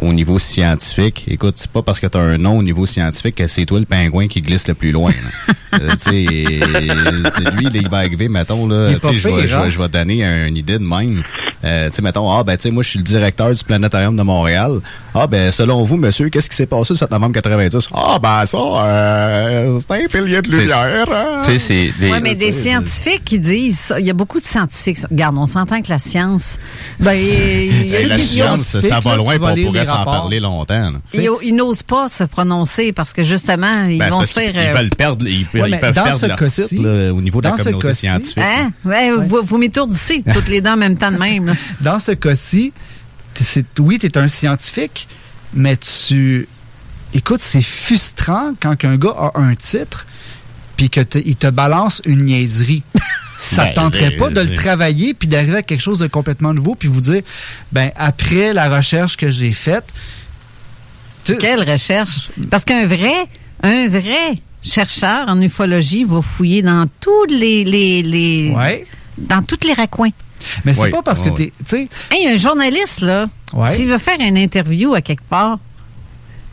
Speaker 7: au niveau scientifique. Écoute, c'est pas parce que tu as un nom au niveau scientifique que c'est toi le pingouin qui glisse le plus loin. là. Euh, tu sais, c'est lui, là, il va arriver, mettons,
Speaker 6: Il
Speaker 7: là,
Speaker 6: est
Speaker 7: tu
Speaker 6: pas
Speaker 7: sais, je vais-
Speaker 6: pire,
Speaker 7: je vais
Speaker 6: hein?
Speaker 7: je vais donner un- une idée de même. Euh, tu sais, mettons, ah, ben, tu sais, moi, je suis le directeur du planétarium de Montréal. Ah, ben, selon vous, monsieur, qu'est-ce qui s'est passé le 7 novembre 90? Ah, ben, ça, euh, c'est un pilier de lumière. hein?
Speaker 5: Tu sais, c'est des-
Speaker 4: mais des scientifiques qui disent ça. Il y a beaucoup de scientifiques. Regarde, on s'entend que la science. Ben, il y a
Speaker 7: la science, ça va loin, on pourrait s'en parler longtemps.
Speaker 4: Ils, ils n'osent pas se prononcer parce que justement, ils
Speaker 7: Ben,
Speaker 4: vont se faire.
Speaker 7: qu'ils
Speaker 4: euh,
Speaker 7: veulent perdre, ils,
Speaker 6: Ouais,
Speaker 7: ils peuvent
Speaker 6: dans
Speaker 7: perdre
Speaker 6: ce
Speaker 7: leur
Speaker 6: cas-ci-
Speaker 7: titre là, au niveau de la communauté scientifique.
Speaker 4: Hein? Ouais, Vous, vous m'étourdissez toutes les deux en même temps de même. là.
Speaker 6: Dans ce cas-ci, oui, tu es un scientifique, mais tu. Écoute, c'est frustrant quand un gars a un titre puis qu'il te, il te balance une niaiserie. Ça
Speaker 7: Ben,
Speaker 6: tenterait
Speaker 7: ben,
Speaker 6: pas de le travailler puis d'arriver à quelque chose de complètement nouveau puis vous dire, ben après la recherche que j'ai faite,
Speaker 4: Quelle recherche? Parce qu'un vrai, un vrai chercheur en ufologie va fouiller dans tous les, les, les
Speaker 6: Ouais.
Speaker 4: dans tous les raccoins.
Speaker 6: Mais c'est
Speaker 7: Oui,
Speaker 6: pas parce que
Speaker 7: oui.
Speaker 6: tu sais,
Speaker 4: Hey, un journaliste, là,
Speaker 6: Ouais.
Speaker 4: s'il veut faire une interview à quelque part,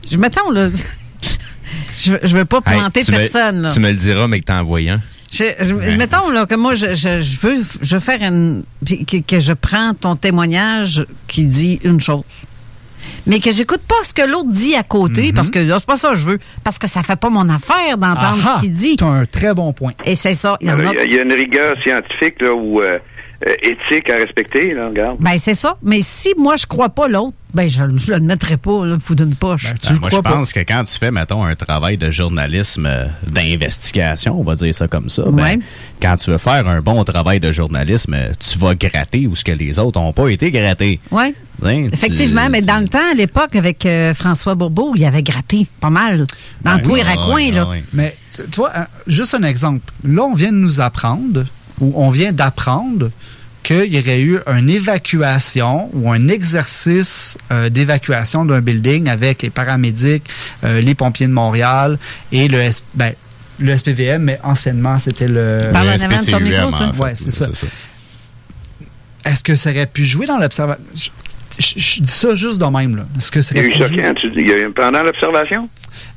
Speaker 4: je mettons, là, je, veux- je veux pas
Speaker 5: Hey,
Speaker 4: planter
Speaker 5: me-
Speaker 4: personne. là.
Speaker 5: Tu me le diras, mais que t'en un.
Speaker 4: Je, je- mettons là, que moi, je, je, je veux, je veux faire une. Que, que je prends ton témoignage qui dit une chose. Mais que j'écoute pas ce que l'autre dit à côté,
Speaker 6: Mhm.
Speaker 4: parce que là, c'est pas ça que je veux. Parce que ça fait pas mon affaire d'entendre ce qu'il dit.
Speaker 6: t'as un très bon point.
Speaker 4: Et c'est ça. Il y a.
Speaker 8: Il y, a- une rigueur scientifique là, ou euh, euh, éthique à respecter, là, regarde.
Speaker 4: Ben, c'est ça. Mais si moi, je crois pas l'autre, ben, je, je le mettrai pas, là, fou d'une poche.
Speaker 7: Ben, moi, je pense que quand tu fais, mettons, un travail de journalisme euh, d'investigation, on va dire ça comme ça, ben,
Speaker 4: Ouais.
Speaker 7: quand tu veux faire un bon travail de journalisme, euh, tu vas gratter où ce que les autres n'ont pas été grattés.
Speaker 4: Oui.
Speaker 7: Hein, tu-
Speaker 4: Effectivement, mais dans le temps, à l'époque, avec euh, François Bourbeau, il avait gratté pas mal. Dans
Speaker 7: Ben
Speaker 4: tous les
Speaker 7: ah
Speaker 4: raccoins, là.
Speaker 7: ah.
Speaker 6: Mais tu vois, juste un exemple. Là, on vient de nous apprendre, ou on vient d'apprendre, qu'il y aurait eu une évacuation ou un exercice euh, d'évacuation d'un building avec les paramédics, euh, les pompiers de Montréal et le, S- ben, le SPVM, mais anciennement, c'était le...
Speaker 4: Ton micro, toi.
Speaker 6: Ouais, c'est ça. Est-ce que ça aurait pu jouer dans l'observation? Je, je- je dis ça juste de même, là. Est-ce que ça
Speaker 8: Il y a
Speaker 6: aurait
Speaker 8: eu
Speaker 6: pu
Speaker 8: ça
Speaker 6: jouer?
Speaker 8: quand, tu dis? Il y a eu pendant l'observation?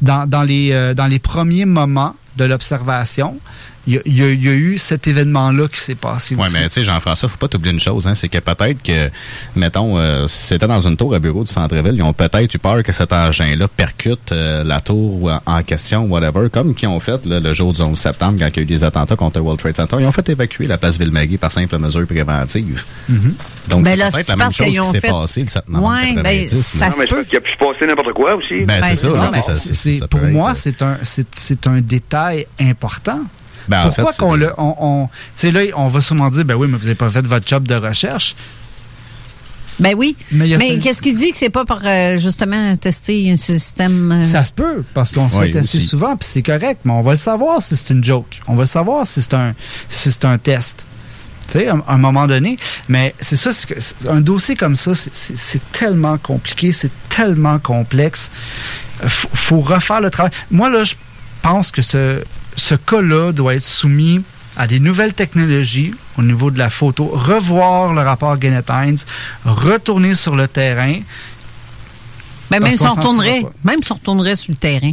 Speaker 6: dans, dans les, euh, dans les premiers moments de l'observation, il y, a- y y eu cet événement-là qui s'est passé
Speaker 7: Oui,
Speaker 6: aussi.
Speaker 7: mais tu sais, Jean-François, faut pas t'oublier une chose, hein, c'est que peut-être que, mettons, euh, si c'était dans une tour à bureau du centre-ville, ils ont peut-être eu peur que cet engin-là percute euh, la tour ou en- en question, whatever, comme qu'ils ont fait là, le jour du 11 septembre, quand il y a eu des attentats contre le World Trade Center. Ils ont fait évacuer la place Ville-Marie par simple mesure préventive.
Speaker 6: Mhm.
Speaker 7: Donc,
Speaker 4: Ben
Speaker 7: c'est
Speaker 4: là,
Speaker 7: peut-être la même chose qui s'est
Speaker 4: fait-
Speaker 7: passé le 7 novembre
Speaker 4: Ouais, ben,
Speaker 7: 90,
Speaker 4: ça.
Speaker 8: Non, mais c'est qu'il a pu se passer n'importe quoi aussi.
Speaker 7: Ben, c'est ça, ça-
Speaker 6: c'est-
Speaker 7: ça
Speaker 6: pour
Speaker 7: peut
Speaker 6: moi,
Speaker 7: être-
Speaker 6: c'est un, c'est, c'est un détail important.
Speaker 7: Ben, en
Speaker 6: Pourquoi
Speaker 7: fait,
Speaker 6: qu'on le, on, on- tu sais, là, on va sûrement dire, ben oui, mais vous n'avez pas fait votre job de recherche.
Speaker 4: Ben oui.
Speaker 6: Mais
Speaker 4: qu'est-ce qu'il dit que c'est pas pour euh, justement tester un système. euh,
Speaker 6: Ça se peut, parce qu'on se
Speaker 4: Oui,
Speaker 6: fait tester
Speaker 4: aussi.
Speaker 6: souvent, puis c'est correct, mais on va le savoir si c'est une joke. On va le savoir si c'est un, si c'est un test. Tu sais, à un moment donné. Mais c'est ça, c'est que c'est- un dossier comme ça, c'est- c'est c'est tellement compliqué, c'est tellement complexe. Faut, faut refaire le travail. Moi, là, je pense que ce, ce cas-là doit être soumis à des nouvelles technologies au niveau de la photo, revoir le rapport Gannett Hines, retourner sur le terrain.
Speaker 4: Ben, même si on
Speaker 6: s'en
Speaker 4: retournerait, même si on retournerait sur le terrain.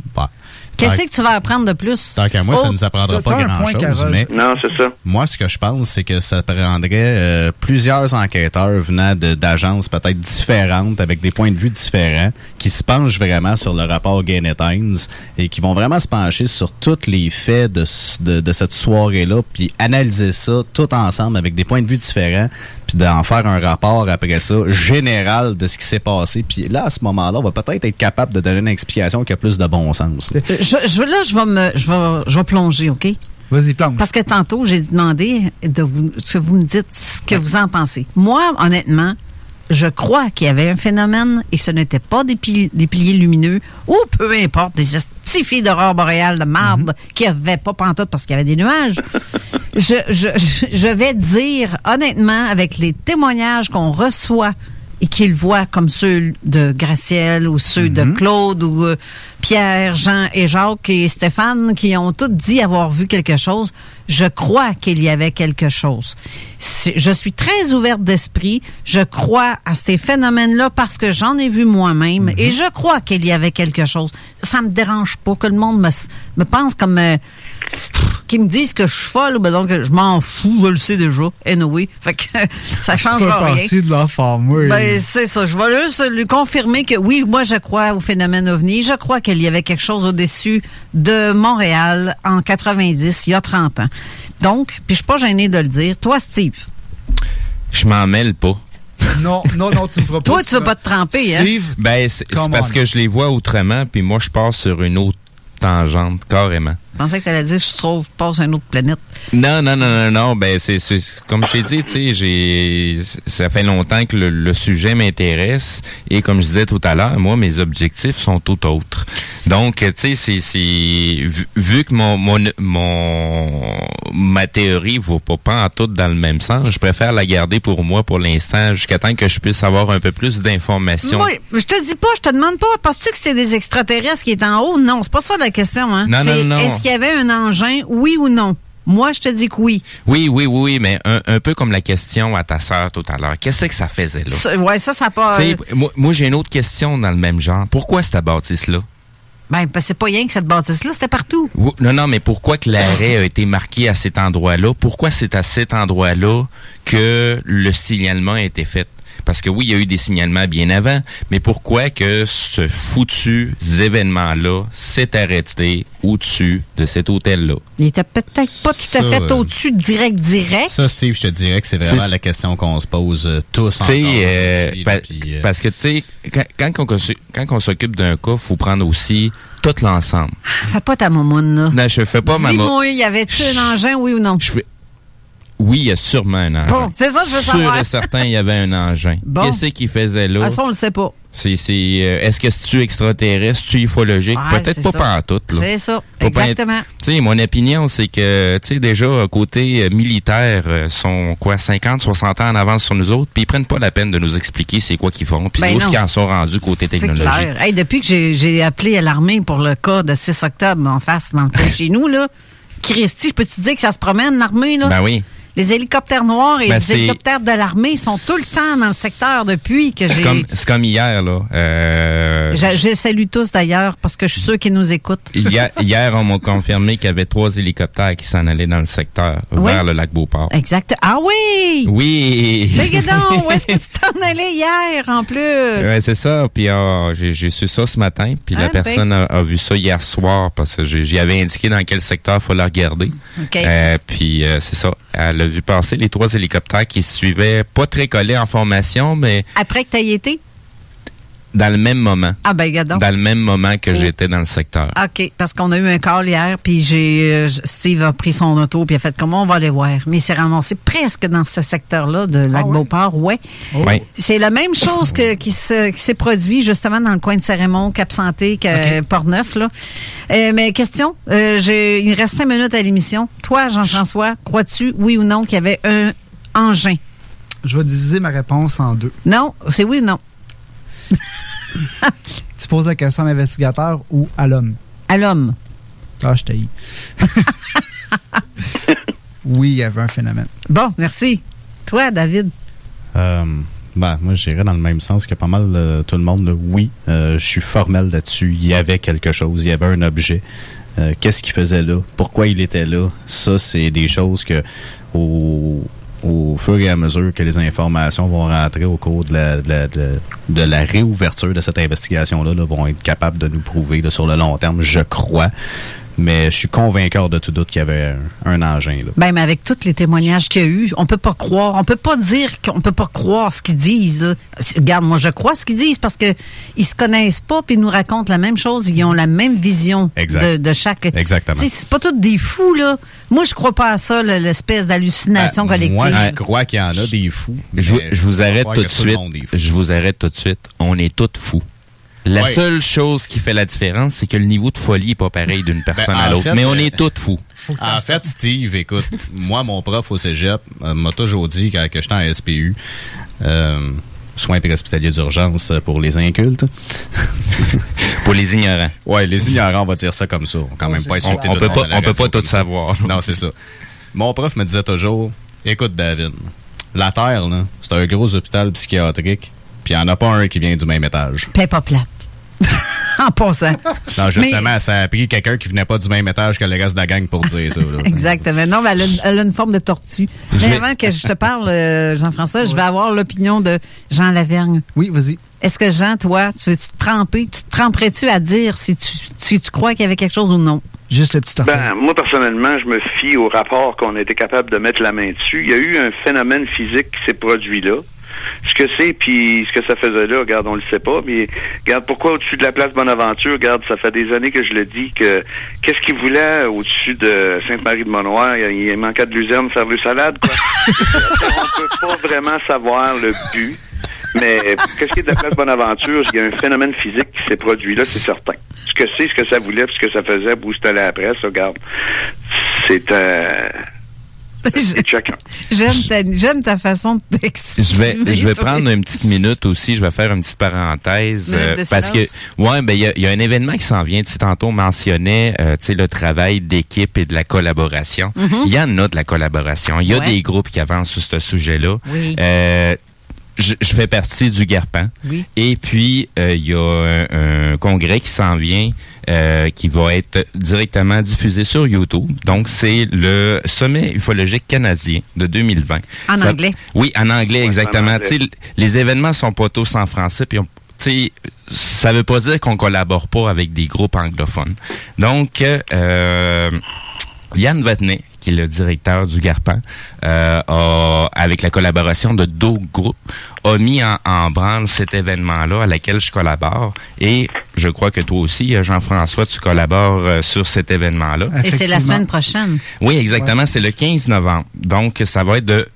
Speaker 4: Qu'est-ce
Speaker 7: Tant-
Speaker 4: que tu vas apprendre de plus?
Speaker 7: Tant qu'à moi, ça
Speaker 4: Oh,
Speaker 7: ne nous apprendra pas grand-chose. Mais
Speaker 8: Non, c'est ça.
Speaker 7: Moi, ce que je pense, c'est que ça prendrait euh, plusieurs enquêteurs venant de- d'agences peut-être différentes, avec des points de vue différents, qui se penchent vraiment sur le rapport Gannett Hines et qui vont vraiment se pencher sur tous les faits de, de, de cette soirée-là, puis analyser ça tout ensemble avec des points de vue différents, puis d'en faire un rapport après ça général de ce qui s'est passé. Puis là, à ce moment-là, on va peut-être être capable de donner une explication qui a plus de bon sens. là.
Speaker 4: Euh, Je, je- là, je vais me, je vais, je vais plonger, OK?
Speaker 6: Vas-y, plonge.
Speaker 4: Parce que tantôt, j'ai demandé de vous, que vous me dites ce que vous en pensez. Moi, honnêtement, je crois qu'il y avait un phénomène et ce n'était pas des, pil- des piliers lumineux ou peu importe, des estifis d'aurore boréale de marde qui avaient pas pantoute parce qu'il y avait des nuages. je, je, je- je vais dire honnêtement, avec les témoignages qu'on reçoit et qu'ils voient comme ceux de Gracielle ou ceux de Claude ou euh, Pierre, Jean et Jacques et Stéphane qui ont tous dit avoir vu quelque chose, je crois qu'il y avait quelque chose. Je suis très ouverte d'esprit. Je crois à ces phénomènes-là parce que j'en ai vu moi-même et je crois qu'il y avait quelque chose. Ça me dérange pas que le monde me, me pense comme... euh, qu'ils me disent que je suis folle, ben donc je m'en fous, je le sais déjà. Anyway, fait que ça change rien.
Speaker 6: partie de l'enfant.
Speaker 4: Ben, c'est ça. Je vais juste lui confirmer que oui, moi, je crois au phénomène ovni. Je crois qu'il y avait quelque chose au-dessus de Montréal en 90, il y a 30 ans. Donc, puis je suis pas gêné de le dire. Toi, Steve,
Speaker 5: Je m'en mêle pas.
Speaker 6: Non, non, non, tu me feras pas.
Speaker 4: toi, tu veux pas te tremper, hein?
Speaker 5: Steve, ben, c'est parce
Speaker 6: on.
Speaker 5: que je les vois autrement, puis moi, je pars sur une autre tangente, carrément.
Speaker 4: Je pensais que tu allais dire je trouve, passe à une autre planète.
Speaker 5: Non, non, non, non, non. Ben, c'est, c'est- comme j'ai dit, tu sais, j'ai, ça fait longtemps que le, le sujet m'intéresse et comme je disais tout à l'heure, moi, mes objectifs sont tout autres. Donc, tu sais, c'est, c'est, vu, vu que mon, mon, mon, ma théorie va pas, en tout dans le même sens, je préfère la garder pour moi pour l'instant jusqu'à temps que je puisse avoir un peu plus d'informations.
Speaker 4: Moi, je te dis pas, je te demande pas, penses-tu que c'est des extraterrestres qui est en haut? Non, c'est pas ça la question, hein?
Speaker 5: Non, non, non.
Speaker 4: Est-ce qu'il y avait un engin, oui ou non? Moi, je te dis que oui.
Speaker 5: Oui, oui, oui, oui, mais un, un peu comme la question à ta sœur tout à l'heure. Qu'est-ce que ça faisait là?
Speaker 4: Ça- ouais, ça, ça pas. Euh,
Speaker 5: moi, moi j'ai une autre question dans le même genre. Pourquoi cette bâtisse-là?
Speaker 4: ben, parce que c'est pas rien que cette bâtisse-là, c'était partout.
Speaker 5: Ou- Non, non, mais pourquoi que l'arrêt a été marqué à cet endroit-là? Pourquoi c'est à cet endroit-là que le signalement a été fait? Parce que oui, il y a eu des signalements bien avant, mais pourquoi que ce foutu événement-là s'est arrêté au-dessus de cet hôtel-là?
Speaker 4: Il était peut-être pas tout à fait
Speaker 7: euh,
Speaker 4: au-dessus direct, direct.
Speaker 7: Ça, Steve, je te dirais que c'est vraiment la question qu'on se pose euh, tous
Speaker 5: Tu
Speaker 7: encore.
Speaker 5: sais, euh, pa-
Speaker 7: là, euh,
Speaker 5: parce que tu sais, quand, quand on, quand on s'occupe d'un cas, faut prendre aussi tout l'ensemble.
Speaker 4: Fais pas ta mamoune, là.
Speaker 5: Non, je fais pas ma mo-
Speaker 4: Dis-moi, y avait-tu un engin, oui ou non?
Speaker 5: Oui, il y a sûrement un engin.
Speaker 4: Bon, c'est ça que je veux
Speaker 5: Sûr
Speaker 4: savoir.
Speaker 5: et certain, il y avait un engin.
Speaker 4: Bon.
Speaker 5: Qu'est-ce qu'il faisait là?
Speaker 4: Ça, on le sait pas.
Speaker 5: C'est, c'est, euh, est-ce que c'est-tu extraterrestre, c'est-tu ufologique?
Speaker 4: Ouais,
Speaker 5: Peut-être pas pantoute, là.
Speaker 4: C'est ça, exactement.
Speaker 5: Tu sais, mon opinion, c'est que, tu sais, déjà, côté euh, militaire, euh, sont, quoi, 50, 60 ans en avance sur nous autres, puis ils prennent pas la peine de nous expliquer c'est quoi qu'ils font, puis
Speaker 4: Ben
Speaker 5: où est-ce qu'ils en sont rendus côté
Speaker 4: C'est
Speaker 5: technologie.
Speaker 4: clair. Hey, depuis que j'ai- j'ai appelé à l'armée pour le cas de 6 octobre en face, dans le chez nous, là, Christy, je peux te dire que ça se promène, l'armée, là?
Speaker 5: Ben oui.
Speaker 4: Les hélicoptères noirs et
Speaker 5: Ben,
Speaker 4: les hélicoptères de l'armée sont tout le temps dans le secteur depuis que j'ai...
Speaker 5: c'est comme hier, là. Euh,
Speaker 4: Je, je salue tous d'ailleurs parce que je suis sûr qu'ils nous écoutent.
Speaker 5: hier, hier, on m'a confirmé qu'il y avait trois hélicoptères qui s'en allaient dans le secteur,
Speaker 4: Oui.
Speaker 5: vers le lac Beauport.
Speaker 4: Exact. Ah oui!
Speaker 5: Oui!
Speaker 4: Mais donc, où est-ce que tu t'en allais hier en plus?
Speaker 5: Ouais, c'est ça. Puis ah, j'ai j'ai su ça ce matin. Puis
Speaker 4: Ah,
Speaker 5: la
Speaker 4: ben.
Speaker 5: personne a, a vu ça hier soir parce que j'ai- j'y avais indiqué dans quel secteur il fallait regarder.
Speaker 4: OK.
Speaker 5: Euh, puis euh, c'est ça. Elle a vu passer les trois hélicoptères qui se suivaient, pas très collés en formation, mais
Speaker 4: Après que tu été?
Speaker 5: Dans le même moment.
Speaker 4: Ah ben, regarde donc.
Speaker 5: Dans le même moment que j'étais dans le secteur.
Speaker 4: OK, parce qu'on a eu un call hier, puis j'ai euh, Steve a pris son auto, puis il a fait comment on va aller voir? Mais il s'est ramassé presque dans ce secteur-là de Lac-Beauport, ouais?
Speaker 5: Oui.
Speaker 4: C'est la même chose que, qui se- qui s'est produit justement dans le coin de Cérémon, Cap-Santé, que Port-Neuf. Là. Euh, mais question, euh, j'ai, il reste cinq minutes à l'émission. Toi, Jean-François, crois-tu, oui ou non, qu'il y avait un engin?
Speaker 6: Je vais diviser ma réponse en deux.
Speaker 4: Non, c'est oui ou non?
Speaker 6: Tu poses la question à l'investigateur ou à l'homme?
Speaker 4: À l'homme.
Speaker 6: Ah, je t'ai Oui, il y avait un phénomène.
Speaker 4: Bon, merci. Toi, David?
Speaker 7: Euh, ben, moi, j'irais dans le même sens que pas mal euh, tout le monde. là. Oui, euh, je suis formel là-dessus. Il y avait quelque chose, il y avait un objet. Euh, Qu'est-ce qu'il faisait là? Pourquoi il était là? Ça, c'est des choses que, au, au fur et à mesure que les informations vont rentrer au cours de la, de la, de- de la réouverture de cette investigation-là, là, vont être capables de nous prouver là, sur le long terme, je crois. Mais je suis convainqueur de tout doute qu'il y avait un, un engin. Là.
Speaker 4: Ben, mais avec tous les témoignages qu'il y a eu, on peut pas croire, on peut pas dire qu'on peut pas croire ce qu'ils disent. Regarde, moi, je crois ce qu'ils disent parce que ils se connaissent pas puis ils nous racontent la même chose. Ils ont la même vision de, de chaque.
Speaker 7: Exactement.
Speaker 4: C'est pas tous des fous, là. Moi, je crois pas à ça, l'espèce d'hallucination
Speaker 7: Ben,
Speaker 4: collective.
Speaker 7: Moi, je crois qu'il y en a des fous.
Speaker 5: Je, je vous arrête tout de suite. Je vous arrête tout de suite. On est tous fous. La
Speaker 7: Ouais.
Speaker 5: seule chose qui fait la différence, c'est que le niveau de folie est pas pareil d'une personne
Speaker 7: Ben,
Speaker 5: à
Speaker 7: en
Speaker 5: l'autre. Mais on
Speaker 7: euh,
Speaker 5: est tous fous.
Speaker 7: En fait, Steve, écoute, moi, mon prof au cégep euh, m'a toujours dit, quand que j'étais en SPU, euh, soins préhospitaliers d'urgence pour les incultes.
Speaker 5: pour les ignorants.
Speaker 7: Ouais, les ignorants, on va dire ça comme ça. On va quand même pas
Speaker 5: On-
Speaker 7: insulter
Speaker 5: on
Speaker 7: tout
Speaker 5: peut pas-
Speaker 7: à
Speaker 5: on peut pas tout savoir.
Speaker 7: Non, c'est ça. Mon prof me disait toujours, écoute, David, la Terre, là, c'est un gros hôpital psychiatrique, puis il n'y en a pas un qui vient du même étage.
Speaker 4: Paix pas plate. en passant.
Speaker 7: Non, justement, ça a pris quelqu'un qui venait pas du même étage que le reste de la gang pour dire ça. là.
Speaker 4: Exactement. Non, mais elle a, une- elle a une forme de tortue. Mais
Speaker 7: vais-
Speaker 4: avant que je te parle, euh, Jean-François, je vais avoir l'opinion de Jean Lavergne.
Speaker 6: Oui, vas-y.
Speaker 4: Est-ce que Jean, toi, tu veux-tu te tremper? Tu te tremperais-tu à dire si tu, si tu crois qu'il y avait quelque chose ou non?
Speaker 6: Juste le petit
Speaker 8: Ben, moi, personnellement, je me fie au rapport qu'on a été capable de mettre la main dessus. Il y a eu un phénomène physique qui s'est produit là. Ce que c'est, puis ce que ça faisait là, regarde, on le sait pas, mais regarde, pourquoi au-dessus de la place Bonaventure, regarde, ça fait des années que je le dis, que qu'est-ce qu'il voulait au-dessus de Sainte-Marie-de-Monoir? Il, il manquait de luzerne, faire du salade, quoi. on peut pas vraiment savoir le but. Mais qu'est-ce qui est de la place Bonaventure? Il y a un phénomène physique qui s'est produit là, c'est certain. Ce que c'est, ce que ça voulait, puis ce que ça faisait, où c'était la presse, regarde. C'est euh, c'est chacun.
Speaker 4: J'aime ta, j'aime ta façon de t'exprimer.
Speaker 5: Je vais, je vais
Speaker 4: toi.
Speaker 5: prendre une petite minute aussi. Je vais faire une petite parenthèse.
Speaker 4: Minute
Speaker 5: euh, parce que, ouais, ben, il y a, il y a un événement qui s'en vient. Tu sais, tantôt, on mentionnait, euh, tu sais, le travail d'équipe et de la collaboration.
Speaker 4: Mhm.
Speaker 5: Il y en a de la collaboration. Il y a
Speaker 4: Ouais.
Speaker 5: des groupes qui avancent sur ce sujet-là.
Speaker 4: Oui.
Speaker 5: Euh, je, je fais partie du GARPAN.
Speaker 4: Oui.
Speaker 5: Et puis, euh, il y a un, un congrès qui s'en vient, euh, qui va être directement diffusé sur YouTube. Donc, c'est le Sommet ufologique canadien de 2020.
Speaker 4: En
Speaker 5: Ça-
Speaker 4: anglais.
Speaker 5: Oui, en anglais,
Speaker 8: en
Speaker 5: exactement.
Speaker 8: anglais.
Speaker 5: Tu sais, les événements sont pas tous en français, puis on- tu sais, ça veut pas dire qu'on collabore pas avec des groupes anglophones. Donc, euh, Yann Vatnet, qui est le directeur du GARPAN, euh, a, avec la collaboration de d'autres groupes, a mis en, en branle cet événement-là à laquelle je collabore. Et je crois que toi aussi, euh, Jean-François, tu collabores euh, sur cet événement-là.
Speaker 4: Et c'est la semaine prochaine.
Speaker 5: Oui, exactement. C'est le 15 novembre. Donc, ça va être de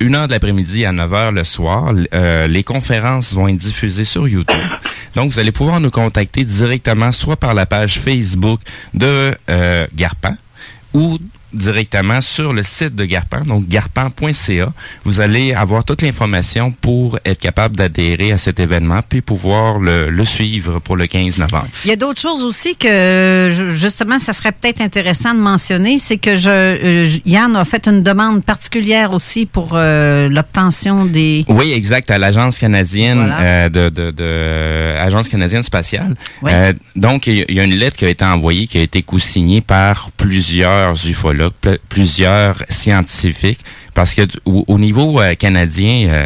Speaker 5: 1 heure de l'après-midi à 9 heures le soir. Euh, les conférences vont être diffusées sur YouTube. Donc, vous allez pouvoir nous contacter directement, soit par la page Facebook de euh, Garpan ou directement sur le site de Garpan, donc garpan.ca. Vous allez avoir toute l'information pour être capable d'adhérer à cet événement puis pouvoir le, le suivre pour le 15 novembre.
Speaker 4: Il y a d'autres choses aussi que, justement, ça serait peut-être intéressant de mentionner. C'est que je, euh, Yann a fait une demande particulière aussi pour euh, l'obtention des...
Speaker 5: Oui, exact, à l'agence canadienne
Speaker 4: Voilà.
Speaker 5: euh, de, de, de- agence canadienne spatiale.
Speaker 4: Oui.
Speaker 5: Euh, donc, il y a- il y a une lettre qui a été envoyée, qui a été co-signée par plusieurs ufologues, pl- plusieurs scientifiques. Parce que du- au, au niveau euh, canadien, euh,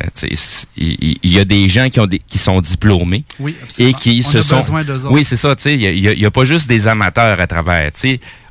Speaker 5: il y, a des gens qui ont des, qui sont diplômés
Speaker 6: Oui,
Speaker 5: et qui
Speaker 6: On
Speaker 5: se
Speaker 6: a
Speaker 5: sont. Oui, c'est ça. Il y a- pas juste des amateurs à travers.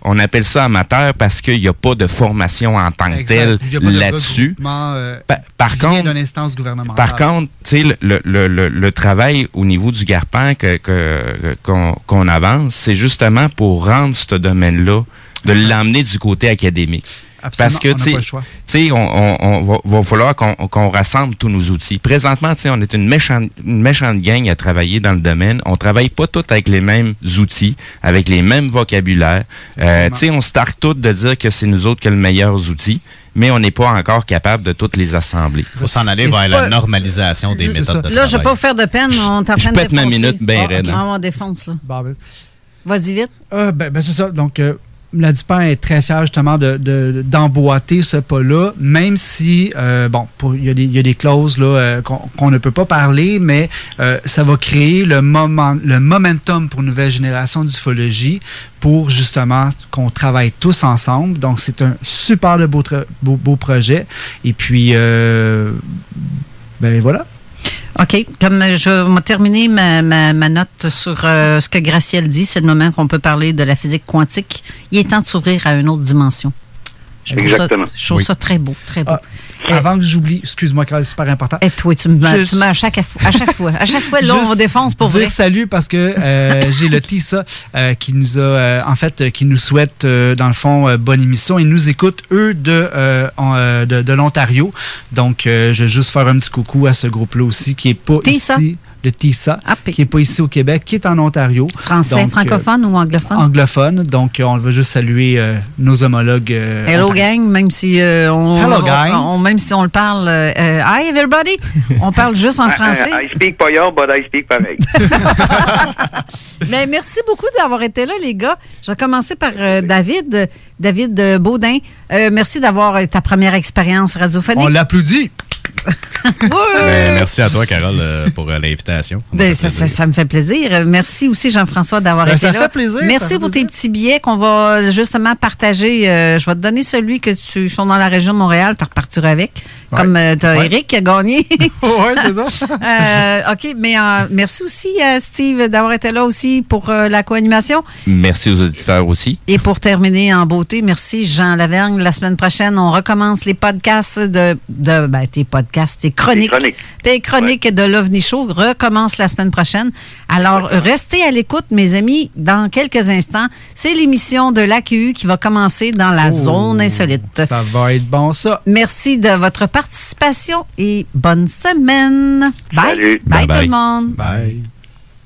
Speaker 5: On appelle ça amateur parce qu'il n'y a pas de formation en tant que telle là-dessus.
Speaker 6: euh,
Speaker 5: Pa- par contre,
Speaker 6: d'une instance gouvernementale.
Speaker 5: par contre, le, le, le, le- travail au niveau du Garpan que, que- qu'on, qu'on avance, c'est justement pour rendre ce domaine-là, de l'emmener du côté académique.
Speaker 6: Absolument,
Speaker 5: Parce que, tu sais- on, on, on va, va falloir qu'on, rassemble tous nos outils. Présentement, tu sais, on est une méchante, une méchante gang à travailler dans le domaine. On travaille pas tous avec les mêmes outils, avec les mêmes vocabulaires. Euh, tu sais, on se targue tous de dire que c'est nous autres qui avons les meilleurs outils, mais on n'est pas encore capable de toutes les assembler.
Speaker 7: faut s'en aller
Speaker 4: Mais
Speaker 7: vers la
Speaker 4: pas-
Speaker 7: normalisation des méthodes de
Speaker 4: Là, je vais
Speaker 7: travail.
Speaker 4: pas vous faire de peine, on est en
Speaker 5: je pète ma minute bien
Speaker 4: Ah,
Speaker 5: raide.
Speaker 4: On défonce ça.
Speaker 6: Bon, ben,
Speaker 4: Vas-y vite.
Speaker 6: Euh, ben, ben, c'est ça. Donc, euh, la Dupan est très fière justement de- de- d'emboîter ce pas-là, même si, euh, bon, il y, a des- il y a des clauses là, euh, qu'on ne peut pas parler, mais euh, ça va créer le, moment, le momentum pour une nouvelle génération d'ufologie pour justement qu'on travaille tous ensemble. Donc, c'est un super de beau, beau, beau projet. Et puis, euh, ben voilà.
Speaker 4: OK. Comme euh, je vais terminer ma, note sur euh, ce que Gracielle dit, c'est le moment qu'on peut parler de la physique quantique. Il est temps de s'ouvrir à une autre dimension. Je trouve ça-
Speaker 8: Exactement.
Speaker 4: je trouve
Speaker 6: Oui.
Speaker 4: ça très beau, très beau.
Speaker 6: Ah, avant que j'oublie, excuse-moi, Carl, c'est super important.
Speaker 4: Et toi, tu me mets, à chaque, fois- à chaque fois. À chaque fois, là, on défonce pour
Speaker 6: dire
Speaker 4: vrai.
Speaker 6: salut parce que euh, j'ai le Tissa euh, qui nous a, euh, en fait, euh, qui nous souhaite, euh, dans le fond, euh, bonne émission. Ils nous écoutent, eux, de, euh, en, euh, de, de l'Ontario. Donc, euh, je vais juste faire un petit coucou à ce groupe-là aussi qui est pas
Speaker 4: Tissa.
Speaker 6: ici. Le Tissa, qui est pas ici au Québec, qui est en Ontario.
Speaker 4: Français,
Speaker 6: Donc, euh,
Speaker 4: francophone ou anglophone?
Speaker 6: anglophone. Donc, euh, on veut juste saluer euh, nos homologues. euh,
Speaker 4: Hello gang, même si euh, on,
Speaker 6: Hello,
Speaker 4: on-
Speaker 6: gang.
Speaker 4: on- même si on le parle, euh, euh, hi everybody, on parle juste en
Speaker 8: I-
Speaker 4: français.
Speaker 8: I, I speak pas yard, but I speak pareil.
Speaker 4: Mais merci beaucoup d'avoir été là, les gars. Je vais commencer par euh, David, euh, David euh, Baudin. Euh, merci d'avoir euh, ta première expérience radiophonique.
Speaker 6: On l'applaudit.
Speaker 7: Ben, merci à toi, Carole, euh, pour euh, l'invitation. Ça
Speaker 4: Ben, ça, ça, ça me fait plaisir. Merci aussi, Jean-François, d'avoir
Speaker 6: Ben,
Speaker 4: été
Speaker 6: ça
Speaker 4: là.
Speaker 6: fait plaisir, ça
Speaker 4: Merci
Speaker 6: fait
Speaker 4: pour tes petits billets qu'on va justement partager. Euh, je vais te donner celui que tu sont dans la région de Montréal. Tu repartiras avec.
Speaker 6: Ouais.
Speaker 4: Comme tu as
Speaker 6: Ouais.
Speaker 4: Eric qui a gagné.
Speaker 6: ouais, c'est ça.
Speaker 4: Euh, OK, mais euh, merci aussi, euh, Steve, d'avoir été là aussi pour euh, la co-animation.
Speaker 5: Merci aux auditeurs aussi.
Speaker 4: Et pour terminer en beauté, merci Jean Lavergne. La semaine prochaine, on recommence les podcasts de, de ben, tes podcasts, tes chroniques.
Speaker 8: Tes chroniques.
Speaker 4: Tes chroniques de l'OVNI Show recommencent la semaine prochaine. Alors, restez à l'écoute, mes amis. Dans quelques instants, c'est l'émission de l'AQU qui va commencer dans la
Speaker 6: Oh,
Speaker 4: zone insolite.
Speaker 6: Ça va être bon, ça.
Speaker 4: Merci de votre participation et bonne semaine. Bye.
Speaker 3: Salut.
Speaker 4: Bye,
Speaker 3: Bye-bye.
Speaker 4: tout le monde.
Speaker 3: Bye.